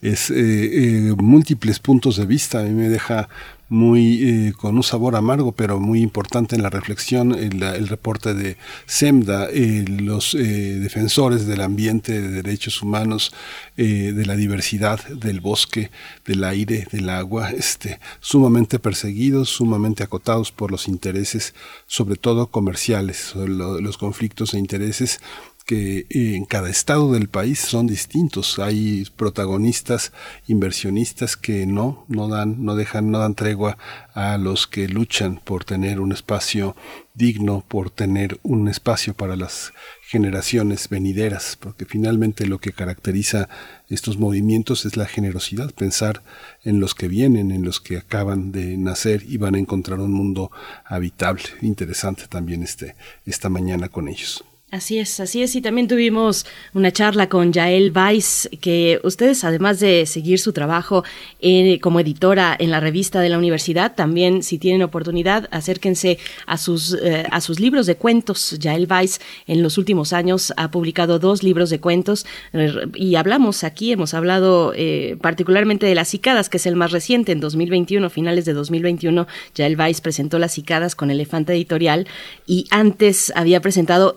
Es eh, eh, múltiples puntos de vista. A mí me deja muy eh, con un sabor amargo, pero muy importante en la reflexión, el, el reporte de SEMDA, eh, los eh, defensores del ambiente, de derechos humanos, eh, de la diversidad, del bosque, del aire, del agua, este, sumamente perseguidos, sumamente acotados por los intereses, sobre todo comerciales, lo- los conflictos e intereses que eh, en cada estado del país son distintos. Hay protagonistas, inversionistas que no, no dan, no dejan, no dan tregua a los que luchan por tener un espacio digno, por tener un espacio para las generaciones venideras, porque finalmente lo que caracteriza estos movimientos es la generosidad, pensar en los que vienen, en los que acaban de nacer y van a encontrar un mundo habitable. Interesante también este, esta mañana con ellos. Así es, así es. Y también tuvimos una charla con Yael Weiss, que ustedes, además de seguir su trabajo eh, como editora en la revista de la universidad, también, si tienen oportunidad, acérquense a sus, eh, a sus libros de cuentos. Yael Weiss, en los últimos años, ha publicado dos libros de cuentos eh, y hablamos aquí, hemos hablado particularmente de Las Cicadas, que es el más reciente, en 2021, finales de 2021. Yael Weiss presentó Las Cicadas con Elefante Editorial y antes había presentado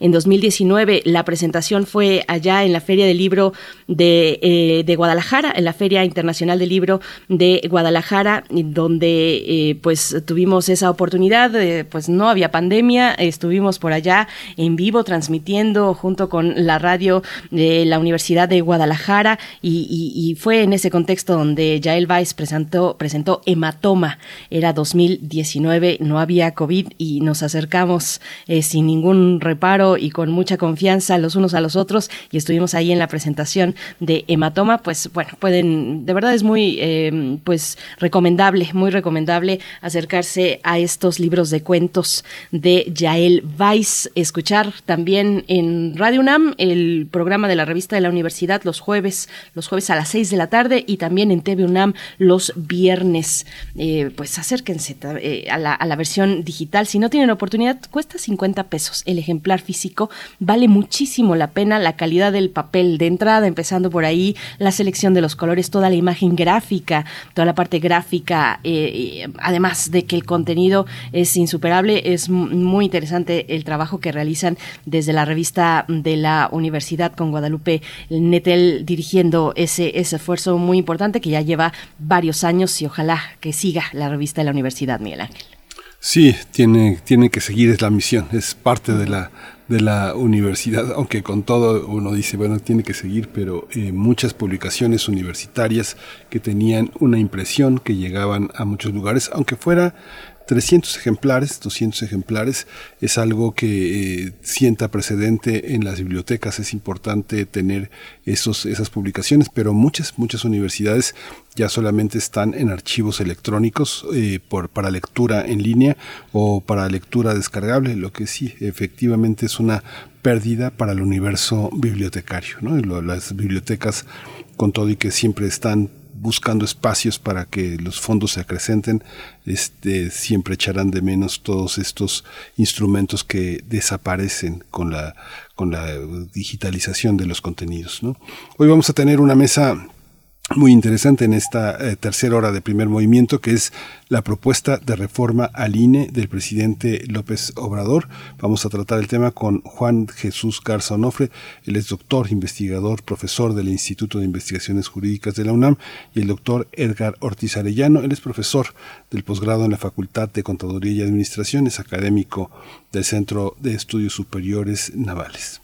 en 2019. La presentación fue allá en la Feria del Libro de, eh, Guadalajara, en la Feria Internacional del Libro de Guadalajara, donde eh, pues tuvimos esa oportunidad, eh, pues no había pandemia, estuvimos por allá en vivo transmitiendo junto con la radio de la Universidad de Guadalajara y fue en ese contexto donde Yael Weiss presentó, presentó Hematoma. Era 2019, no había COVID y nos acercamos eh, sin ningún reparo y con mucha confianza los unos a los otros y estuvimos ahí en la presentación de Hematoma, pues bueno, pueden, de verdad es muy eh, pues recomendable, muy recomendable acercarse a estos libros de cuentos de Yael Weiss, escuchar también en Radio UNAM el programa de la revista de la universidad los jueves, los jueves a las 6 de la tarde y también en TV UNAM los viernes. Eh, pues acérquense eh, a, la, a la versión digital. Si no tienen oportunidad, cuesta 50 pesos. El ejemplar físico vale muchísimo la pena. La calidad del papel de entrada, empezando por ahí, la selección de los colores, toda la imagen gráfica, toda la parte gráfica, eh, además de que el contenido es insuperable, es muy interesante el trabajo que realizan desde la revista de la universidad con Guadalupe Netel dirigiendo ese, ese esfuerzo muy importante que ya lleva varios años y ojalá que siga la revista de la universidad, Miguel Ángel. Sí, tiene, tiene que seguir, es la misión, es parte de la, de la universidad, aunque con todo uno dice, bueno, tiene que seguir, pero eh, muchas publicaciones universitarias que tenían una impresión, que llegaban a muchos lugares, aunque fuera 300 ejemplares, 200 ejemplares, es algo que eh, sienta precedente en las bibliotecas. Es importante tener esos, esas publicaciones, pero muchas, muchas universidades ya solamente están en archivos electrónicos eh, por, para lectura en línea o para lectura descargable, lo que sí, efectivamente es una pérdida para el universo bibliotecario. ¿no? Las bibliotecas, con todo y que siempre están buscando espacios para que los fondos se acrecenten, este, siempre echarán de menos todos estos instrumentos que desaparecen con la, con la digitalización de los contenidos. Hoy vamos a tener una mesa muy interesante en esta eh, tercera hora de primer movimiento, que es la propuesta de reforma al INE del presidente López Obrador. Vamos a tratar el tema con Juan Jesús Garza Onofre, él es doctor, investigador, profesor del Instituto de Investigaciones Jurídicas de la UNAM, y el doctor Edgar Ortiz Arellano, él es profesor del posgrado en la Facultad de Contaduría y Administración, es académico del Centro de Estudios Superiores Navales.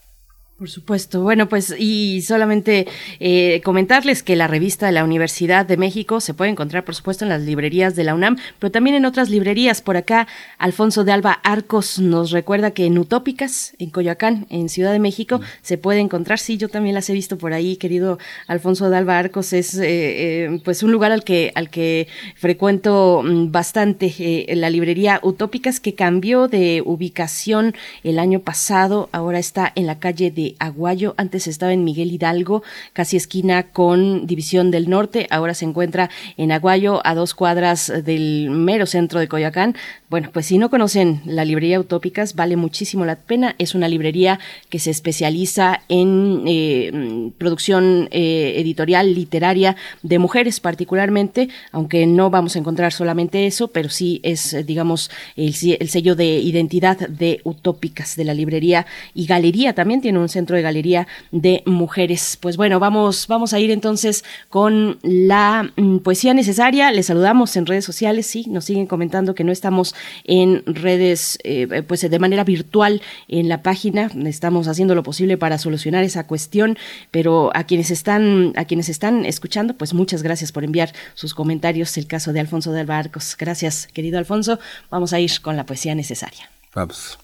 Por supuesto. Bueno, pues y solamente eh, comentarles que la revista de la Universidad de México se puede encontrar, por supuesto, en las librerías de la UNAM, pero también en otras librerías. Por acá, Alfonso de Alba Arcos nos recuerda que en Utópicas, en Coyoacán, en Ciudad de México, se puede encontrar. Sí, yo también las he visto por ahí, querido Alfonso de Alba Arcos. Es eh, eh, pues un lugar al que al que frecuento mm, bastante eh, la librería Utópicas que cambió de ubicación el año pasado. Ahora está en la calle de Aguayo. Antes estaba en Miguel Hidalgo, casi esquina con División del Norte. Ahora se encuentra en Aguayo, a dos cuadras del mero centro de Coyoacán. Bueno, pues si no conocen la librería Utópicas, vale muchísimo la pena. Es una librería que se especializa en eh, producción eh, editorial, literaria de mujeres particularmente, aunque no vamos a encontrar solamente eso, pero sí es, digamos, el, el sello de identidad de Utópicas de la librería y galería. También tiene un centro de galería de mujeres. Pues bueno, vamos, vamos a ir entonces con la mm, poesía necesaria. Les saludamos en redes sociales, sí, nos siguen comentando que no estamos en redes, eh, pues de manera virtual en la página. Estamos haciendo lo posible para solucionar esa cuestión, pero a quienes están, a quienes están escuchando, pues muchas gracias por enviar sus comentarios. El caso de Alfonso del Barcos. Gracias, querido Alfonso. Vamos a ir con la poesía necesaria. Vamos.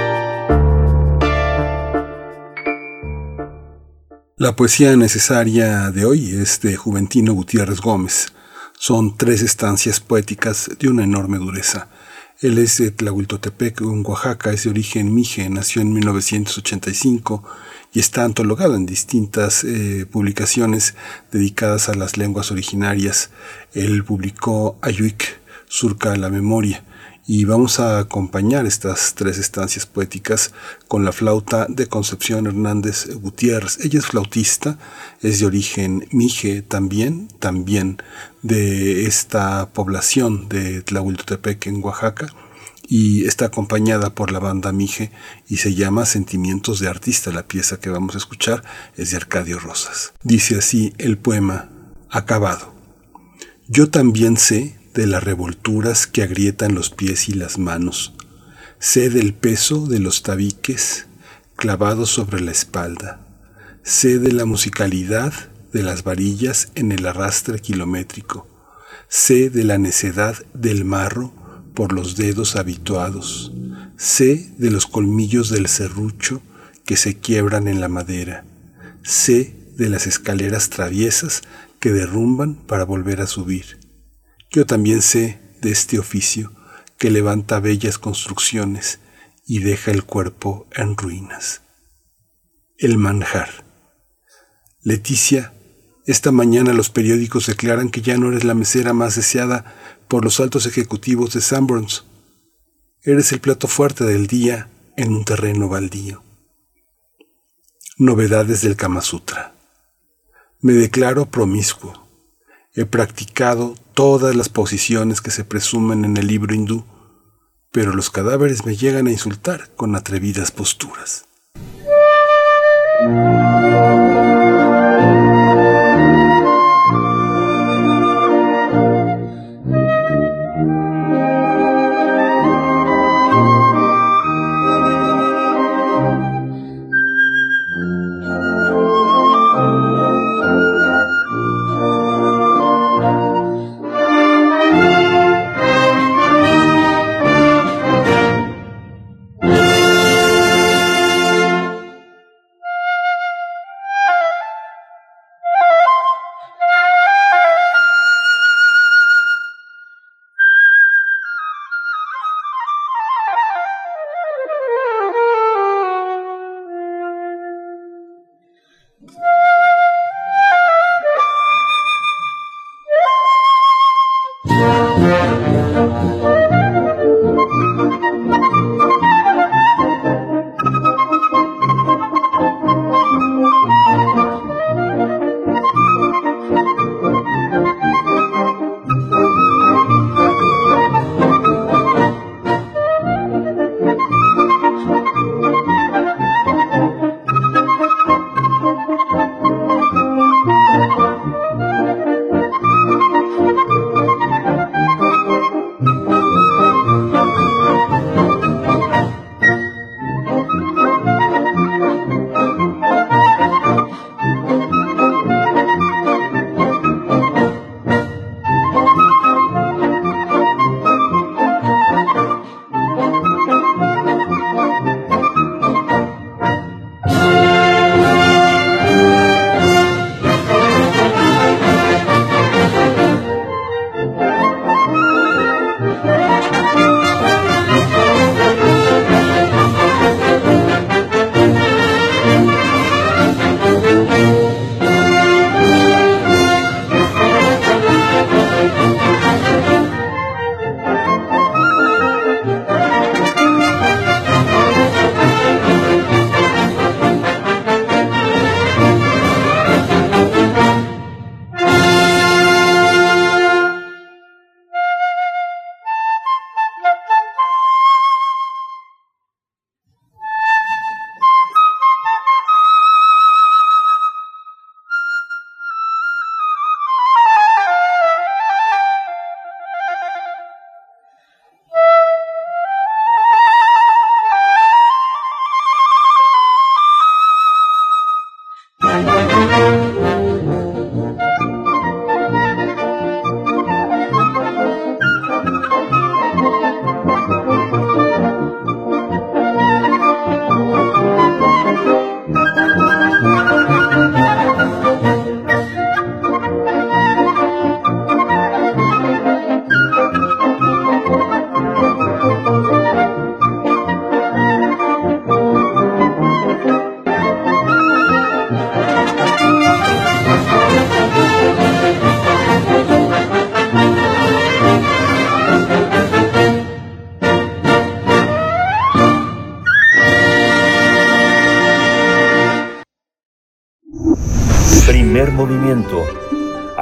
La poesía necesaria de hoy es de Juventino Gutiérrez Gómez. Son tres estancias poéticas de una enorme dureza. Él es de Tlahuiltotepec, en Oaxaca, es de origen mije, nació en 1985 y está antologado en distintas eh, publicaciones dedicadas a las lenguas originarias. Él publicó Ayuik, Surca la Memoria, y vamos a acompañar estas tres estancias poéticas con la flauta de Concepción Hernández Gutiérrez. Ella es flautista, es de origen mije también, también de esta población de Tlahuiltepec en Oaxaca y está acompañada por la banda Mije y se llama Sentimientos de Artista. La pieza que vamos a escuchar es de Arcadio Rosas. Dice así el poema Acabado. Yo también sé de las revolturas que agrietan los pies y las manos. Sé del peso de los tabiques clavados sobre la espalda. Sé de la musicalidad de las varillas en el arrastre kilométrico. Sé de la necedad del marro por los dedos habituados. Sé de los colmillos del serrucho que se quiebran en la madera. Sé de las escaleras traviesas que derrumban para volver a subir. Yo también sé de este oficio que levanta bellas construcciones y deja el cuerpo en ruinas. El manjar. Leticia, esta mañana los periódicos declaran que ya no eres la mesera más deseada por los altos ejecutivos de Sanborns. Eres el plato fuerte del día en un terreno baldío. Novedades del Kama Sutra. Me declaro promiscuo. He practicado todas las posiciones que se presumen en el libro hindú, pero los cadáveres me llegan a insultar con atrevidas posturas.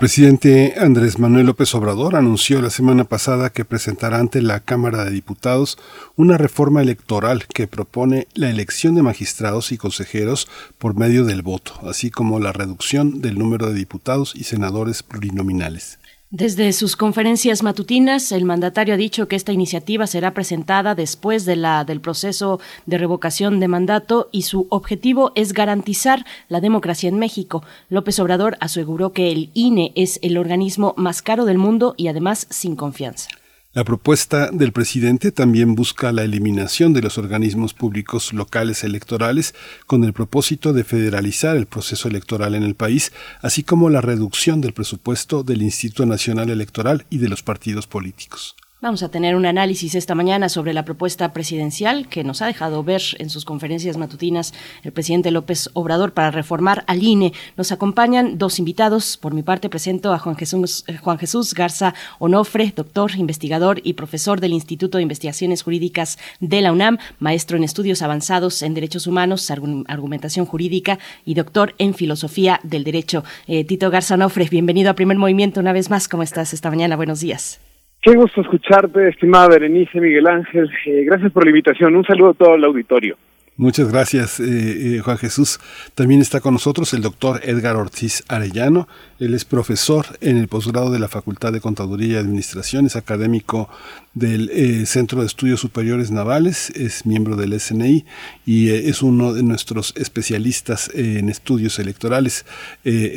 Presidente Andrés Manuel López Obrador anunció la semana pasada que presentará ante la Cámara de Diputados una reforma electoral que propone la elección de magistrados y consejeros por medio del voto, así como la reducción del número de diputados y senadores plurinominales. Desde sus conferencias matutinas, el mandatario ha dicho que esta iniciativa será presentada después de la, del proceso de revocación de mandato y su objetivo es garantizar la democracia en México. López Obrador aseguró que el INE es el organismo más caro del mundo y además sin confianza. La propuesta del presidente también busca la eliminación de los organismos públicos locales electorales con el propósito de federalizar el proceso electoral en el país, así como la reducción del presupuesto del Instituto Nacional Electoral y de los partidos políticos. Vamos a tener un análisis esta mañana sobre la propuesta presidencial que nos ha dejado ver en sus conferencias matutinas el presidente López Obrador para reformar al INE. Nos acompañan dos invitados. Por mi parte presento a Juan Jesús, eh, Juan Jesús Garza Onofre, doctor, investigador y profesor del Instituto de Investigaciones Jurídicas de la UNAM, maestro en estudios avanzados en derechos humanos, argumentación jurídica y doctor en filosofía del derecho. Eh, Tito Garza Onofre, bienvenido a Primer Movimiento una vez más. ¿Cómo estás esta mañana? Buenos días. Qué gusto escucharte, estimada Berenice Miguel Ángel. Eh, gracias por la invitación. Un saludo a todo el auditorio. Muchas gracias, eh, eh, Juan Jesús. También está con nosotros el doctor Edgar Ortiz Arellano. Él es profesor en el posgrado de la Facultad de Contaduría y Administración, es académico del Centro de Estudios Superiores Navales, es miembro del SNI y es uno de nuestros especialistas en estudios electorales.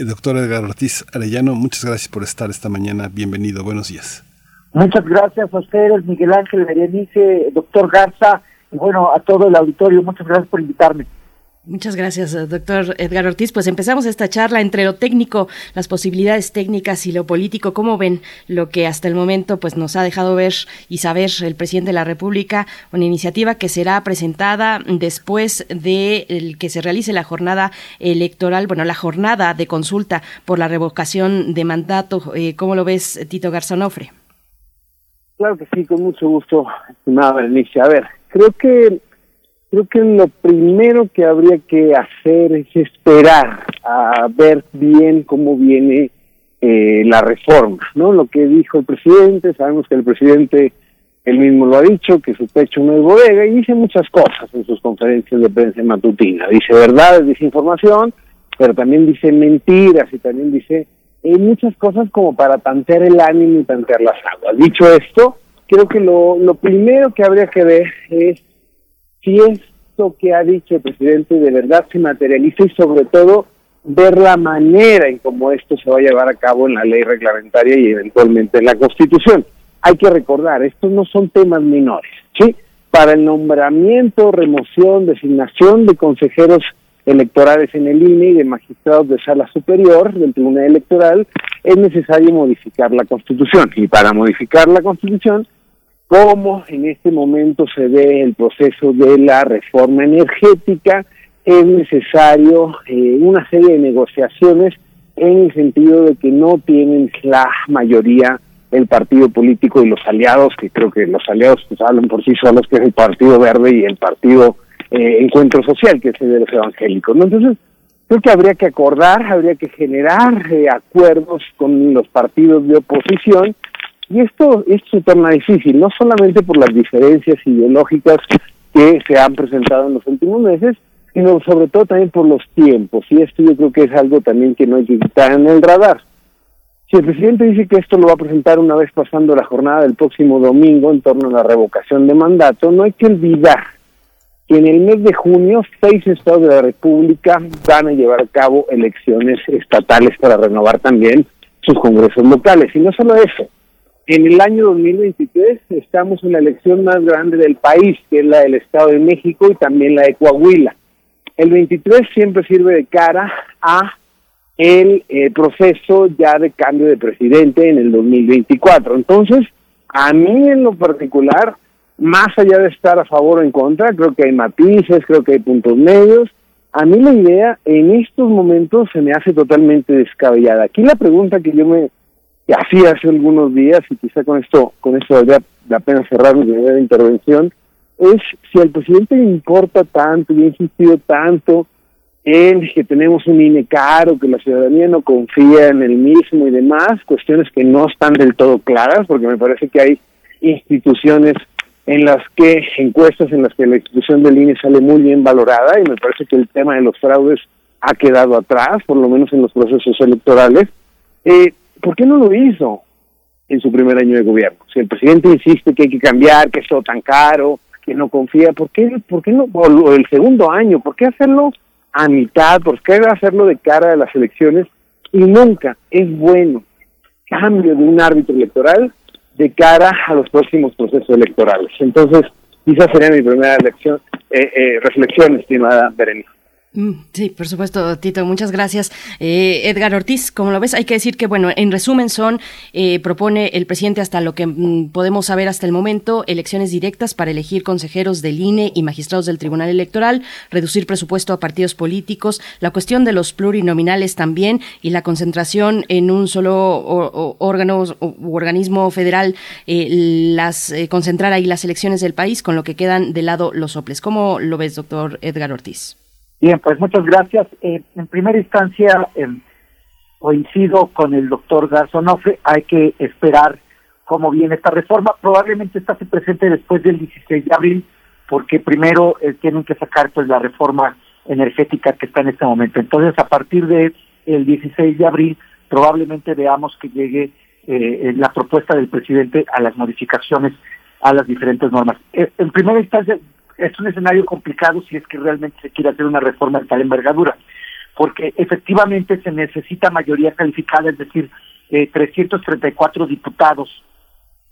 doctor Edgar Ortiz Arellano, muchas gracias por estar esta mañana. Bienvenido, buenos días. Muchas gracias a ustedes, Miguel Ángel Berenice, doctor Garza, y bueno, a todo el auditorio, muchas gracias por invitarme. Muchas gracias, doctor Edgar Ortiz. Pues empezamos esta charla entre lo técnico, las posibilidades técnicas y lo político. ¿Cómo ven lo que hasta el momento pues nos ha dejado ver y saber el presidente de la República? Una iniciativa que será presentada después de que se realice la jornada electoral, bueno, la jornada de consulta por la revocación de mandato. Eh, ¿Cómo lo ves, Tito Garzonofre? Claro que sí, con mucho gusto, estimada Berenice. A ver, creo que creo que lo primero que habría que hacer es esperar a ver bien cómo viene eh, la reforma, ¿no? Lo que dijo el presidente, sabemos que el presidente él mismo lo ha dicho, que su pecho no es bodega, y dice muchas cosas en sus conferencias de prensa matutina. Dice verdades, dice información, pero también dice mentiras y también dice hay muchas cosas como para tantear el ánimo y tantear las aguas. Dicho esto, creo que lo, lo primero que habría que ver es si esto que ha dicho el presidente de verdad se materializa y sobre todo ver la manera en cómo esto se va a llevar a cabo en la ley reglamentaria y eventualmente en la Constitución. Hay que recordar, estos no son temas menores, ¿sí? Para el nombramiento, remoción, designación de consejeros electorales en el INE y de magistrados de sala superior del Tribunal Electoral, es necesario modificar la Constitución. Y para modificar la Constitución, como en este momento se ve el proceso de la reforma energética, es necesario eh, una serie de negociaciones en el sentido de que no tienen la mayoría el partido político y los aliados, que creo que los aliados pues hablan por sí solos, que es el Partido Verde y el Partido eh, encuentro social, que es el de los evangélicos. Entonces, creo que habría que acordar, habría que generar eh, acuerdos con los partidos de oposición, y esto es se torna difícil, no solamente por las diferencias ideológicas que se han presentado en los últimos meses, sino sobre todo también por los tiempos, y esto yo creo que es algo también que no hay que quitar en el radar. Si el presidente dice que esto lo va a presentar una vez pasando la jornada del próximo domingo en torno a la revocación de mandato, no hay que olvidar que en el mes de junio seis estados de la República van a llevar a cabo elecciones estatales para renovar también sus congresos locales. Y no solo eso, en el año 2023 estamos en la elección más grande del país, que es la del Estado de México y también la de Coahuila. El 23 siempre sirve de cara a el eh, proceso ya de cambio de presidente en el 2024. Entonces, a mí en lo particular más allá de estar a favor o en contra, creo que hay matices, creo que hay puntos medios. A mí la idea en estos momentos se me hace totalmente descabellada. Aquí la pregunta que yo me hacía hace algunos días, y quizá con esto, con esto valdría la pena cerrar mi primera intervención, es si al presidente le importa tanto y ha insistido tanto en que tenemos un INE caro, que la ciudadanía no confía en el mismo y demás, cuestiones que no están del todo claras, porque me parece que hay instituciones en las que, encuestas en las que la institución del INE sale muy bien valorada y me parece que el tema de los fraudes ha quedado atrás, por lo menos en los procesos electorales. Eh, ¿Por qué no lo hizo en su primer año de gobierno? Si el presidente insiste que hay que cambiar, que es todo tan caro, que no confía, ¿por qué, por qué no? O el segundo año, ¿por qué hacerlo a mitad? ¿Por qué hacerlo de cara a las elecciones? Y nunca es bueno cambio de un árbitro electoral de cara a los próximos procesos electorales. Entonces, esa sería mi primera eh, eh, reflexión, estimada Berenice. Mm, sí, por supuesto, Tito, muchas gracias. Eh, Edgar Ortiz, como lo ves, hay que decir que, bueno, en resumen son, eh, propone el presidente hasta lo que mm, podemos saber hasta el momento, elecciones directas para elegir consejeros del INE y magistrados del Tribunal Electoral, reducir presupuesto a partidos políticos, la cuestión de los plurinominales también y la concentración en un solo órgano u organismo federal, eh, las concentrar ahí las elecciones del país, con lo que quedan de lado los soples. ¿Cómo lo ves, doctor Edgar Ortiz? Bien, pues muchas gracias. Eh, en primera instancia, em, coincido con el doctor Garzonofre, hay que esperar cómo viene esta reforma. Probablemente esta se presente después del 16 de abril, porque primero eh, tienen que sacar pues la reforma energética que está en este momento. Entonces, a partir de el 16 de abril, probablemente veamos que llegue eh, la propuesta del presidente a las modificaciones a las diferentes normas. en primera instancia, es un escenario complicado si es que realmente se quiere hacer una reforma de tal envergadura, porque efectivamente se necesita mayoría calificada, es decir, eh, 334 diputados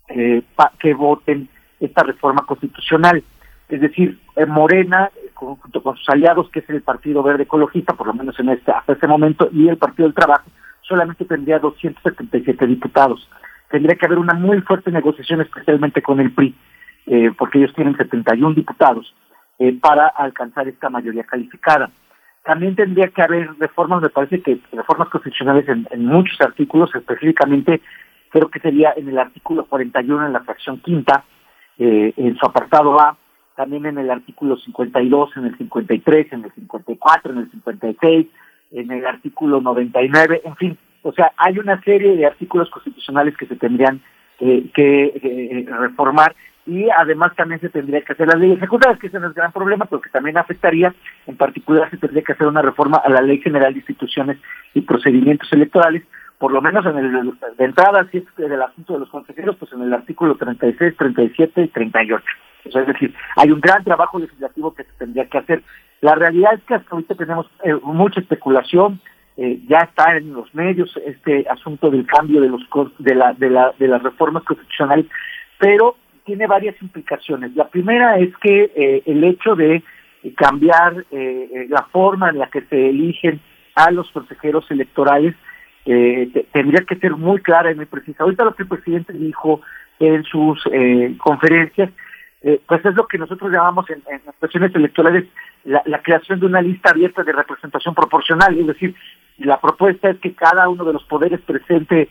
eh, que voten esta reforma constitucional. Es decir, eh, Morena, junto con sus aliados, que es el Partido Verde Ecologista, por lo menos en este, hasta este momento, y el Partido del Trabajo, solamente tendría 277 diputados. Tendría que haber una muy fuerte negociación, especialmente con el PRI eh, porque ellos tienen 71 diputados, eh, para alcanzar esta mayoría calificada. También tendría que haber reformas, me parece que reformas constitucionales en, muchos artículos, específicamente creo que sería en el artículo 41 en la fracción quinta, eh, en su apartado A, también en el artículo 52, en el 53, en el 54, en el 56, en el artículo 99, en fin, o sea, hay una serie de artículos constitucionales que se tendrían que reformar y además también se tendría que hacer las leyes ejecutadas, que ese no es gran problema, pero que también afectaría, en particular se tendría que hacer una reforma a la Ley General de Instituciones y Procedimientos Electorales, por lo menos en el de entrada, si es del asunto de los consejeros, pues en el artículo 36, 37 y 38. O sea, es decir, hay un gran trabajo legislativo que se tendría que hacer. La realidad es que hasta ahorita tenemos eh, mucha especulación, eh, ya está en los medios este asunto del cambio de los de la de la de las reformas constitucionales, pero tiene varias implicaciones. La primera es que eh, el hecho de cambiar eh, la forma en la que se eligen a los consejeros electorales eh, tendría que ser muy clara y muy precisa. Ahorita lo que el presidente dijo en sus conferencias, pues es lo que nosotros llamamos en, las cuestiones electorales la, creación de una lista abierta de representación proporcional, es decir, la propuesta es que cada uno de los poderes presente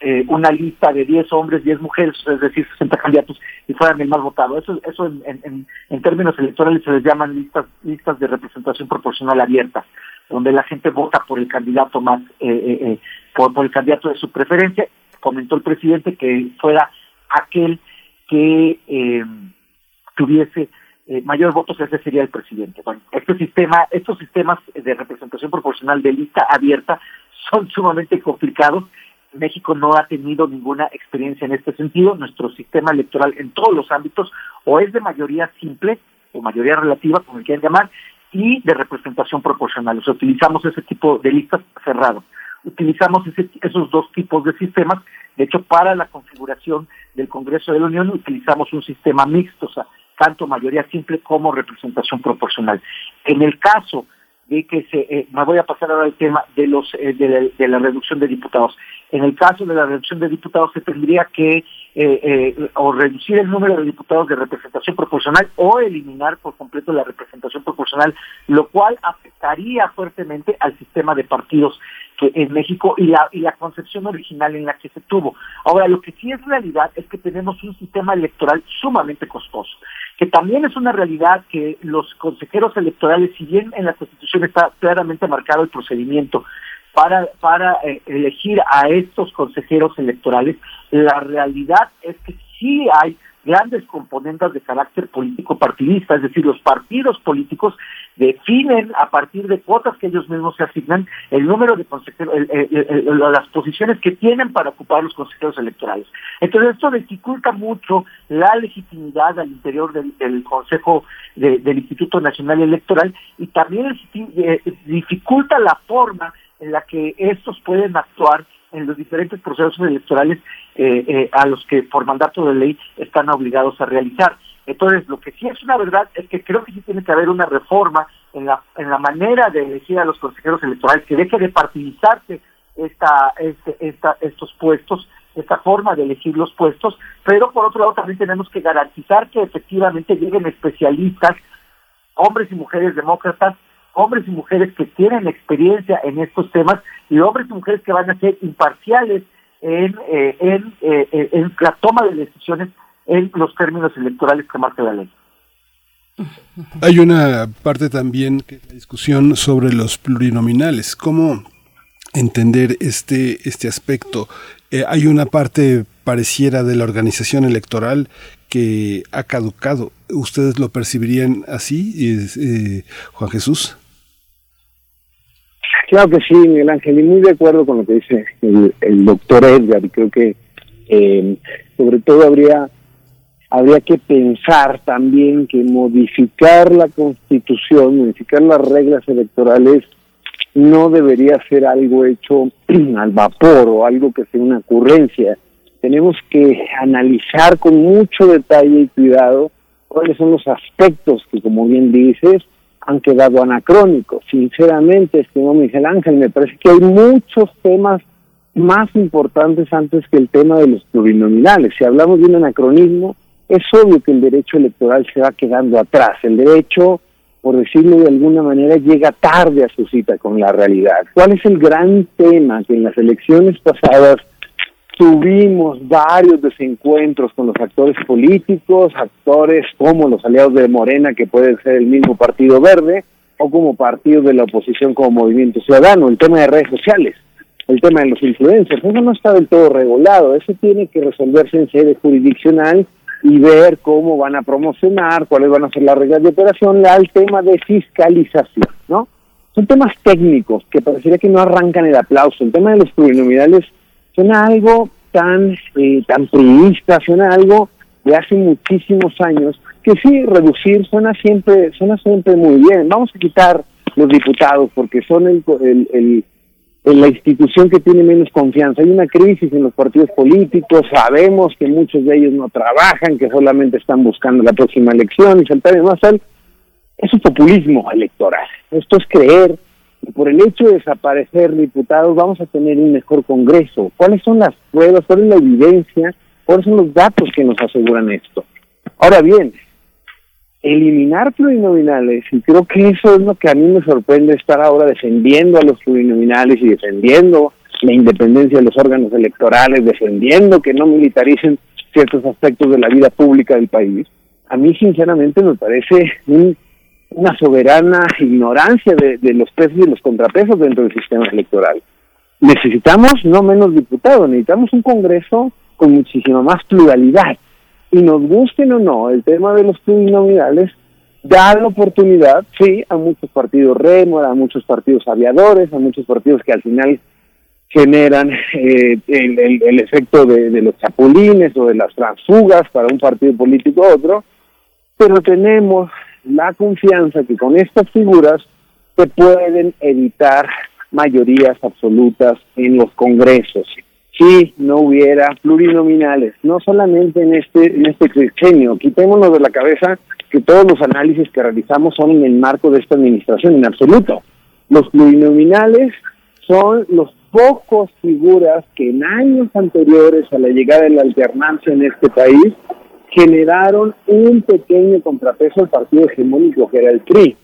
eh, una lista de 10 hombres, 10 mujeres, es decir, 60 candidatos, y fueran el más votado. Eso, eso en, términos electorales se les llaman listas, listas de representación proporcional abiertas, donde la gente vota por el candidato más, eh, eh, eh por, el candidato de su preferencia. Comentó el presidente que fuera aquel que eh, tuviese eh, mayor votos, ese sería el presidente. Bueno, este sistema, estos sistemas de representación proporcional de lista abierta son sumamente complicados México no ha tenido ninguna experiencia en este sentido. Nuestro sistema electoral en todos los ámbitos o es de mayoría simple o mayoría relativa, como quieran llamar, y de representación proporcional. O sea, utilizamos ese tipo de listas cerradas. Utilizamos esos dos tipos de sistemas. De hecho, para la configuración del Congreso de la Unión utilizamos un sistema mixto, o sea, tanto mayoría simple como representación proporcional. En el caso de que se, eh, me voy a pasar ahora al tema de los eh, de, la, reducción de diputados. En el caso de la reducción de diputados se tendría que eh, o reducir el número de diputados de representación proporcional o eliminar por completo la representación proporcional, lo cual afectaría fuertemente al sistema de partidos que en México y la y la concepción original en la que se tuvo. Ahora, lo que sí es realidad es que tenemos un sistema electoral sumamente costoso que también es una realidad que los consejeros electorales, si bien en la Constitución está claramente marcado el procedimiento para, para eh, elegir a estos consejeros electorales, la realidad es que sí hay grandes componentes de carácter político partidista, es decir, los partidos políticos definen a partir de cuotas que ellos mismos se asignan el número de consejeros, las posiciones que tienen para ocupar los consejeros electorales. Entonces esto dificulta mucho la legitimidad al interior del, Consejo del Instituto Nacional Electoral y también eh, dificulta la forma en la que estos pueden actuar en los diferentes procesos electorales eh, eh, a los que por mandato de ley están obligados a realizar. Entonces, lo que sí es una verdad es que creo que sí tiene que haber una reforma en la, en la manera de elegir a los consejeros electorales, que deje de partidizarse esta, este, esta, estos puestos, esta forma de elegir los puestos, pero por otro lado también tenemos que garantizar que efectivamente lleguen especialistas, hombres y mujeres demócratas, hombres y mujeres que tienen experiencia en estos temas y hombres y mujeres que van a ser imparciales en, eh, en, eh, eh, en la toma de decisiones en los términos electorales que marca la ley. Hay una parte también que la discusión sobre los plurinominales. ¿Cómo entender este, este aspecto? hay una parte pareciera de la organización electoral que ha caducado. ¿Ustedes lo percibirían así, Juan Jesús? Claro que sí, Miguel Ángel, y muy de acuerdo con lo que dice el, doctor Edgar, y creo que eh, sobre todo habría habría que pensar también que modificar la constitución, modificar las reglas electorales, no debería ser algo hecho al vapor o algo que sea una ocurrencia. Tenemos que analizar con mucho detalle y cuidado cuáles son los aspectos que, como bien dices, han quedado anacrónicos. Sinceramente, estimó Miguel Ángel, me parece que hay muchos temas más importantes antes que el tema de los plurinominales. Si hablamos de un anacronismo, es obvio que el derecho electoral se va quedando atrás. El derecho, por decirlo de alguna manera, llega tarde a su cita con la realidad. ¿Cuál es el gran tema que en las elecciones pasadas tuvimos varios desencuentros con los actores políticos, actores como los aliados de Morena, que pueden ser el mismo Partido Verde, o como partidos de la oposición como Movimiento Ciudadano, el tema de redes sociales, el tema de los influencers, eso no está del todo regulado, eso tiene que resolverse en sede jurisdiccional y ver cómo van a promocionar, cuáles van a ser las reglas de operación, al tema de fiscalización, ¿no? Son temas técnicos que parecería que no arrancan el aplauso. El tema de los plurinominales Suena algo tan, eh, tan priista, suena algo de hace muchísimos años, que sí, reducir suena siempre, suena siempre muy bien. Vamos a quitar los diputados porque son el, el, la institución que tiene menos confianza. Hay una crisis en los partidos políticos, sabemos que muchos de ellos no trabajan, que solamente están buscando la próxima elección y saltar de más tal. Eso es populismo electoral. Esto es creer por el hecho de desaparecer diputados vamos a tener un mejor Congreso. ¿Cuáles son las pruebas? ¿Cuál es la evidencia? ¿Cuáles son los datos que nos aseguran esto? Ahora bien, eliminar plurinominales, y creo que eso es lo que a mí me sorprende estar ahora defendiendo a los plurinominales y defendiendo la independencia de los órganos electorales, defendiendo que no militaricen ciertos aspectos de la vida pública del país. A mí sinceramente me parece un una soberana ignorancia de, los pesos y los contrapesos dentro del sistema electoral. Necesitamos no menos diputados, necesitamos un Congreso con muchísima más pluralidad. Y nos gusten o no, el tema de los plurinominales da la oportunidad, sí, a muchos partidos rémora, a muchos partidos aviadores, a muchos partidos que al final generan eh, el, efecto de, de, los chapulines o de las transfugas para un partido político u otro, pero tenemos la confianza que con estas figuras se pueden evitar mayorías absolutas en los congresos. Si no hubiera plurinominales, no solamente en este en este sexenio, quitémonos de la cabeza que todos los análisis que realizamos son en el marco de esta administración, en absoluto. Los plurinominales son los pocos figuras que en años anteriores a la llegada de la alternancia en este país generaron un pequeño contrapeso al partido hegemónico que era el PRI.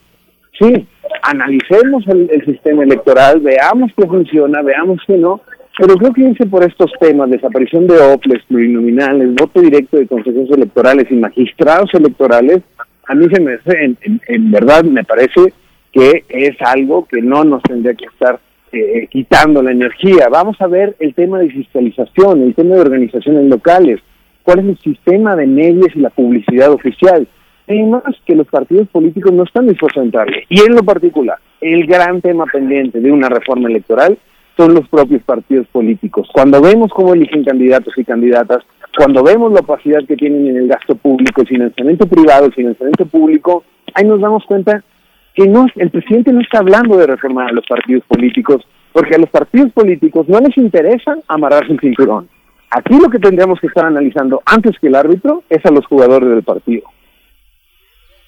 Sí, analicemos el, sistema electoral, veamos qué funciona, veamos que no, Pero creo que irse por estos temas, desaparición de OPLES, plurinominales, voto directo de consejos electorales y magistrados electorales, a mí se me en, en, verdad me parece que es algo que no nos tendría que estar eh, quitando la energía. Vamos a ver el tema de fiscalización, el tema de organizaciones locales, cuál es el sistema de medios y la publicidad oficial. Temas que los partidos políticos no están dispuestos a entrarle. Y en lo particular, el gran tema pendiente de una reforma electoral son los propios partidos políticos. Cuando vemos cómo eligen candidatos y candidatas, cuando vemos la opacidad que tienen en el gasto público, el financiamiento privado, el financiamiento público, ahí nos damos cuenta que no, el presidente no está hablando de reformar a los partidos políticos, porque a los partidos políticos no les interesa amarrarse el cinturón. Aquí lo que tendríamos que estar analizando antes que el árbitro es a los jugadores del partido.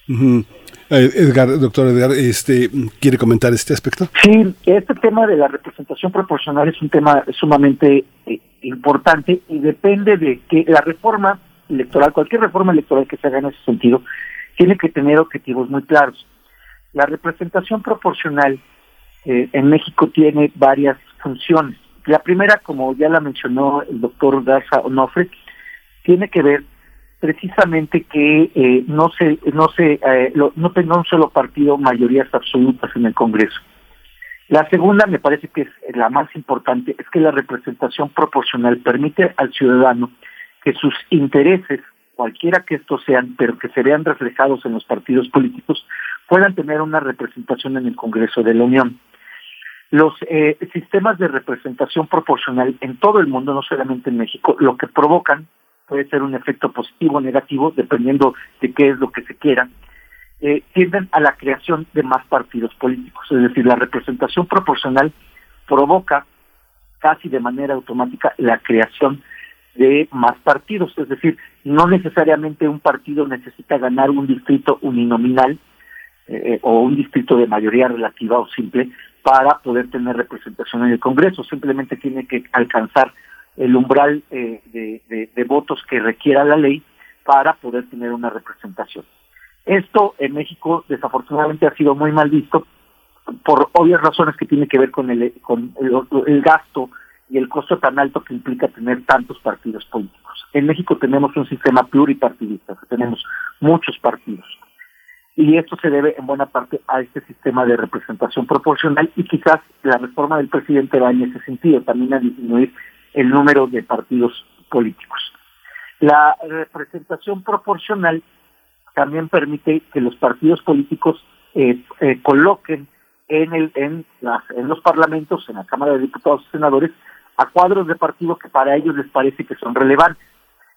Eh, Edgar, doctor Edgar, este, ¿quiere comentar este aspecto? Sí, este tema de la representación proporcional es un tema sumamente eh, importante y depende de que la reforma electoral, cualquier reforma electoral que se haga en ese sentido, tiene que tener objetivos muy claros. La representación proporcional eh, en México tiene varias funciones. La primera, como ya la mencionó el doctor Garza Onofre, tiene que ver precisamente que eh, no se no se eh, no tenga un solo partido mayorías absolutas en el Congreso. La segunda me parece que es la más importante es que la representación proporcional permite al ciudadano que sus intereses, cualquiera que estos sean, pero que se vean reflejados en los partidos políticos, puedan tener una representación en el Congreso de la Unión. Los eh, sistemas de representación proporcional en todo el mundo, no solamente en México, lo que provocan puede ser un efecto positivo o negativo, dependiendo de qué es lo que se quiera, eh, tienden a la creación de más partidos políticos. Es decir, la representación proporcional provoca casi de manera automática la creación de más partidos. Es decir, no necesariamente un partido necesita ganar un distrito uninominal eh, o un distrito de mayoría relativa o simple para poder tener representación en el Congreso. Simplemente tiene que alcanzar el umbral eh, de, votos que requiera la ley para poder tener una representación. Esto en México desafortunadamente ha sido muy mal visto por obvias razones que tiene que ver con el, con el, gasto y el costo tan alto que implica tener tantos partidos políticos. En México tenemos un sistema pluripartidista, tenemos muchos partidos. Y esto se debe en buena parte a este sistema de representación proporcional y quizás la reforma del presidente va en ese sentido, también a disminuir el número de partidos políticos. La representación proporcional también permite que los partidos políticos eh, eh, coloquen en, el, en, en los parlamentos, en la Cámara de Diputados y Senadores, a cuadros de partido que para ellos les parece que son relevantes.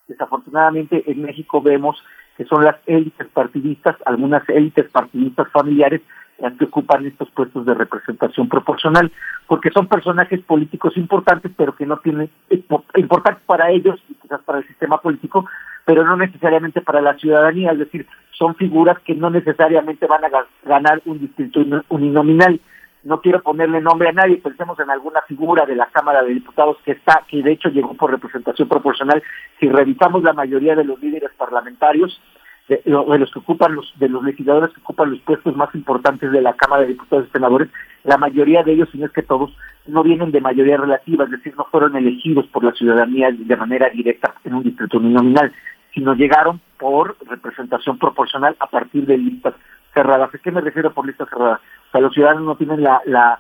Desafortunadamente en México vemos que son las élites partidistas, algunas élites partidistas familiares las que ocupan estos puestos de representación proporcional, porque son personajes políticos importantes, pero que no tienen importantes para ellos y quizás para el sistema político, pero no necesariamente para la ciudadanía, es decir, son figuras que no necesariamente van a ganar un distrito uninominal. No quiero ponerle nombre a nadie, pensemos en alguna figura de la Cámara de Diputados que está, que de hecho llegó por representación proporcional. Si revisamos la mayoría de los líderes parlamentarios, de, los que ocupan los de los legisladores que ocupan los puestos más importantes de la Cámara de Diputados y Senadores, la mayoría de ellos, si no es que todos, no vienen de mayoría relativa, es decir, no fueron elegidos por la ciudadanía de manera directa en un distrito uninominal, sino llegaron por representación proporcional a partir de listas cerradas. ¿A qué me refiero por listas cerradas? Sea, los ciudadanos no tienen la,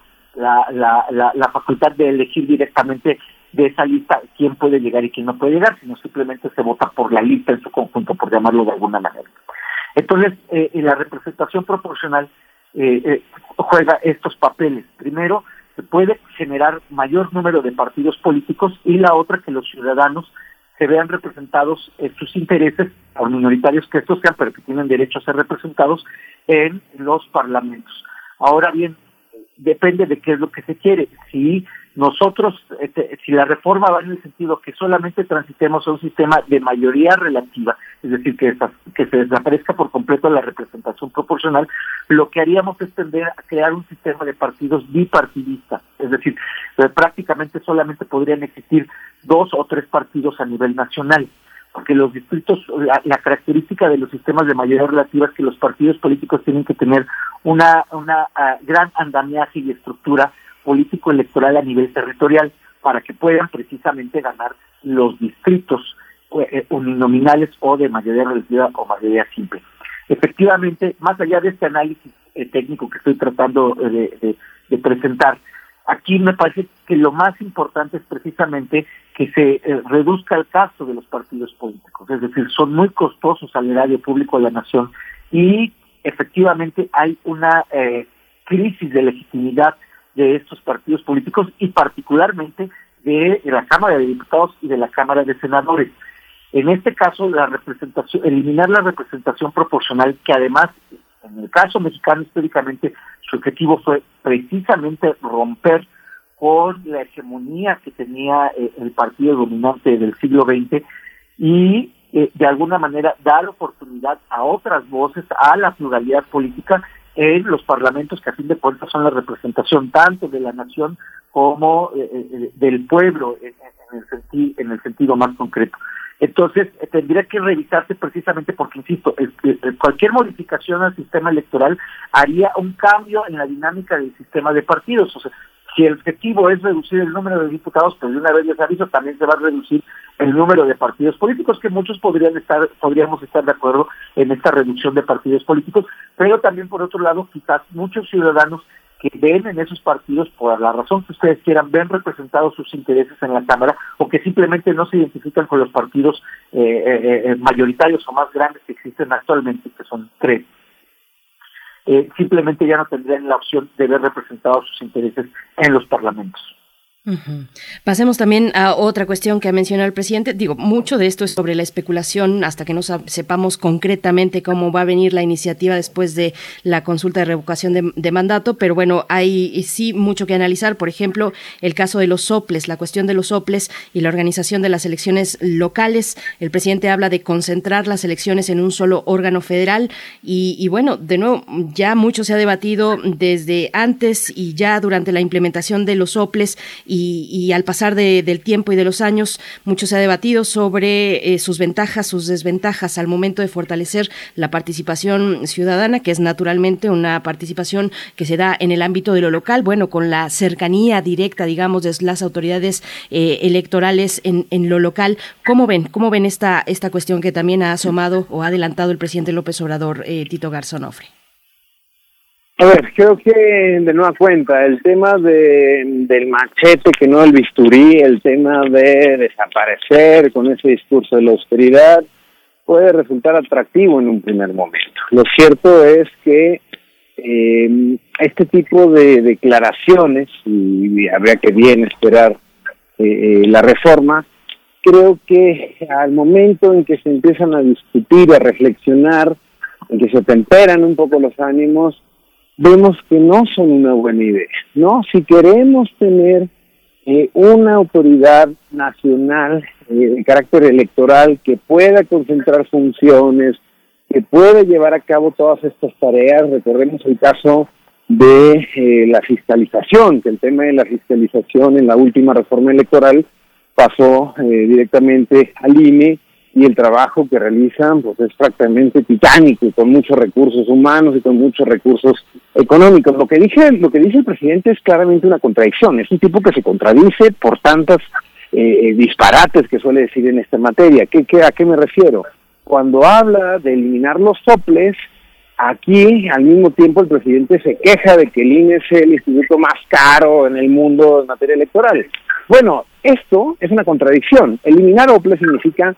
facultad de elegir directamente de esa lista quién puede llegar y quién no puede llegar, sino simplemente se vota por la lista en su conjunto, por llamarlo de alguna manera. Entonces, eh, la representación proporcional eh, eh, juega estos papeles. Primero, se puede generar mayor número de partidos políticos y la otra, que los ciudadanos se vean representados en sus intereses, por minoritarios que estos sean, pero que tienen derecho a ser representados en los parlamentos. Ahora bien, depende de qué es lo que se quiere. Si nosotros, este, si la reforma va en el sentido que solamente transitemos a un sistema de mayoría relativa, es decir, que, que se desaparezca por completo la representación proporcional, lo que haríamos es tender a crear un sistema de partidos bipartidistas, es decir, eh, prácticamente solamente podrían existir dos o tres partidos a nivel nacional porque los distritos, la, característica de los sistemas de mayoría relativa es que los partidos políticos tienen que tener una, una ah, gran andamiaje y estructura político-electoral a nivel territorial, para que puedan precisamente ganar los distritos eh, uninominales o de mayoría relativa o mayoría simple. Efectivamente, más allá de este análisis eh, técnico que estoy tratando de, presentar, aquí me parece que lo más importante es precisamente que se eh, reduzca el gasto de los partidos políticos, es decir, son muy costosos al erario público de la nación y efectivamente hay una crisis de legitimidad de estos partidos políticos y particularmente de la Cámara de Diputados y de la Cámara de Senadores. En este caso, la representación, eliminar la representación proporcional, que además, en el caso mexicano históricamente, su objetivo fue precisamente romper con la hegemonía que tenía eh, el partido dominante del siglo XX y eh, de alguna manera dar oportunidad a otras voces, a la pluralidad política en los parlamentos que a fin de cuentas son la representación tanto de la nación como eh, del pueblo en, el en el sentido más concreto. Entonces, eh, tendría que revisarse precisamente porque, insisto, cualquier modificación al sistema electoral haría un cambio en la dinámica del sistema de partidos. O sea, si el objetivo es reducir el número de diputados, pues de una vez les aviso, también se va a reducir el número de partidos políticos, que muchos podrían estar, podríamos estar de acuerdo en esta reducción de partidos políticos, pero también por otro lado, quizás muchos ciudadanos que ven en esos partidos, por la razón que ustedes quieran, ven representados sus intereses en la Cámara o que simplemente no se identifican con los partidos eh, eh, eh, mayoritarios o más grandes que existen actualmente, que son tres. Simplemente ya no tendrían la opción de ver representados sus intereses en los parlamentos. Pasemos también a otra cuestión que ha mencionado el presidente. Digo, mucho de esto es sobre la especulación hasta que no sepamos concretamente cómo va a venir la iniciativa después de la consulta de revocación de, mandato, pero bueno, hay sí mucho que analizar. Por ejemplo, el caso de los soples, la cuestión de los soples y la organización de las elecciones locales. El presidente habla de concentrar las elecciones en un solo órgano federal y, bueno, de nuevo, ya mucho se ha debatido desde antes y ya durante la implementación de los soples al pasar del tiempo y de los años, mucho se ha debatido sobre eh, sus ventajas, sus desventajas al momento de fortalecer la participación ciudadana, que es naturalmente una participación que se da en el ámbito de lo local, bueno, con la cercanía directa, digamos, de las autoridades eh, electorales en, en, lo local. ¿Cómo ven? ¿Cómo ven esta, esta cuestión que también ha asomado o ha adelantado el presidente López Obrador, eh, Tito Garzonofre? A ver, creo que de nueva cuenta, el tema de, del machete que no el bisturí, el tema de desaparecer con ese discurso de la austeridad, puede resultar atractivo en un primer momento. Lo cierto es que eh, este tipo de declaraciones, y habría que bien esperar eh, eh, la reforma, creo que al momento en que se empiezan a discutir, a reflexionar, en que se temperan un poco los ánimos, vemos que no son una buena idea, ¿no? Si queremos tener eh, una autoridad nacional eh, de carácter electoral que pueda concentrar funciones, que pueda llevar a cabo todas estas tareas, recordemos el caso de eh, la fiscalización, que el tema de la fiscalización en la última reforma electoral pasó directamente al INE y el trabajo que realizan pues es prácticamente titánico con muchos recursos humanos y con muchos recursos económicos. Lo que dice lo que dice el presidente es claramente una contradicción, es un tipo que se contradice por tantas eh, eh, disparates que suele decir en esta materia. ¿Qué, qué, ¿A qué me refiero? Cuando habla de eliminar los soples, aquí al mismo tiempo el presidente se queja de que el INE es el instituto más caro en el mundo en materia electoral. Bueno, esto es una contradicción. Eliminar OPLE significa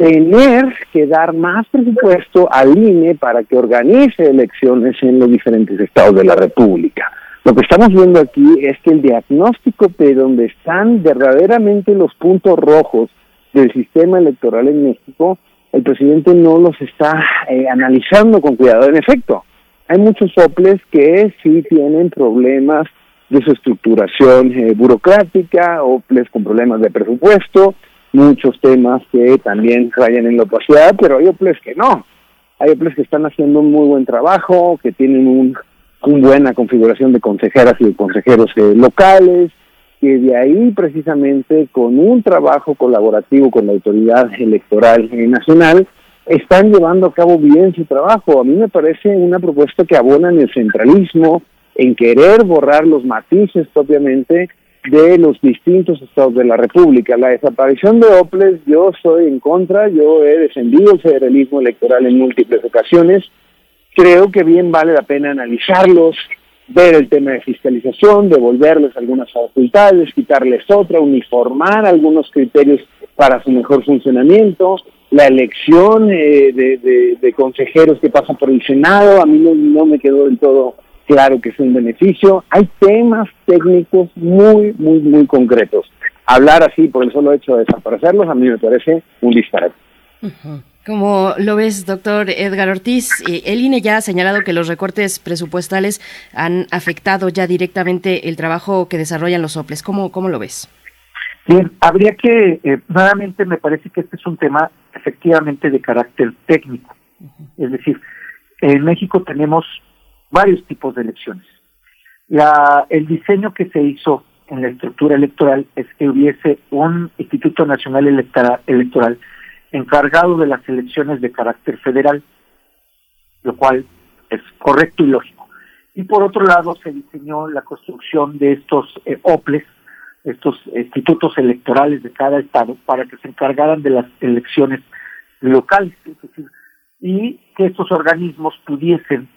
tener que dar más presupuesto al INE para que organice elecciones en los diferentes estados de la República. Lo que estamos viendo aquí es que el diagnóstico de donde están verdaderamente los puntos rojos del sistema electoral en México, el presidente no los está eh, analizando con cuidado. En efecto, hay muchos soples que sí tienen problemas de su estructuración eh, burocrática, OPLES con problemas de presupuesto, muchos temas que también rayan en la opacidad, pero hay OPLES que no. Hay OPLES que están haciendo un muy buen trabajo, que tienen un, buena configuración de consejeras y de consejeros eh, locales, que de ahí precisamente con un trabajo colaborativo con la autoridad electoral eh, nacional están llevando a cabo bien su trabajo. A mí me parece una propuesta que abona en el centralismo, en querer borrar los matices propiamente de los distintos estados de la República. La desaparición de OPLES, yo estoy en contra, yo he defendido el federalismo electoral en múltiples ocasiones. Creo que bien vale la pena analizarlos, ver el tema de fiscalización, devolverles algunas facultades, quitarles otra, uniformar algunos criterios para su mejor funcionamiento, la elección eh, de, consejeros que pasan por el Senado, a mí no, me quedó del todo claro que es un beneficio. Hay temas técnicos muy, muy, muy concretos. Hablar así por el solo hecho de desaparecerlos a mí me parece un disparate. Como lo ves, doctor Edgar Ortiz, eh, el INE ya ha señalado que los recortes presupuestales han afectado ya directamente el trabajo que desarrollan los OPLES. ¿Cómo, cómo lo ves? Bien, habría que, eh, nuevamente me parece que este es un tema efectivamente de carácter técnico. Es decir, en México tenemos varios tipos de elecciones. La, el diseño que se hizo en la estructura electoral es que hubiese un Instituto Nacional Electoral, encargado de las elecciones de carácter federal, lo cual es correcto y lógico. Y por otro lado se diseñó la construcción de estos eh, OPLES, estos institutos electorales de cada estado para que se encargaran de las elecciones locales, y que estos organismos pudiesen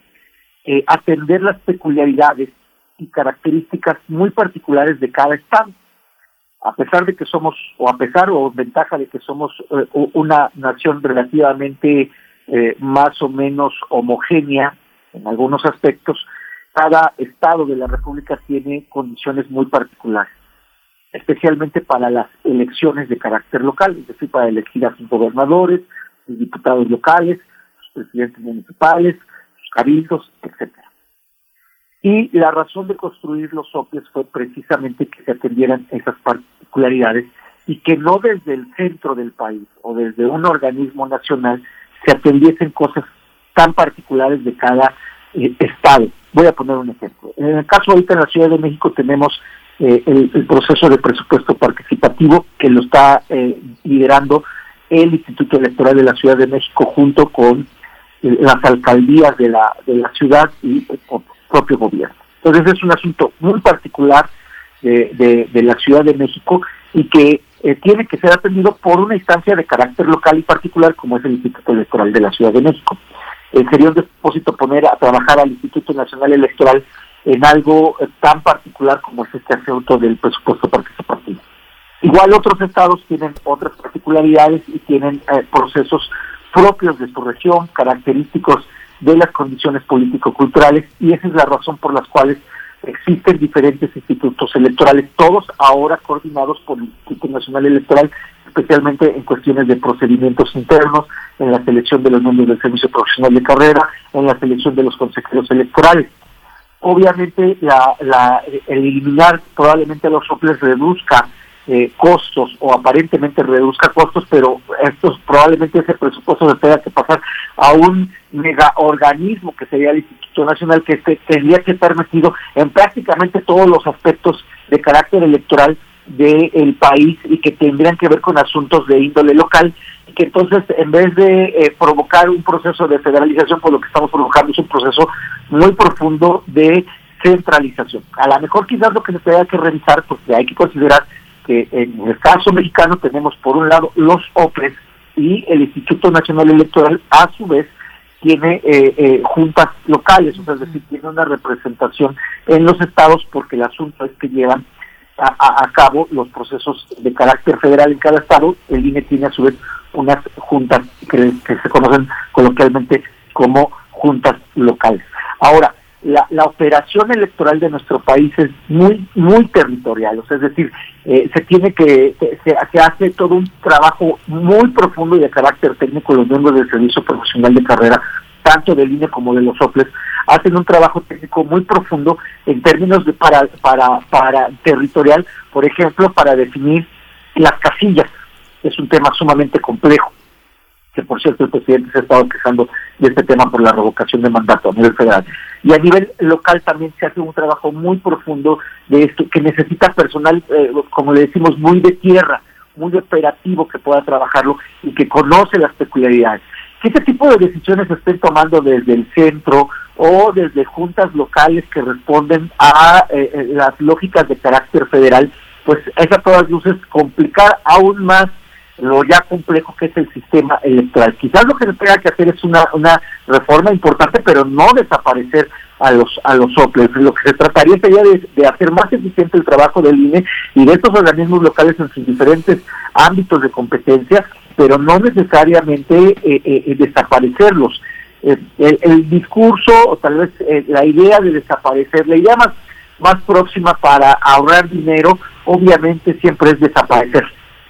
eh, atender las peculiaridades y características muy particulares de cada estado. A pesar de que somos, o a pesar o ventaja de que somos eh, una nación relativamente eh, más o menos homogénea en algunos aspectos, cada estado de la República tiene condiciones muy particulares especialmente para las elecciones de carácter local, es decir, para elegir a sus gobernadores, sus diputados locales, sus presidentes municipales, cabildos, etcétera. Y la razón de construir los OPES fue precisamente que se atendieran esas particularidades y que no desde el centro del país o desde un organismo nacional se atendiesen cosas tan particulares de cada eh, estado. Voy a poner un ejemplo. En el caso ahorita en la Ciudad de México tenemos eh, el, proceso de presupuesto participativo que lo está eh, liderando el Instituto Electoral de la Ciudad de México junto con las alcaldías de la, de la ciudad y el propio gobierno. Entonces es un asunto muy particular de, de, la Ciudad de México y que tiene que ser atendido por una instancia de carácter local y particular como es el Instituto Electoral de la Ciudad de México. sería un depósito poner a trabajar al Instituto Nacional Electoral en algo tan particular como es este asunto del presupuesto participativo. Igual otros estados tienen otras particularidades y tienen eh, procesos propios de su región, característicos de las condiciones político-culturales y esa es la razón por las cuales existen diferentes institutos electorales, todos ahora coordinados por el Instituto Nacional Electoral, especialmente en cuestiones de procedimientos internos, en la selección de los miembros del Servicio Profesional de Carrera, en la selección de los consejeros electorales. Obviamente la, la, el eliminar probablemente los soples reduzca eh, costos o aparentemente reduzca costos, pero estos probablemente ese presupuesto se tenga que pasar a un mega organismo que sería el Instituto Nacional que tendría que estar metido en prácticamente todos los aspectos de carácter electoral del país y que tendrían que ver con asuntos de índole local y que entonces en vez de eh, provocar un proceso de federalización, pues lo que estamos provocando es un proceso muy profundo de centralización. A lo mejor quizás lo que se tenga que revisar, porque hay que considerar que en el caso mexicano tenemos por un lado los OPES y el Instituto Nacional Electoral a su vez tiene eh, eh, juntas locales, o sea, es decir, tiene una representación en los estados porque el asunto es que llevan a, cabo los procesos de carácter federal en cada estado. El INE tiene a su vez unas juntas que, se conocen coloquialmente como juntas locales. Ahora, la, la, operación electoral de nuestro país es muy muy territorial, o sea, es decir, eh, se tiene que se, hace todo un trabajo muy profundo y de carácter técnico los miembros del servicio profesional de carrera, tanto del INE como de los OPLES, hacen un trabajo técnico muy profundo en términos de para, para, para territorial, por ejemplo, para definir las casillas. Es un tema sumamente complejo, que por cierto el presidente se ha estado quejando de este tema por la revocación de mandato a nivel federal. Y a nivel local también se hace un trabajo muy profundo de esto, que necesita personal, eh, como le decimos, muy de tierra, muy operativo que pueda trabajarlo y que conoce las peculiaridades. Que este tipo de decisiones estén tomando desde el centro o desde juntas locales que responden a eh, eh, las lógicas de carácter federal, pues es a todas luces complicar aún más lo ya complejo que es el sistema electoral. Quizás lo que se tenga que hacer es una, una reforma importante, pero no desaparecer a los a los soples. Lo que se trataría sería de, hacer más eficiente el trabajo del INE y de estos organismos locales en sus diferentes ámbitos de competencia, pero no necesariamente eh, eh, eh desaparecerlos. Eh, el, discurso o tal vez la idea de desaparecer, la idea más, más próxima para ahorrar dinero, obviamente siempre es desaparecer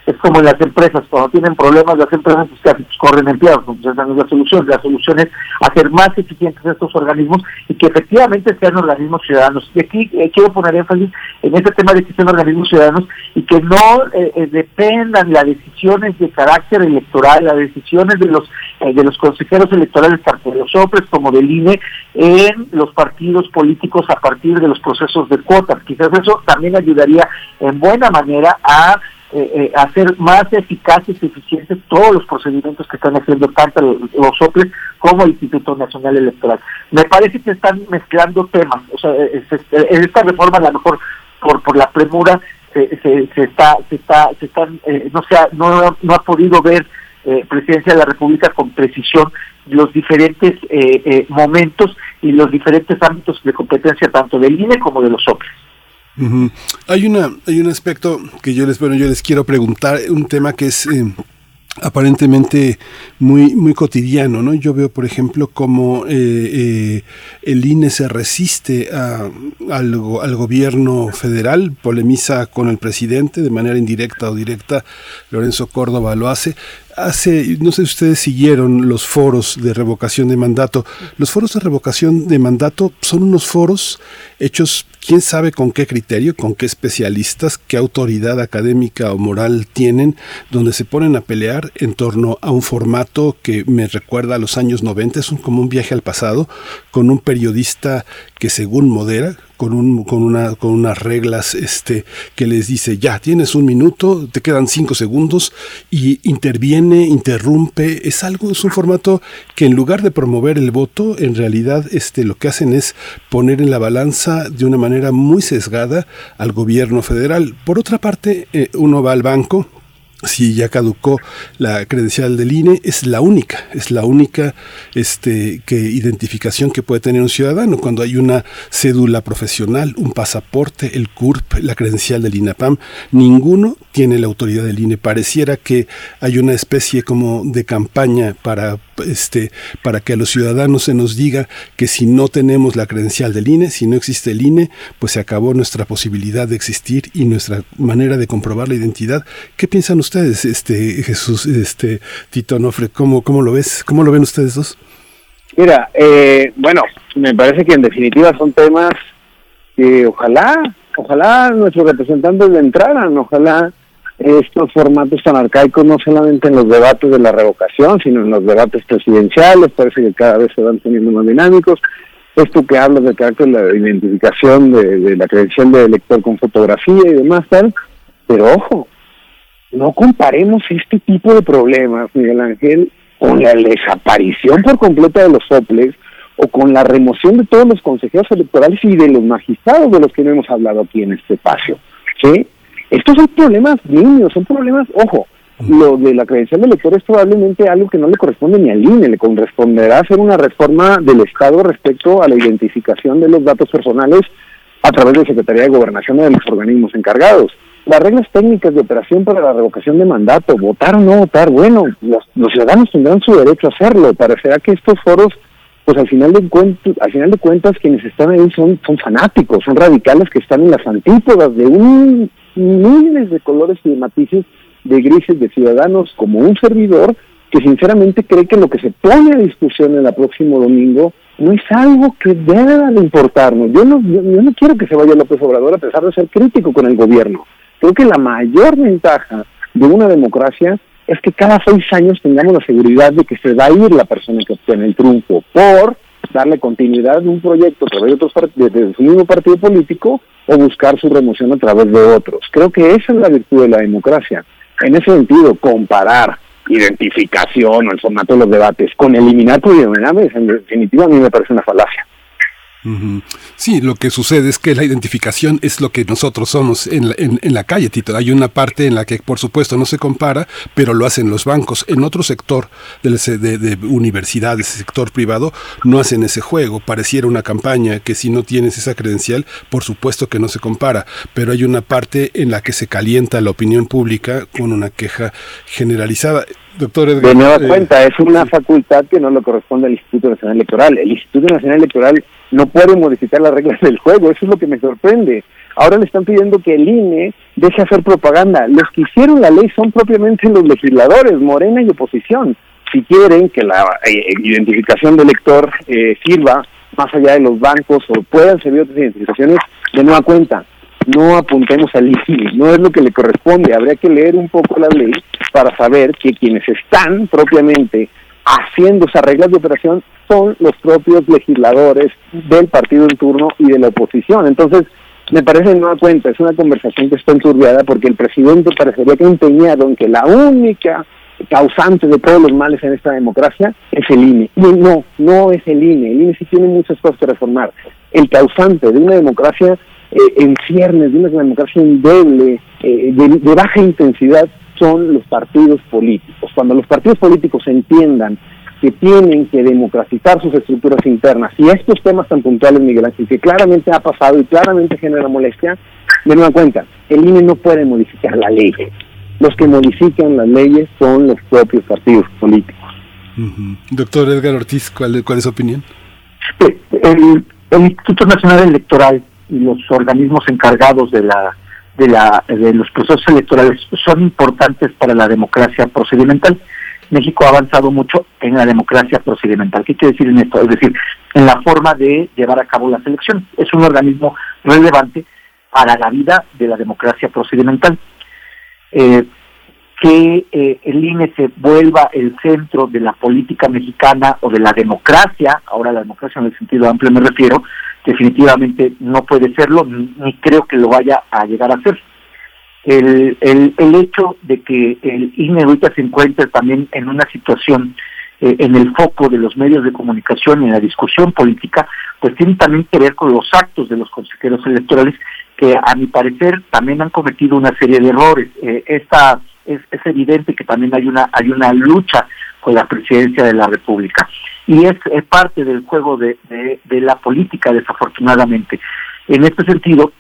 es como las empresas, cuando tienen problemas las empresas pues, pues corren empleados, entonces esa no es la solución, la solución es hacer más eficientes estos organismos y que efectivamente sean organismos ciudadanos. Y aquí eh, quiero poner énfasis en este tema de que sean organismos ciudadanos y que no eh, eh, dependan las decisiones de carácter electoral, las decisiones de los de los consejeros electorales, tanto de los OPRES como del INE, en los partidos políticos a partir de los procesos de cuotas. Quizás eso también ayudaría en buena manera a eh, eh, hacer más eficaces y eficientes todos los procedimientos que están haciendo tanto los OPLES como el Instituto Nacional Electoral. Me parece que están mezclando temas, o sea, en esta reforma a lo mejor por, la premura se, se, está, se está, se están, eh, no, sea, no, no ha podido ver eh, Presidencia de la República con precisión los diferentes momentos y los diferentes ámbitos de competencia tanto del INE como de los OPLES. Hay una hay un aspecto que yo les bueno yo les quiero preguntar un tema que es eh, aparentemente muy muy cotidiano no yo veo por ejemplo cómo eh, eh, el INE se resiste a, al, al, gobierno federal polemiza con el presidente de manera indirecta o directa Lorenzo Córdoba lo hace hace, no sé si ustedes siguieron los foros de revocación de mandato. Los foros de revocación de mandato son unos foros hechos, quién sabe con qué criterio, con qué especialistas, qué autoridad académica o moral tienen, donde se ponen a pelear en torno a un formato que me recuerda a los años 90, es como un viaje al pasado, con un periodista que según modera, con, un, con, una, con unas reglas este, que les dice, ya, tienes un minuto, te quedan cinco segundos, y interviene, interrumpe, es algo, es un formato que en lugar de promover el voto, en realidad este, lo que hacen es poner en la balanza de una manera muy sesgada al gobierno federal. Por otra parte, eh, uno va al banco, si ya caducó la credencial del INE, es la única, es la única este, que, identificación que puede tener un ciudadano cuando hay una cédula profesional, un pasaporte, el CURP, la credencial del INAPAM, ninguno tiene la autoridad del INE. Pareciera que hay una especie como de campaña para, este, para que a los ciudadanos se nos diga que si no tenemos la credencial del INE, si no existe el INE, pues se acabó nuestra posibilidad de existir y nuestra manera de comprobar la identidad. ¿Qué piensan ustedes? Ustedes, este Jesús, este Tito Nofre? ¿Cómo, cómo lo ves? ¿Cómo lo ven ustedes dos? Mira, eh, bueno, me parece que en definitiva son temas que ojalá, ojalá nuestros representantes le entraran, ojalá estos formatos tan arcaicos no solamente en los debates de la revocación, sino en los debates presidenciales, parece que cada vez se van teniendo más dinámicos. Esto que hablas de carácter de la identificación de, de la credencial de elector con fotografía y demás tal, pero ojo, no comparemos este tipo de problemas, Miguel Ángel, con la desaparición por completo de los soples o con la remoción de todos los consejeros electorales y de los magistrados de los que no hemos hablado aquí en este espacio. ¿sí? Estos son problemas niños, son problemas, ojo, lo de la credencial de elector es probablemente algo que no le corresponde ni al INE, le corresponderá hacer una reforma del Estado respecto a la identificación de los datos personales a través de la Secretaría de Gobernación y de los organismos encargados las reglas técnicas de operación para la revocación de mandato, votar o no votar, bueno, los, ciudadanos tendrán su derecho a hacerlo. Parecerá que estos foros, pues al final de cuentas, al final de cuentas quienes están ahí son, son fanáticos, son radicales que están en las antípodas de un miles de colores y de matices de grises de ciudadanos como un servidor que sinceramente cree que lo que se pone a discusión el próximo domingo no es algo que deba de importarnos. Yo no, yo no quiero que se vaya López Obrador a pesar de ser crítico con el gobierno. Creo que la mayor ventaja de una democracia es que cada seis años tengamos la seguridad de que se va a ir la persona que obtiene el triunfo por darle continuidad a un proyecto a través de, otros de su mismo partido político o buscar su remoción a través de otros. Creo que esa es la virtud de la democracia. En ese sentido, comparar identificación o el formato de los debates con eliminar plurinominales, en definitiva a mí me parece una falacia. Sí, lo que sucede es que la identificación es lo que nosotros somos en la, en, la calle, Tito. Hay una parte en la que, por supuesto, no se compara, pero lo hacen los bancos. En otro sector de, de, universidades, sector privado, no hacen ese juego. Pareciera una campaña que si no tienes esa credencial, por supuesto que no se compara, pero hay una parte en la que se calienta la opinión pública con una queja generalizada. Doctor Edgar, de nueva eh, cuenta, es una facultad que no le corresponde al Instituto Nacional Electoral. El Instituto Nacional Electoral no puede modificar las reglas del juego, eso es lo que me sorprende. Ahora le están pidiendo que el INE deje hacer propaganda. Los que hicieron la ley son propiamente los legisladores, Morena y oposición. Si quieren que la eh, identificación del elector eh, sirva más allá de los bancos o puedan servir otras identificaciones, de nueva cuenta, no apuntemos al INE, no es lo que le corresponde. Habría que leer un poco la ley para saber que quienes están propiamente haciendo esas reglas de operación son los propios legisladores del partido en turno y de la oposición. Entonces, me parece no da cuenta, es una conversación que está enturbiada porque el presidente parecería que empeñado en que la única causante de todos los males en esta democracia es el INE. Y no, no es el INE. El INE sí tiene muchas cosas que reformar. El causante de una democracia eh, en ciernes, de una democracia endeble, eh, de baja intensidad, son los partidos políticos. Cuando los partidos políticos entiendan que tienen que democratizar sus estructuras internas y estos temas tan puntuales, Miguel Ángel, que claramente ha pasado y claramente genera molestia, den una cuenta, el INE no puede modificar la ley. Los que modifican las leyes son los propios partidos políticos. Doctor Edgar Ortiz, ¿cuál, ¿cuál es su opinión? El, el Instituto Nacional Electoral y los organismos encargados de la de, la, de los procesos electorales son importantes para la democracia procedimental. México ha avanzado mucho en la democracia procedimental. ¿Qué quiere decir en esto? Es decir, en la forma de llevar a cabo las elecciones. Es un organismo relevante para la vida de la democracia procedimental. Eh, que eh, el INE se vuelva el centro de la política mexicana o de la democracia, ahora la democracia en el sentido amplio me refiero, definitivamente no puede serlo, ni creo que lo vaya a llegar a ser. El, el, el hecho de que el INE ahorita se encuentre también en una situación eh, en el foco de los medios de comunicación y en la discusión política, pues tiene también que ver con los actos de los consejeros electorales que a mi parecer también han cometido una serie de errores. Eh, esta es, es evidente que también hay una hay una lucha con la presidencia de la República y es, parte del juego de, de, la política, desafortunadamente. En este sentido,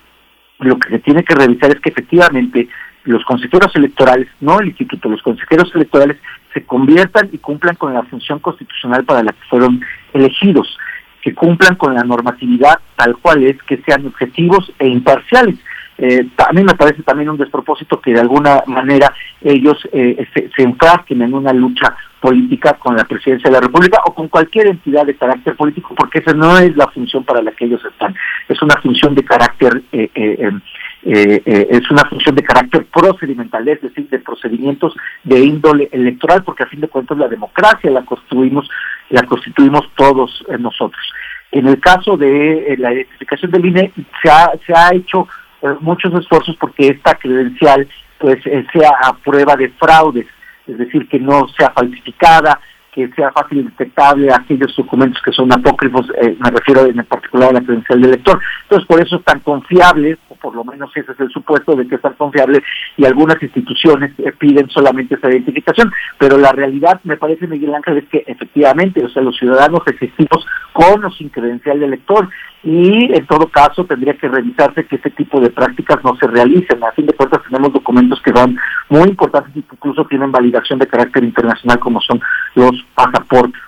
lo que se tiene que revisar es que efectivamente los consejeros electorales, no el instituto, los consejeros electorales se conviertan y cumplan con la función constitucional para la que fueron elegidos, que cumplan con la normatividad tal cual es, que sean objetivos e imparciales. Eh, mí me parece también un despropósito que de alguna manera ellos eh, se, se enfrasquen en una lucha política con la presidencia de la República o con cualquier entidad de carácter político, porque esa no es la función para la que ellos están. Es una función de carácter, eh, eh, em, eh, es una función de carácter procedimental, es decir, de procedimientos de índole electoral, porque a fin de cuentas la democracia la construimos, la constituimos todos nosotros. En el caso de la identificación del INE, se ha hecho muchos esfuerzos porque esta credencial pues sea a prueba de fraudes es decir, que no sea falsificada, que sea fácil detectable aquellos documentos que son apócrifos, eh, me refiero en particular a la credencial del lector. Entonces, por eso es tan confiable, por lo menos ese es el supuesto de que es tan confiable, y algunas instituciones eh, piden solamente esa identificación. Pero la realidad, me parece, Miguel Ángel, es que efectivamente, o sea, los ciudadanos existimos con o sin credencial de lector, y en todo caso tendría que revisarse que ese tipo de prácticas no se realicen. A fin de cuentas tenemos documentos que son muy importantes y que incluso tienen validación de carácter internacional como son los pasaportes.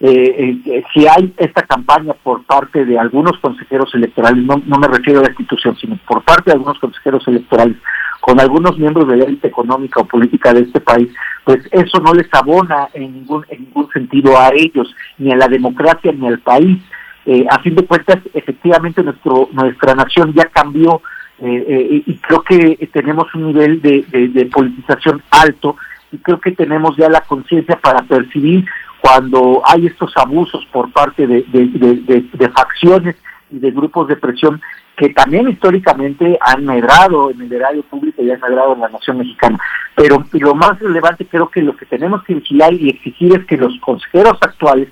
Eh, eh, si hay esta campaña por parte de algunos consejeros electorales, no, no me refiero a la institución, sino por parte de algunos consejeros electorales, con algunos miembros de la élite económica o política de este país, pues eso no les abona en ningún, en ningún sentido a ellos, ni a la democracia, ni al país. Eh, a fin de cuentas, efectivamente nuestro, nuestra nación ya cambió eh, eh, y creo que tenemos un nivel de, de, politización alto y creo que tenemos ya la conciencia para percibir cuando hay estos abusos por parte de, de, facciones y de grupos de presión que también históricamente han medrado en el erario público y han medrado en la nación mexicana. Pero lo más relevante creo que lo que tenemos que vigilar y exigir es que los consejeros actuales,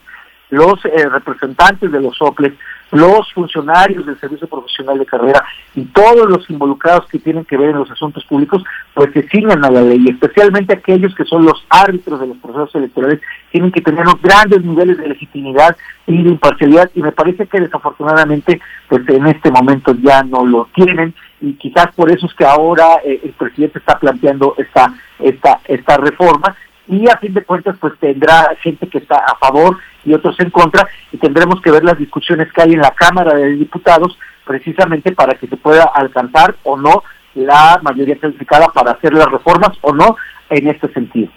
los eh, representantes de los OPLES, los funcionarios del Servicio Profesional de Carrera y todos los involucrados que tienen que ver en los asuntos públicos, pues se sigan a la ley, especialmente aquellos que son los árbitros de los procesos electorales, tienen que tener unos grandes niveles de legitimidad y de imparcialidad, y me parece que desafortunadamente, pues en este momento ya no lo tienen, y quizás por eso es que ahora eh, el presidente está planteando esta, esta, esta reforma, y a fin de cuentas pues tendrá gente que está a favor y otros en contra y tendremos que ver las discusiones que hay en la Cámara de Diputados precisamente para que se pueda alcanzar o no la mayoría calificada para hacer las reformas o no en este sentido.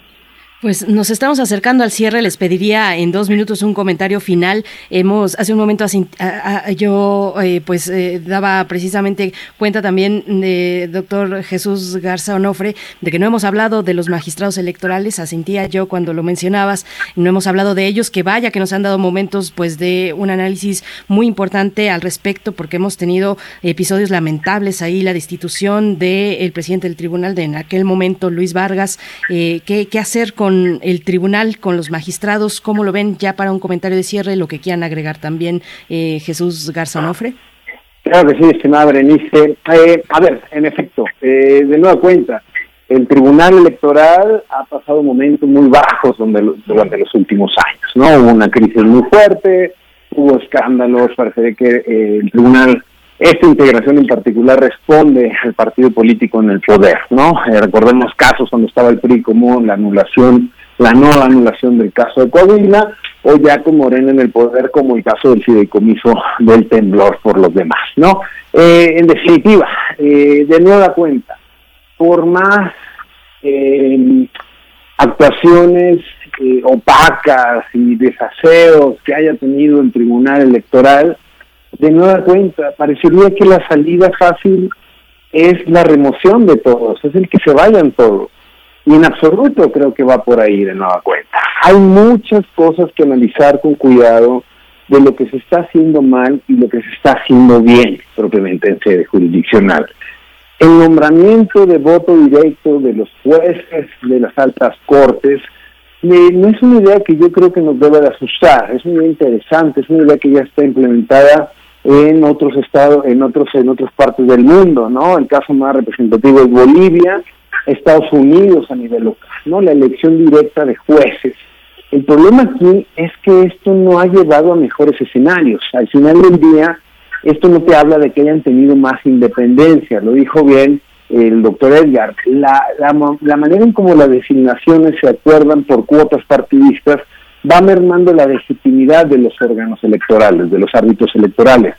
Pues nos estamos acercando al cierre. Les pediría en dos minutos un comentario final. Hemos hace un momento yo eh, pues eh, daba precisamente cuenta también de doctor Jesús Garza Onofre de que no hemos hablado de los magistrados electorales. Asentía yo cuando lo mencionabas. No hemos hablado de ellos. Que vaya que nos han dado momentos pues de un análisis muy importante al respecto porque hemos tenido episodios lamentables ahí la destitución del presidente del tribunal de en aquel momento Luis Vargas. Eh, ¿qué, ¿Qué hacer con el tribunal, con los magistrados, ¿cómo lo ven ya para un comentario de cierre, lo que quieran agregar también eh, Jesús Garza Onofre? Claro que sí, estimada Berenice. Eh, a ver, en efecto, eh, de nueva cuenta, el Tribunal Electoral ha pasado momentos muy bajos durante los últimos años, ¿no? Hubo una crisis muy fuerte, hubo escándalos, parece que eh, el Tribunal esta integración en particular responde al partido político en el poder, ¿no? Eh, recordemos casos cuando estaba el PRI como la anulación, la no anulación del caso de Coahuila, o ya con Morena en el poder como el caso del fideicomiso del temblor por los demás, ¿no? Eh, en definitiva, eh, de nueva cuenta, por más actuaciones opacas y desaseos que haya tenido el Tribunal Electoral, de nueva cuenta, parecería que la salida fácil es la remoción de todos, es el que se vayan todos. Y en absoluto creo que va por ahí de nueva cuenta. Hay muchas cosas que analizar con cuidado de lo que se está haciendo mal y lo que se está haciendo bien, propiamente en sede jurisdiccional. El nombramiento de voto directo de los jueces de las altas cortes eh, no es una idea que yo creo que nos debe de asustar, es una idea interesante, es una idea que ya está implementada en otros estados, en otros, en otras partes del mundo, ¿no? El caso más representativo es Bolivia, Estados Unidos a nivel local, ¿no? La elección directa de jueces. El problema aquí es que esto no ha llevado a mejores escenarios. Al final del día, esto no te habla de que hayan tenido más independencia, lo dijo bien el doctor Edgar. La, la, la manera en cómo las designaciones se acuerdan por cuotas partidistas va mermando la legitimidad de los órganos electorales, de los árbitros electorales.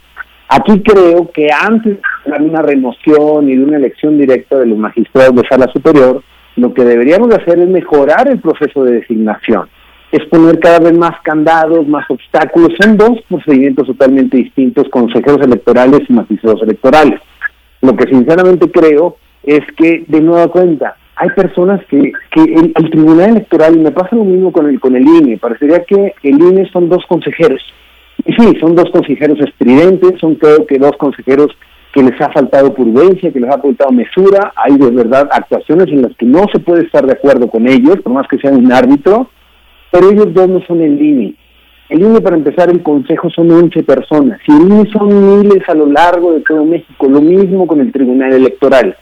Aquí creo que antes de una remoción y de una elección directa de los magistrados de sala superior, lo que deberíamos hacer es mejorar el proceso de designación, es poner cada vez más candados, más obstáculos. Son dos procedimientos totalmente distintos, consejeros electorales y magistrados electorales. Lo que sinceramente creo es que, de nueva cuenta, hay personas que, que el, Tribunal Electoral, y me pasa lo mismo con el, con el INE, parecería que el INE son dos consejeros. Y sí, son dos consejeros estridentes, son creo que dos consejeros que les ha faltado prudencia, que les ha faltado mesura, hay de verdad actuaciones en las que no se puede estar de acuerdo con ellos, por más que sean un árbitro, pero ellos dos no son el INE. El INE, para empezar, el Consejo son 11 personas, y el INE son miles a lo largo de todo México, lo mismo con el Tribunal Electoral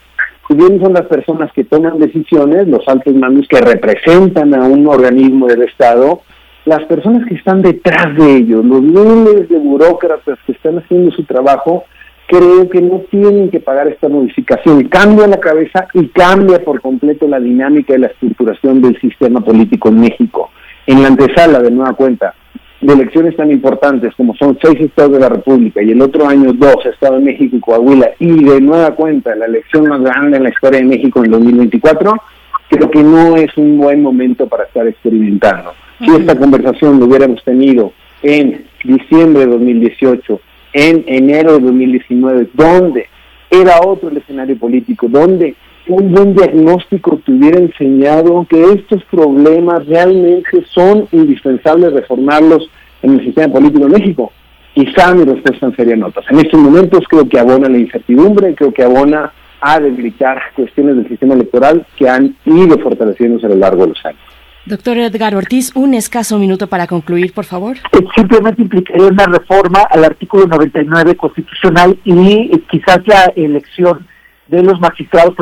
si bien son las personas que toman decisiones, los altos mandos que representan a un organismo del Estado, las personas que están detrás de ellos, los miles de burócratas que están haciendo su trabajo, creo que no tienen que pagar esta modificación. Cambia la cabeza y cambia por completo la dinámica y la estructuración del sistema político en México. En la antesala, de nueva cuenta, de elecciones tan importantes como son seis estados de la República y el otro año dos, Estado de México y Coahuila, y de nueva cuenta la elección más grande en la historia de México en 2024, creo que no es un buen momento para estar experimentando. Si esta conversación lo hubiéramos tenido en diciembre de 2018, en enero de 2019, donde era otro el escenario político, donde un buen diagnóstico te hubiera enseñado que estos problemas realmente son indispensables reformarlos en el sistema político de México. quizá mi respuesta serían otras. En estos momentos creo que abona la incertidumbre, creo que abona a debilitar cuestiones del sistema electoral que han ido fortaleciéndose a lo largo de los años. Doctor Edgar Ortiz, un escaso minuto para concluir, por favor. Simplemente implicaría una reforma al artículo 99 constitucional y eh, quizás la elección de los magistrados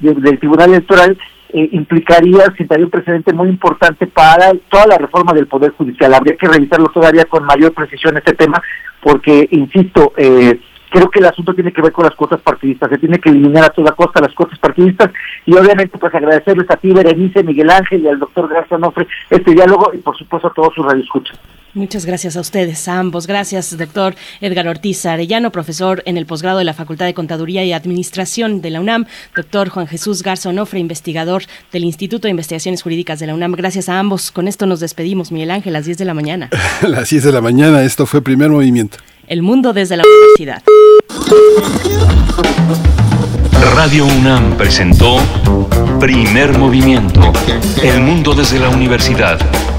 del Tribunal Electoral eh, implicaría, sentaría un precedente muy importante para toda la reforma del Poder Judicial. Habría que revisarlo todavía con mayor precisión este tema, porque, insisto, eh, creo que el asunto tiene que ver con las cuotas partidistas, se tiene que eliminar a toda costa las cuotas partidistas y obviamente pues agradecerles a ti, Berenice, Miguel Ángel y al doctor Garza Nofre este diálogo y por supuesto a todos sus radioescuchas. Muchas gracias a ustedes, a ambos. Gracias, doctor Edgar Ortiz Arellano, profesor en el posgrado de la Facultad de Contaduría y Administración de la UNAM, doctor Juan Jesús Garza Onofre, investigador del Instituto de Investigaciones Jurídicas de la UNAM. Gracias a ambos. Con esto nos despedimos, Miguel Ángel, a las 10 de la mañana. a las 10 de la mañana, esto fue Primer Movimiento. El mundo desde la universidad. Radio UNAM presentó Primer Movimiento, El mundo desde la universidad